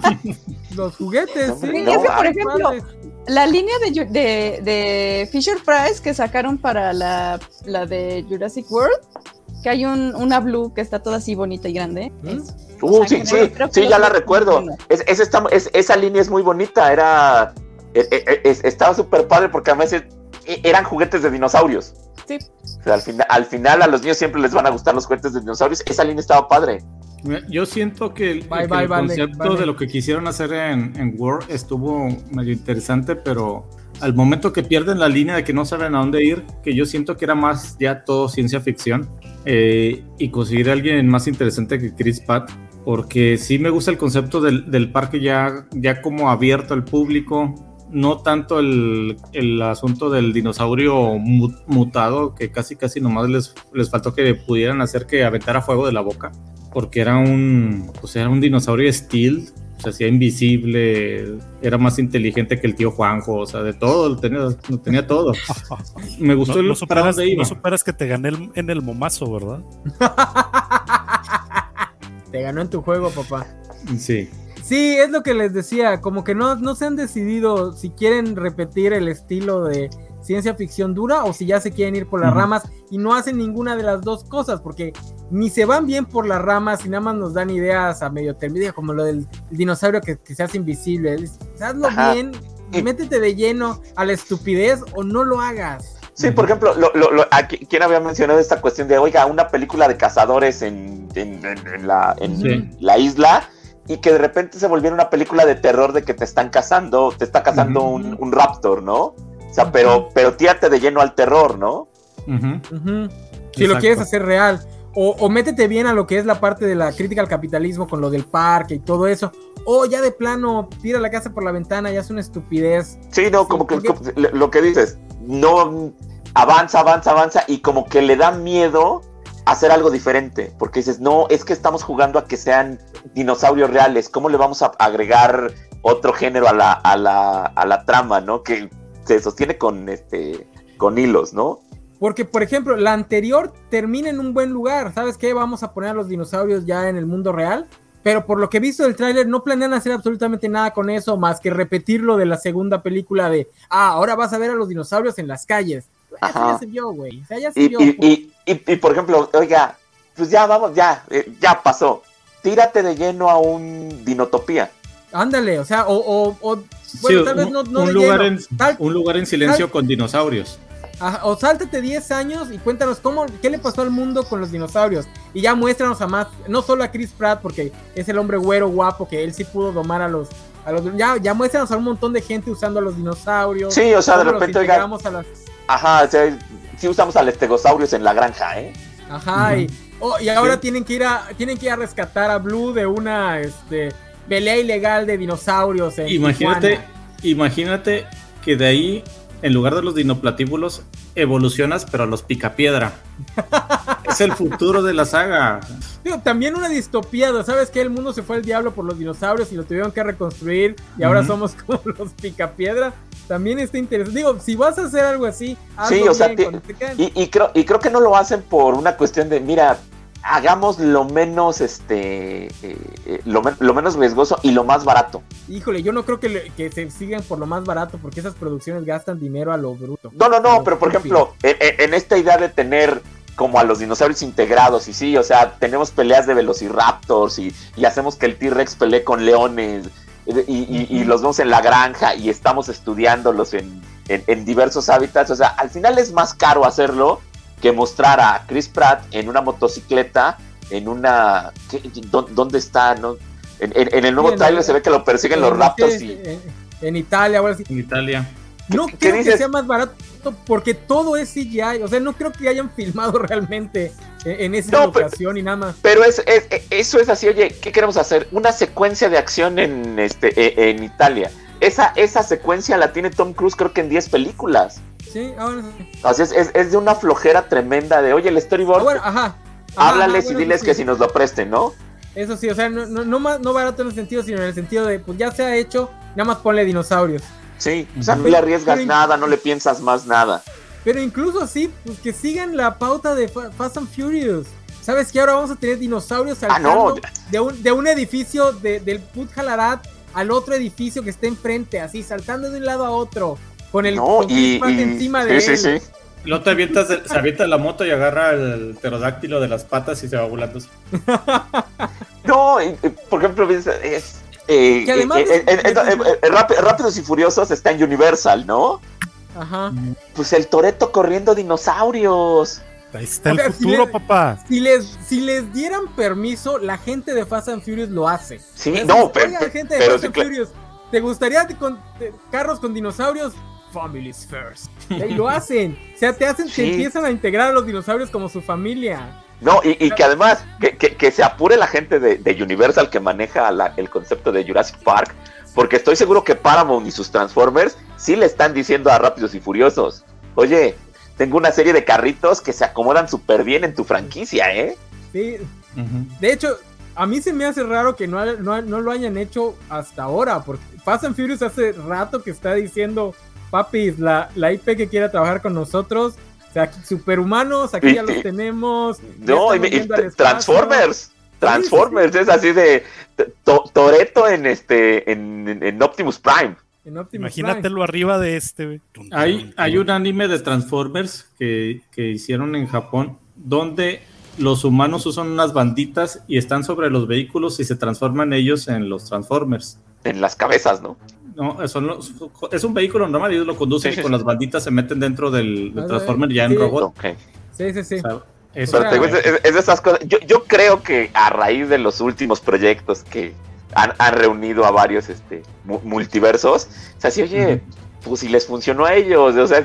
Los juguetes, sí. Es que, por ejemplo, padres. La línea de, de, de Fisher Price que sacaron para la, la de Jurassic World, que hay un, una blue que está toda así bonita y grande. ¿Mm? es- Uh, sí, sí, sí, ya la recuerdo. buenos. Es, es esta- es- esa línea es muy bonita, era... eh, eh, eh, estaba súper padre porque además eh, eran juguetes de dinosaurios. Sí. O sea, al, final, al final a los niños siempre les van a gustar los juguetes de dinosaurios. Esa línea estaba padre. Yo siento que el, Bye, que bye, el vale, concepto vale. de lo que quisieron hacer en, en War estuvo medio interesante, pero al momento que pierden la línea de que no saben a dónde ir, que yo siento que era más ya todo ciencia ficción, eh, y conseguir a alguien más interesante que Chris Pratt, porque sí me gusta el concepto del, del parque ya, ya como abierto al público, no tanto el, el asunto del dinosaurio mu- mutado, que casi casi nomás les, les faltó que pudieran hacer que aventara fuego de la boca. porque era un, pues era un dinosaurio steel, se hacía invisible, era más inteligente que el tío Juanjo, o sea, de todo, lo tenía, lo tenía todo. Me gustó no, el no superas, de no superas que te gané el- en el momazo, ¿verdad? Te ganó en tu juego, papá. Sí. Sí, es lo que les decía, como que no, no se han decidido si quieren repetir el estilo de ciencia ficción dura o si ya se quieren ir por las ramas y no hacen ninguna de las dos cosas, porque ni se van bien por las ramas y nada más nos dan ideas a medio término, como lo del dinosaurio que, que se hace invisible. Hazlo Ajá. bien, Y- métete de lleno a la estupidez o no lo hagas. Sí, por ejemplo, lo, lo, lo- aquí- ¿quién había mencionado esta cuestión de, oiga, una película de cazadores en, en- en- en la, en Sí. la isla y que de repente se volviera una película de terror de que te están cazando, te está cazando un, un raptor, ¿no? O sea, pero, pero tírate de lleno al terror, ¿no? Si lo quieres hacer real. O, o métete bien a lo que es la parte de la crítica al capitalismo con lo del parque y todo eso. O ya de plano, tira la casa por la ventana, ya es una estupidez. Sí, no, Sí, como que porque- lo que dices, no avanza, avanza, avanza y como que le da miedo hacer algo diferente, porque dices, no, es que estamos jugando a que sean dinosaurios reales, ¿cómo le vamos a agregar otro género a la, a la, a la trama, ¿no? Que se sostiene con este con hilos, ¿no? Porque, por ejemplo, la anterior termina en un buen lugar. ¿Sabes qué? Vamos a poner a los dinosaurios ya en el mundo real. Pero por lo que he visto del tráiler, no planean hacer absolutamente nada con eso, más que repetir lo de la segunda película de, ah, ahora vas a ver a los dinosaurios en las calles. Eso Ajá. ya se vio, güey. O sea, ya se Y, vio. y, y, y- y, por ejemplo, oiga, pues ya vamos, ya, eh, ya pasó. Tírate de lleno a un dinotopía. Ándale, o sea, o, o, o- Sí, bueno, tal un, vez no, no un de lugar lleno. en, Tal- un lugar en silencio con dinosaurios. Ajá, o sáltate 10 años y cuéntanos cómo, qué le pasó al mundo con los dinosaurios. Y ya muéstranos a más, no solo a Chris Pratt, porque es el hombre güero guapo, que él sí pudo domar a los. A los ya, ya muéstranos a un montón de gente usando a los dinosaurios. Sí, o sea, de repente, oiga, integramos a las- ajá, o sea, sí usamos al estegosaurios en la granja, ¿eh? Ajá, y, oh, y ahora tienen que ir a tienen que ir a rescatar a Blue de una este, pelea ilegal de dinosaurios. en Imagínate, Tijuana. imagínate que de ahí, en lugar de los dinoplatíbulos, evolucionas, pero a los picapiedra. es el futuro de la saga. Digo, también una distopía, ¿no? ¿sabes que El mundo se fue al diablo por los dinosaurios y lo tuvieron que reconstruir y ahora somos como los picapiedra. También está interesante. Digo, si vas a hacer algo así, hazlo Sí, o sea, bien, Y, y creo, y creo que no lo hacen por una cuestión de, mira, hagamos lo menos, este, eh, eh, lo, men- lo menos riesgoso y lo más barato. Híjole, yo no creo que, le- que se sigan por lo más barato porque esas producciones gastan dinero a lo bruto. No, no, no, pero por ejemplo, en esta idea de tener como a los dinosaurios integrados, y sí, o sea, tenemos peleas de velociraptors y, y hacemos que el T-Rex pelee con leones y, y- y- y los vemos en la granja y estamos estudiándolos en, en- en diversos hábitats. O sea, al final es más caro hacerlo que mostrar a Chris Pratt en una motocicleta, en una... ¿qué- dó- ¿Dónde está? No? En, en- en el nuevo Sí, trailer se ve que lo persiguen los sí, y... en, en Italia o algo así. En Italia. No ¿Qué creo que sea más barato porque todo es CGI. O sea, no creo que hayan filmado realmente en, en esa No, pero- y nada más. Pero es, es- e- eso es así, oye, ¿qué queremos hacer? Una secuencia de acción en este e- en Italia. Esa, esa secuencia la tiene Tom Cruise creo que en 10 películas. Sí, ahora sí. Así es, es, es de una flojera tremenda de, oye, el storyboard, Ah, bueno, ajá. Ajá, háblales ajá, y diles sí, que si nos lo presten, ¿no? Eso sí, o sea, no, no, no, no barato en el sentido, sino en el sentido de, pues ya se ha hecho, nada más ponle dinosaurios. Sí, o sea, no le arriesgas pero- nada, no le piensas más nada. Pero incluso así, pues que sigan la pauta de Fa- Fast and Furious. ¿Sabes que ahora vamos a tener dinosaurios Ah, no. saltando de, un, de un edificio de- del Put Jalarat al otro edificio que está enfrente, así, saltando de un lado a otro, con el No, con y, y- encima de sí, él. sí, sí. Luego te avientas de- se avienta la moto y agarra el pterodáctilo de las patas y se va volando. No, por ejemplo, es, eh, Que además eh, eh, Rápidos y Furiosos está en Universal, ¿no? Ajá. Pues el Toreto corriendo dinosaurios. Ahí está O el sea, si futuro, le- papá. Si les, si les dieran permiso, la gente de Fast and Furious lo hace. Sí, no, pero- oigan, gente de pero Fast and Furious, ¿te gustaría con, carros con dinosaurios? Families first. Y lo hacen. O sea, te hacen, Sí. te empiezan a integrar a los dinosaurios como su familia. No, y, y que además, que, que- que se apure la gente de, de Universal que maneja la- el concepto de Jurassic Park, porque estoy seguro que Paramount y sus Transformers sí le están diciendo a Rápidos y Furiosos, oye, tengo una serie de carritos que se acomodan súper bien en tu franquicia, ¿eh? Sí. De hecho, a mí se me hace raro que no, no, no, lo hayan hecho hasta ahora, porque Fast and Furious hace rato que está diciendo, papi, la, la IP que quiera trabajar con nosotros, o sea, superhumanos, aquí ya los tenemos. No, y, y Transformers. Transformers es así de Toreto en este en, en, Optimus Prime. Imagínatelo arriba de este. Hay, hay un anime de Transformers que, que hicieron en Japón donde los humanos usan unas banditas y están sobre los vehículos y se transforman ellos en los Transformers. En las cabezas, ¿no? No, son los, es un vehículo normal y ellos lo conducen y con las banditas se meten dentro del, ah, Transformer ya en robot. Sí, sí, sí. es, de esas cosas. Yo, yo, creo que a raíz de los últimos proyectos que han, reunido a varios este, multiversos, o sea, sí, oye, pues si les funcionó a ellos, o sea,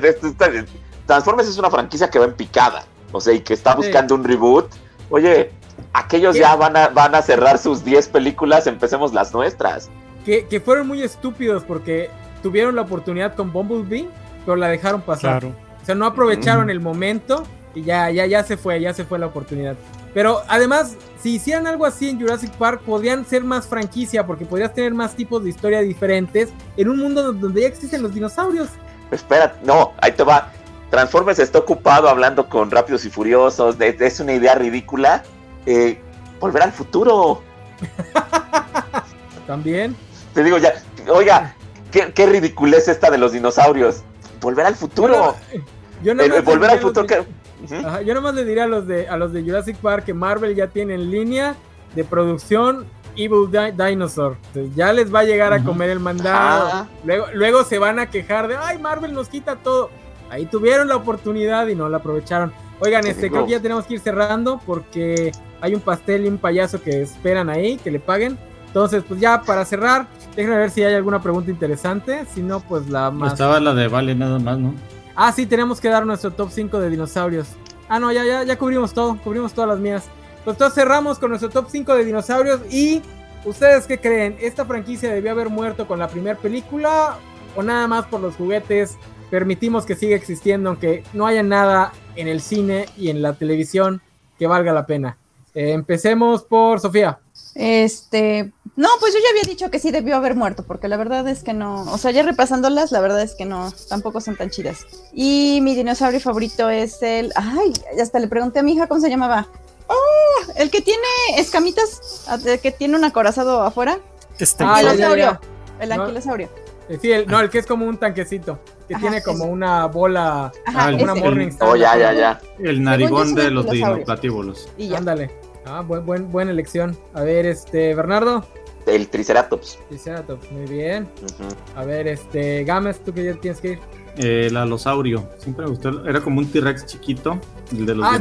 Transformers es una franquicia que va en picada, o sea, y que está buscando un reboot. Oye, aquellos ya van a, van a cerrar sus 10 películas, empecemos las nuestras que, fueron muy estúpidos porque tuvieron la oportunidad con Bumblebee, pero la dejaron pasar. O sea, no aprovecharon el momento y ya, ya, ya se fue, ya se fue la oportunidad. Pero además, si hicieran algo así en Jurassic Park, podrían ser más franquicia, porque podrías tener más tipos de historia diferentes en un mundo donde ya existen los dinosaurios. Espera, no, ahí te va. Transformers está ocupado hablando con Rápidos y Furiosos, es una idea ridícula. Eh, volver al futuro. También. Te digo ya, oiga, qué, qué ridiculez esta de los dinosaurios. Volver al futuro. yo no volver al futuro. yo nomás le diría a los de a los de Jurassic Park que Marvel ya tiene en línea de producción Evil Dinosaur. ya les va a llegar a comer el mandado. Luego, luego se van a quejar de ay, Marvel nos quita todo. Ahí tuvieron la oportunidad y no la aprovecharon. Oigan, este, creo que ya tenemos que ir cerrando porque hay un pastel y un payaso que esperan ahí, que le paguen. Entonces, pues ya para cerrar, déjenme ver si hay alguna pregunta interesante. Si no, pues la más. Estaba la de Vale nada más, ¿no? Ah, sí, tenemos que dar nuestro top 5 de dinosaurios. Ah, no, ya, ya, ya cubrimos todo, cubrimos todas las mías. Pues entonces cerramos con nuestro top 5 de dinosaurios. Y, ¿ustedes qué creen? ¿Esta franquicia debió haber muerto con la primera película? ¿O nada más por los juguetes? Permitimos que siga existiendo, aunque no haya nada en el cine y en la televisión que valga la pena. Eh, empecemos por Sofía. Este, no, pues yo ya había dicho que sí debió haber muerto, porque la verdad es que no, o sea, ya repasándolas, la verdad es que no, tampoco son tan chidas. Y mi dinosaurio favorito es el, ay, hasta le pregunté a mi hija cómo se llamaba. Oh, el que tiene escamitas, el que tiene un acorazado afuera. Este ah, el anquilosaurio. Eh, sí, el, no, el que es como un tanquecito, que tiene como una bola, Ajá, una morning Oh, ya, ya, ya. El narigón de los dinoplatíbulos. Y Ándale. Ah, buen, buen, buena elección. A ver, este, Bernardo. El Triceratops. Triceratops, muy bien. A ver, este, Gámez, ¿tú qué ya tienes que ir? el alosaurio. Siempre me gustó. Era como un T-Rex chiquito, el de los ah,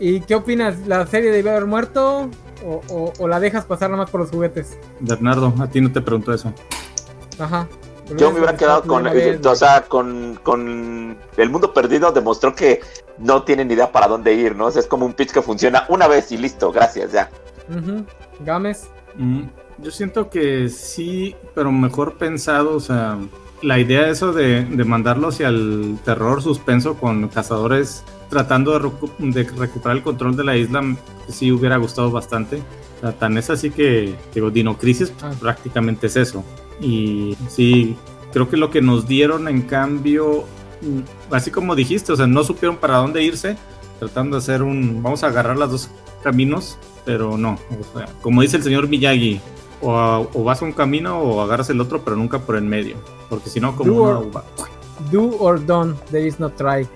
¿Y qué opinas? ¿La serie debe haber muerto o, o, la dejas pasar nada más por los juguetes? Bernardo, a ti no te pregunto eso. Ajá. Yo me hubiera quedado con, o sea, con, con El Mundo Perdido demostró que no tienen idea para dónde ir, ¿no? es como un pitch que funciona una vez y listo, gracias, ya. Gámez. Mm, yo siento que sí, pero mejor pensado, o sea, la idea eso de, de mandarlo hacia el terror suspenso con cazadores tratando de, recuperar el control de la isla, sí hubiera gustado bastante. O sea, tan es así que, digo, Dino Crisis ah. prácticamente es eso. Y sí, creo que lo que nos dieron en cambio así como dijiste, o sea, no supieron para dónde irse, tratando de hacer un, vamos a agarrar los dos caminos, pero no, o sea, como dice el señor Miyagi, o, vas a un camino o agarras el otro, pero nunca por el medio, porque si no, como do, or, do or done, there is no try.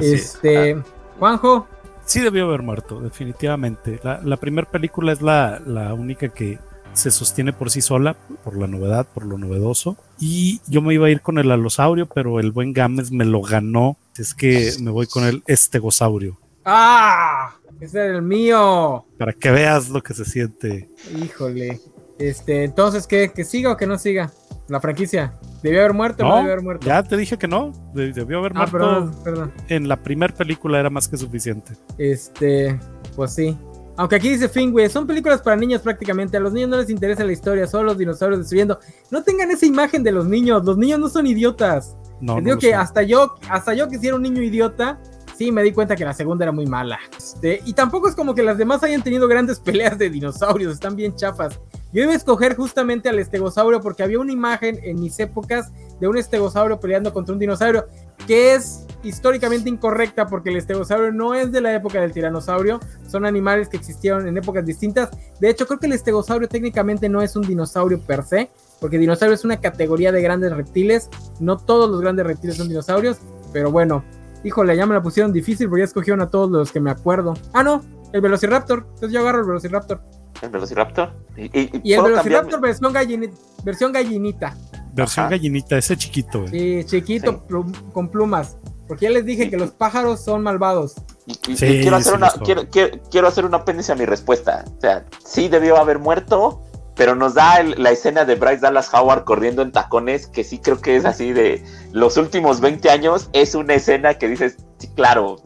este, ah. Juanjo. Sí debió haber muerto, definitivamente. La, primera película es la, la única que, se sostiene por sí sola, por la novedad, por lo novedoso. Y yo me iba a ir con el alosaurio, pero el buen Gámez me lo ganó. Es que me voy con el estegosaurio. ¡Ah! Ese es el mío. Para que veas lo que se siente. Híjole. Este, entonces, ¿qué? ¿Que siga o que no siga? La franquicia. ¿Debió haber muerto no, haber muerto? Ya te dije que no. Debió haber ah, muerto. Perdón, En la primera película era más que suficiente. Este, pues sí. Aunque aquí dice Fingüe, son películas para niños prácticamente. A los niños no les interesa la historia, solo los dinosaurios destruyendo. No tengan esa imagen de los niños. Los niños no son idiotas. No, digo que hasta yo, hasta yo que si era un niño idiota, sí me di cuenta que la segunda era muy mala. Este, y tampoco es como que las demás hayan tenido grandes peleas de dinosaurios, están bien chafas. Yo iba a escoger justamente al estegosaurio porque había una imagen en mis épocas de un estegosaurio peleando contra un dinosaurio, que es históricamente incorrecta porque el estegosaurio no es de la época del tiranosaurio, son animales que existieron en épocas distintas. De hecho, creo que el estegosaurio técnicamente no es un dinosaurio per se, porque dinosaurio es una categoría de grandes reptiles, no todos los grandes reptiles son dinosaurios, pero bueno, híjole, ya me la pusieron difícil porque ya escogieron a todos los que me acuerdo. Ah, no, el Velociraptor, entonces yo agarro el Velociraptor. ¿El Velociraptor? Y, el Velociraptor versión, gallinita, versión gallinita. Versión gallinita, ese chiquito. Sí, chiquito, con plumas. Porque ya les dije que los pájaros son malvados. Y, quiero, hacer una, quiero, quiero, hacer un apéndice a mi respuesta. O sea, sí debió haber muerto, pero nos da la escena de Bryce Dallas Howard corriendo en tacones, que sí creo que es así de los últimos 20 años, es una escena que dices, sí, claro,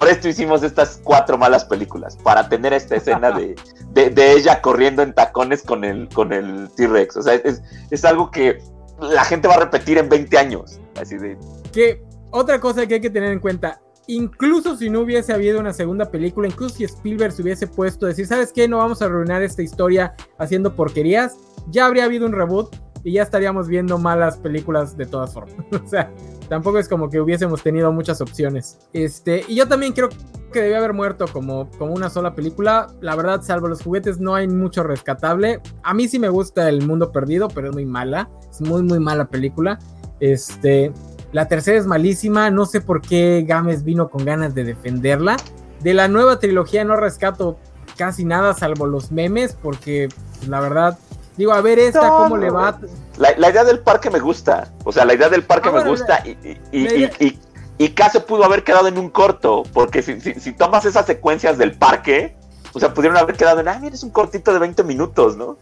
por esto hicimos estas cuatro malas películas, para tener esta escena de, de, ella corriendo en tacones con el, con el T-Rex. O sea, es, es, algo que la gente va a repetir en 20 años. Así de... Que otra cosa que hay que tener en cuenta, incluso si no hubiese habido una segunda película, incluso si Spielberg se hubiese puesto a decir, ¿sabes qué? No vamos a arruinar esta historia haciendo porquerías, ya habría habido un reboot y ya estaríamos viendo malas películas de todas formas. o sea, tampoco es como que hubiésemos tenido muchas opciones. Este, y yo también creo que debía haber muerto como, como una sola película. La verdad, salvo los juguetes, no hay mucho rescatable. A mí sí me gusta El Mundo Perdido, pero es muy mala. Es muy, muy mala película. Este, la tercera es malísima. No sé por qué Gámez vino con ganas de defenderla. De la nueva trilogía no rescato casi nada, salvo los memes, porque la verdad Digo, a ver esta, ¿cómo le va? La, idea del parque me gusta. O sea, la idea del parque ah, me gusta. y, y, y, y, casi pudo haber quedado en un corto. Porque si, si, tomas esas secuencias del parque, o sea, pudieron haber quedado en, ah, mira, es un cortito de 20 minutos, ¿no?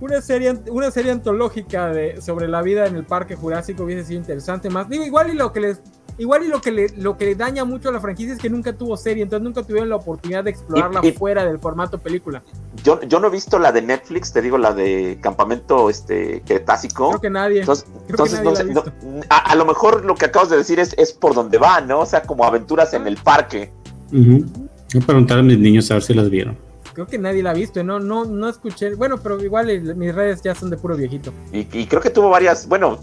Una serie, una serie antológica de, sobre la vida en el Parque Jurásico hubiese sido interesante más. Digo, igual y lo que les Igual y lo que, le, lo que le daña mucho a la franquicia es que nunca tuvo serie, entonces nunca tuvieron la oportunidad de explorarla fuera del formato película. Yo, yo no he visto la de Netflix, te digo, la de Campamento este, Cretácico. Creo que nadie. Entonces, a, lo mejor lo que acabas de decir es, es por donde va, ¿no? O sea, como aventuras en el parque. Voy a preguntar a mis niños a ver si las vieron creo que nadie la ha visto, no, no, no escuché, bueno, pero igual mis redes ya son de puro viejito. Y, y, creo que tuvo varias, bueno,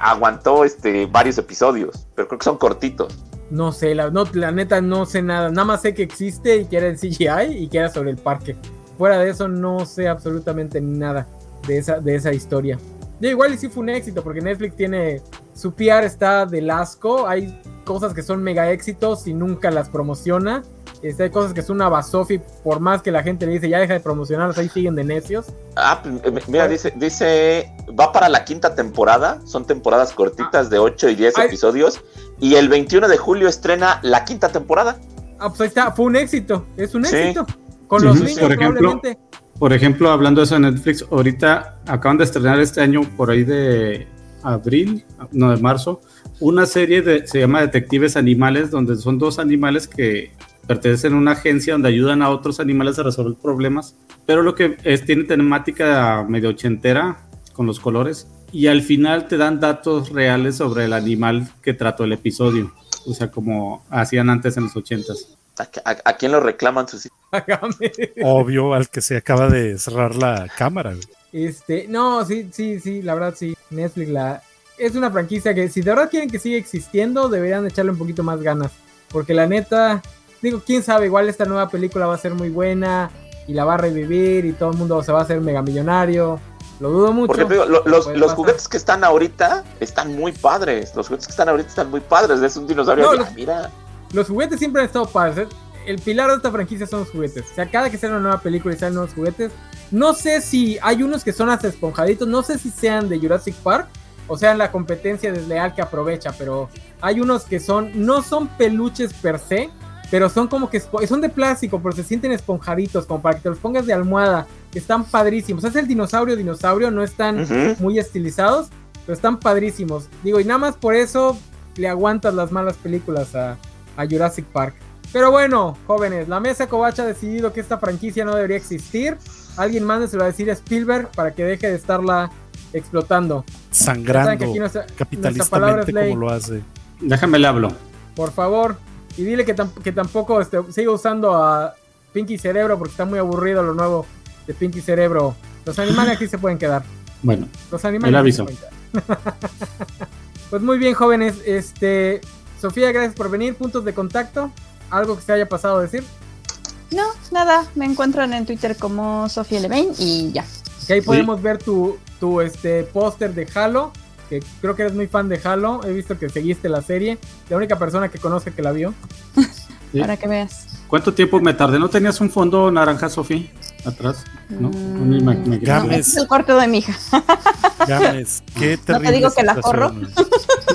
aguantó este varios episodios, pero creo que son cortitos. No sé, la, no, la neta no sé nada, nada más sé que existe y que era en CGI y que era sobre el parque. Fuera de eso no sé absolutamente nada de esa, de esa historia. Y igual y sí fue un éxito, porque Netflix tiene. Su PR está del asco. Hay cosas que son mega éxitos y nunca las promociona. Este, hay cosas que son una basofi, por más que la gente le dice ya deja de promocionarlas, ahí siguen de necios. Ah, pues, eh, mira, dice, dice, va para la quinta temporada, son temporadas cortitas de 8 y 10 episodios, y el 21 de julio estrena la quinta temporada. Ah, pues ahí está, fue un éxito, es un éxito. Con los niños, por ejemplo, Por ejemplo, hablando de eso de Netflix, ahorita acaban de estrenar este año, por ahí de abril, no, de marzo, una serie de, se llama Detectives Animales, donde son dos animales que pertenecen a una agencia donde ayudan a otros animales a resolver problemas, pero lo que es, tiene temática medio ochentera con los colores y al final te dan datos reales sobre el animal que trató el episodio, o sea, como hacían antes en los ochentas. ¿A, quién lo reclaman sus Obvio, al que se acaba de cerrar la cámara. Este, no, sí, sí, sí, la verdad sí. Netflix la es una franquicia que si de verdad quieren que siga existiendo, deberían echarle un poquito más ganas. Porque la neta, digo, quién sabe, igual esta nueva película va a ser muy buena y la va a revivir y todo el mundo se va a hacer mega millonario. Lo dudo mucho. Porque los, juguetes que están ahorita están muy padres. Los juguetes que están ahorita están muy padres. Es un dinosaurio. los, mira. Los juguetes siempre han estado padres. ¿eh? El pilar de esta franquicia son los juguetes. O sea, cada que sale una nueva película y salen nuevos juguetes. No sé si hay unos que son hasta esponjaditos. No sé si sean de Jurassic Park. O sea, la competencia desleal que aprovecha. Pero hay unos que son. No son peluches per se pero son como que son de plástico, pero se sienten esponjaditos, como para que te los pongas de almohada, están padrísimos. Es el dinosaurio, dinosaurio, no están muy estilizados, pero están padrísimos. Digo, y nada más por eso le aguantas las malas películas a, Jurassic Park. Pero bueno, jóvenes, la mesa Covacha ha decidido que esta franquicia no debería existir. Alguien más se lo va a decir a Spielberg para que deje de estarla explotando. Sangrando capitalistamente como lo hace. Déjame le hablo. Por favor. Y dile que, tam- que tampoco este, siga usando a Pinky Cerebro porque está muy aburrido lo nuevo de Pinky Cerebro. Los animales aquí se pueden quedar. Bueno, Los animales El aviso. se pueden quedar. pues muy bien, jóvenes. Este, Sofía, gracias por venir. Puntos de contacto. Algo que se haya pasado a decir. No, nada, me encuentran en Twitter como Sofía Levine y ya. Que ahí podemos ver tu, tu este, póster de Halo. Que creo que eres muy fan de Halo. He visto que seguiste la serie. La única persona que conozco que la vio. Sí. Para que veas. ¿cuánto tiempo me tardé? ¿No tenías un fondo naranja, Sofía? Atrás. ¿No? Mm, Ni me- me- No, Games. ese es el cuarto de mi hija. Gámez, qué te terrible digo que la situación.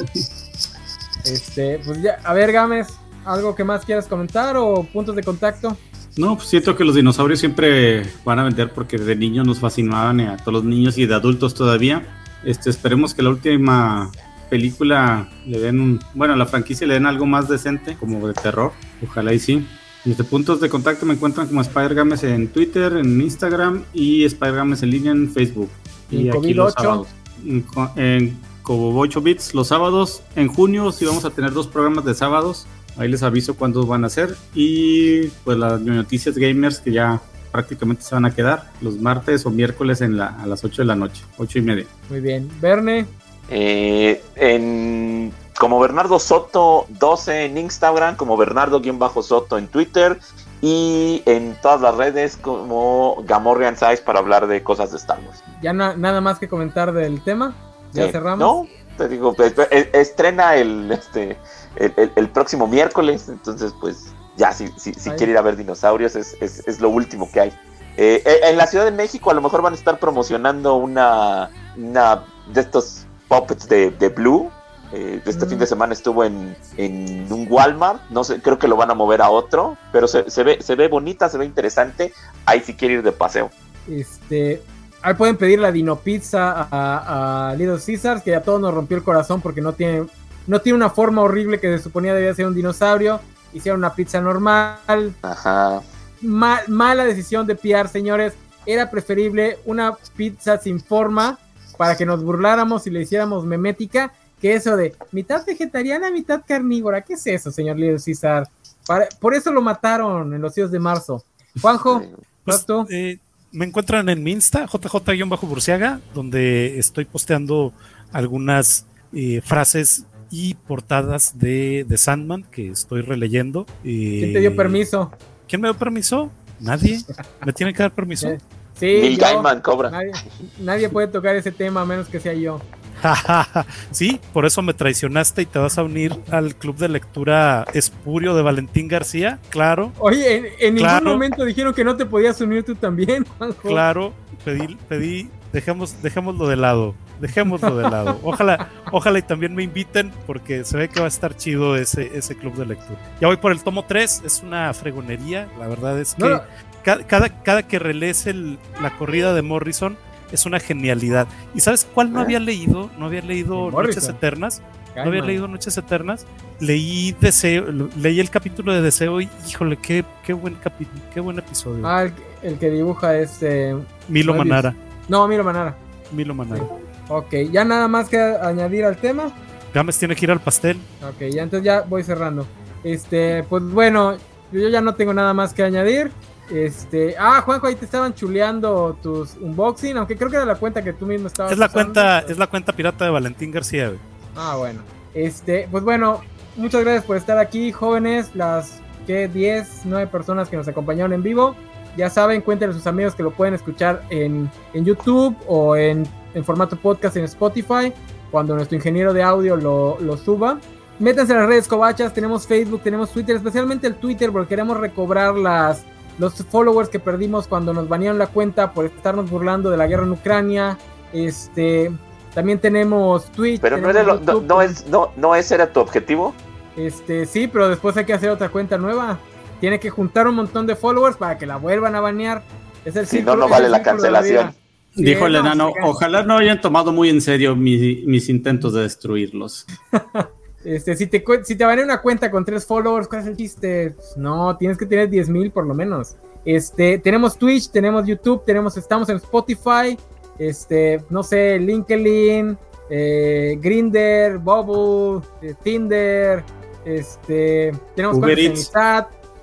Este, pues ya, a ver, Gámez, ¿algo que más quieras comentar o puntos de contacto? No, pues siento que los dinosaurios siempre van a vender porque de niños nos fascinaban y a todos los niños y de adultos todavía. Este, esperemos que la última película le den un, bueno, a la franquicia le den algo más decente, como de terror. Ojalá y sí. Desde puntos de contacto me encuentran como Spider Games en Twitter, en Instagram y Spider Games en línea en Facebook. Y aquí COVID los 8. sábados. En, en Cobo 8 Bits los sábados. En junio sí vamos a tener dos programas de sábados. Ahí les aviso cuándo van a ser. Y pues las noticias gamers que ya prácticamente se van a quedar los martes o miércoles en la, a las 8 de la noche, 8 y media. Muy bien. Verne, Eh, en, como Bernardo Soto 12 en Instagram, como Bernardo-Soto en Twitter y en todas las redes como Gamorrean Size para hablar de cosas de Star Wars. ya na- nada más que comentar del tema. Ya Sí. cerramos. No, te digo, pues, eh, estrena el, este, el, el- el próximo miércoles, entonces pues ya si, si, si quiere ir a ver dinosaurios es, es, es lo último que hay. Eh, eh, en la Ciudad de México a lo mejor van a estar promocionando una, una de estos puppets de, de Blue. Eh, este Mm. fin de semana estuvo en, en un Walmart, no sé, creo que lo van a mover a otro, pero se, se ve, se ve bonita, se ve interesante. Ahí si quiere ir de paseo. Este, ahí pueden pedir la Dino Pizza a, a Little Caesars, que a todos nos rompió el corazón porque no tiene, no tiene una forma horrible que se suponía debía ser un dinosaurio. Hicieron una pizza normal. Ajá. Ma- mala decisión de PR, señores. Era preferible una pizza sin forma para que nos burláramos y le hiciéramos memética que eso de mitad vegetariana, mitad carnívora. ¿Qué es eso, señor Little Caesar? Para- por eso lo mataron en los días de marzo. Juanjo, Pues, ¿vas tú? eh, me encuentran en mi Insta, JJ-Burciaga, donde estoy posteando algunas eh, frases y portadas de, de Sandman que estoy releyendo. Eh, ¿Quién te dio permiso? ¿Quién me dio permiso? Nadie. ¿Me tiene que dar permiso? Eh, Sí, Neil yo. Gaiman cobra. Nadie, nadie puede tocar ese tema a menos que sea yo. sí, por eso me traicionaste y te vas a unir al club de lectura espurio de Valentín García. Claro, Oye, en, en Claro. ningún momento dijeron que no te podías unir tú también, Juanjo. claro. Pedí, pedí, dejemos, dejémoslo de lado. Dejémoslo de lado. Ojalá, ojalá y también me inviten porque se ve que va a estar chido ese, ese club de lectura. Ya voy por el tomo 3, es una fregonería. La verdad es que No, cada, cada, cada que relees el- la corrida de Morrison es una genialidad. ¿Y sabes cuál no ¿Eh? había leído? No había leído Noches. Eternas. No había leído Noches Eternas. Leí Deseo, leí el capítulo de Deseo y híjole, qué, qué buen capítulo, qué buen episodio. Ah, el, el que dibuja este. Milo. Manara. No, Miro Manara. Milo Manara. Ok, ya nada más que añadir al tema. Gámez tiene que ir al pastel. Ok, ya entonces ya voy cerrando. Este, pues bueno, yo ya no tengo nada más que añadir. Este, ah, Juanjo, ahí te estaban chuleando tus unboxing, aunque creo que era la cuenta que tú mismo estabas Es la usando. cuenta, es la cuenta pirata de Valentín García. güey. Ah, bueno. Este, pues bueno, muchas gracias por estar aquí, jóvenes, las que 10, 9 personas que nos acompañaron en vivo. Ya saben, cuéntenle a sus amigos que lo pueden escuchar en, en YouTube o en, en formato podcast en Spotify, cuando nuestro ingeniero de audio lo, lo suba. Métanse en las redes covachas, tenemos Facebook, tenemos Twitter, especialmente el Twitter, porque queremos recobrar las, los followers que perdimos cuando nos banearon la cuenta por estarnos burlando de la guerra en Ucrania. Este, también tenemos Twitch. Pero no, era lo- no, no es, no, no ese era tu objetivo. este, sí, pero después hay que hacer otra cuenta nueva. Tiene que juntar un montón de followers para que la vuelvan a banear. Es el Si círculo- no, no vale la cancelación. Sí, Dijo el no, enano, ojalá no hayan tomado muy en serio mi- mis intentos de destruirlos. Este, si te, si te banea una cuenta con tres followers, ¿cuál es el chiste? No, tienes que tener 10 mil por lo menos. Este, tenemos Twitch, tenemos YouTube, tenemos, estamos en Spotify, este, no sé, LinkedIn, eh, Grinder, Bubble, eh, Tinder, Este, tenemos Uber cuentas en Eats.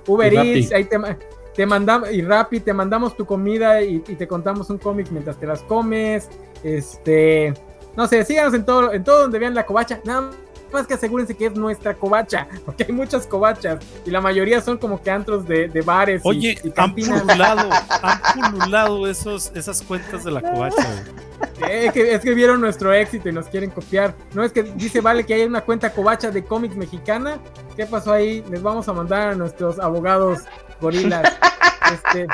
Uber. Eats, ahí te, te mandamos, y Rappi, te mandamos tu comida y, y te contamos un cómic mientras te las comes. Este, no sé, síganos en todo, en todo donde vean la covacha. Nada más que asegúrense que es nuestra covacha, porque hay muchas covachas y la mayoría son como que antros de, de bares y- Oye, y, han cantinas. pululado, han pululado esos, esas cuentas de la covacha. Eh, que, es que vieron nuestro éxito y nos quieren copiar. No es que dice Vale que hay una cuenta covacha de cómics mexicana. ¿Qué pasó ahí? Les vamos a mandar a nuestros abogados gorilas. Este,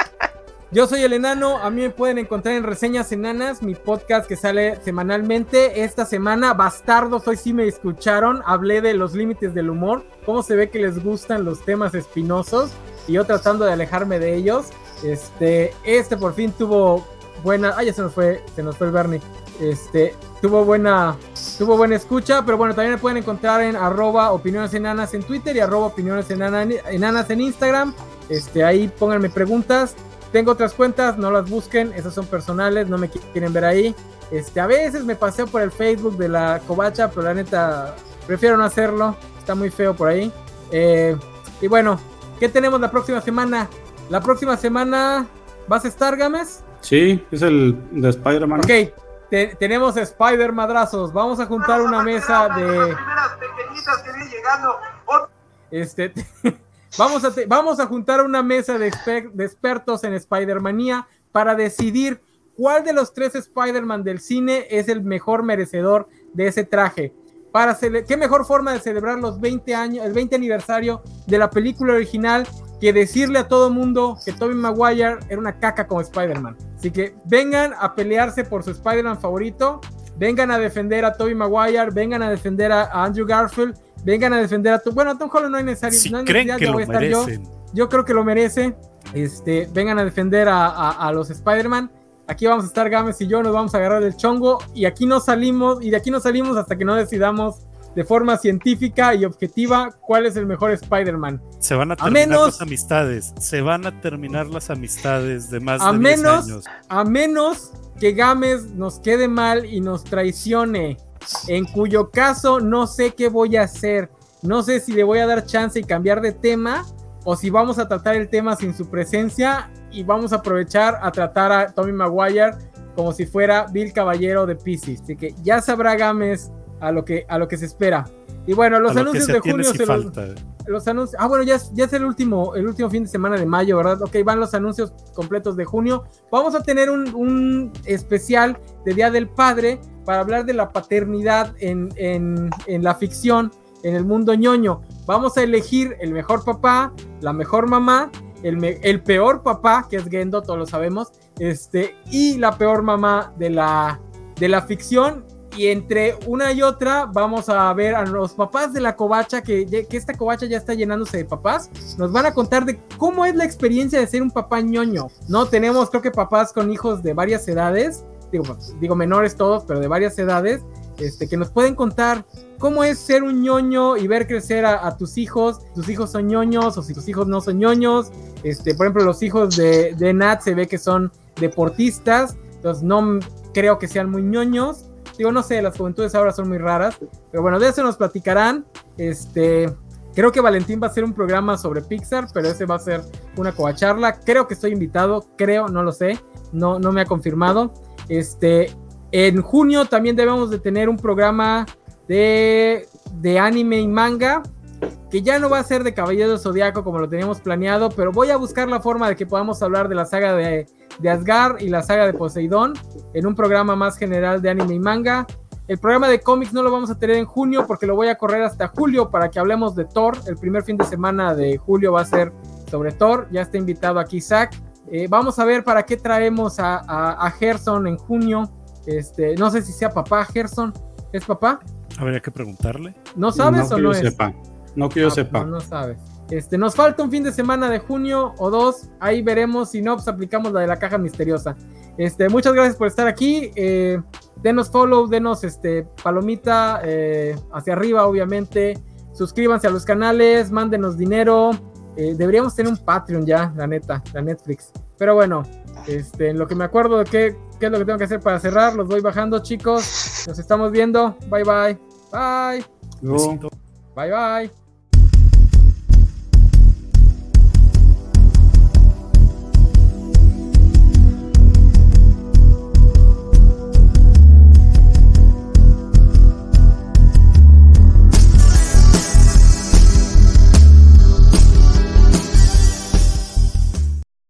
yo soy el enano. A mí me pueden encontrar en Reseñas Enanas, mi podcast que sale semanalmente. Esta semana, Bastardos, hoy sí me escucharon. Hablé de los límites del humor. Cómo se ve que les gustan los temas espinosos. Y yo tratando de alejarme de ellos. Este, este por fin tuvo buena. Ah, ya se nos fue, se nos fue el Bernie. Este, tuvo buena, tuvo buena escucha, pero bueno, también me pueden encontrar en arroba opiniones enanas en Twitter y arroba opiniones enana- enanas en Instagram. Este, ahí pónganme preguntas. Tengo otras cuentas, no las busquen, esas son personales, no me qui- quieren ver ahí. Este, a veces me paseo por el Facebook de la covacha, pero la neta prefiero no hacerlo, está muy feo por ahí. Eh, y bueno, ¿qué tenemos la próxima semana? La próxima semana, ¿vas a estar, Gámez? Sí, es el de Spider-Man. Ok, te- tenemos Spider Madrazos. Vamos a juntar una mesa de. Este, vamos, a vamos a juntar una mesa de, exper- de expertos en Spider-Manía para decidir cuál de los tres Spider-Man del cine es el mejor merecedor de ese traje. Para ¿Qué mejor forma de celebrar los 20 años, el 20 aniversario de la película original que decirle a todo mundo que Tobey Maguire era una caca como Spider-Man? Así que vengan a pelearse por su Spider-Man favorito, vengan a defender a Tobey Maguire, vengan a defender a Andrew Garfield, vengan a defender a Tom, bueno, a Tom Holland no hay necesario, Si no hay creen que lo yo. merecen. Yo creo que lo merece. Este, vengan a defender a, a- a los Spider-Man. Aquí vamos a estar Gámez y yo, nos vamos a agarrar del chongo y aquí no salimos y de aquí no salimos hasta que no decidamos de forma científica y objetiva cuál es el mejor Spider-Man. Se van a A terminar menos- las amistades. Se van a terminar las amistades de más A de 10 menos- años. A menos que Gámez nos quede mal y nos traicione, en cuyo caso no sé qué voy a hacer. No sé si le voy a dar chance y cambiar de tema o si vamos a tratar el tema sin su presencia y vamos a aprovechar a tratar a Tommy Maguire como si fuera Bill Caballero de Pisces. Así que ya sabrá Gámez a lo que, a lo que se espera. Y bueno, los lo anuncios de junio si los anuncios. Ah, bueno, ya es, ya es el último, el último fin de semana de mayo, ¿verdad? Ok, van los anuncios completos de junio. Vamos a tener un, un especial de Día del Padre para hablar de la paternidad en, en- en la ficción, en el mundo ñoño. Vamos a elegir el mejor papá, la mejor mamá, el, me- el peor papá, que es Gendo, todos lo sabemos, este, y la peor mamá de la, de la ficción. Y entre una y otra vamos a ver a los papás de la covacha, que, que esta covacha ya está llenándose de papás. Nos van a contar de cómo es la experiencia de ser un papá ñoño. No tenemos, creo que papás con hijos de varias edades, digo, digo menores todos, pero de varias edades, este, que nos pueden contar cómo es ser un ñoño y ver crecer a, a tus hijos. Tus hijos son ñoños o si tus hijos no son ñoños. Este, por ejemplo, los hijos de, de Nat se ve que son deportistas, entonces no creo que sean muy ñoños. Digo, no sé, las juventudes ahora son muy raras, pero bueno, de eso nos platicarán. Este, creo que Valentín va a hacer un programa sobre Pixar, pero ese va a ser una coacharla. Creo que estoy invitado, creo, no lo sé, no, no me ha confirmado. Este, en junio también debemos de tener un programa de, de anime y manga, que ya no va a ser de Caballero del Zodiaco como lo teníamos planeado, pero voy a buscar la forma de que podamos hablar de la saga de, de Asgard y la saga de Poseidón en un programa más general de anime y manga. El programa de cómics no lo vamos a tener en junio porque lo voy a correr hasta julio para que hablemos de Thor. El primer fin de semana de julio va a ser sobre Thor. Ya está invitado aquí Isaac. Eh, vamos a ver para qué traemos a, a, a Gerson en junio. Este, no sé si sea papá Gerson. ¿Es papá? Habría que preguntarle. ¿No sabes no o que no yo es? sepa. No que yo Ah, sepa. No, no sabes. Este, nos falta un fin de semana de junio o dos. Ahí veremos. Si no, pues aplicamos la de la caja misteriosa. Este, muchas gracias por estar aquí. Eh, denos follow, denos este palomita eh, hacia arriba, obviamente. Suscríbanse a los canales, mándenos dinero. Eh, deberíamos tener un Patreon ya, la neta, la Netflix. Pero bueno, este, en lo que me acuerdo de qué, qué es lo que tengo que hacer para cerrar, los voy bajando, chicos. Nos estamos viendo. Bye bye. Bye. Bye bye.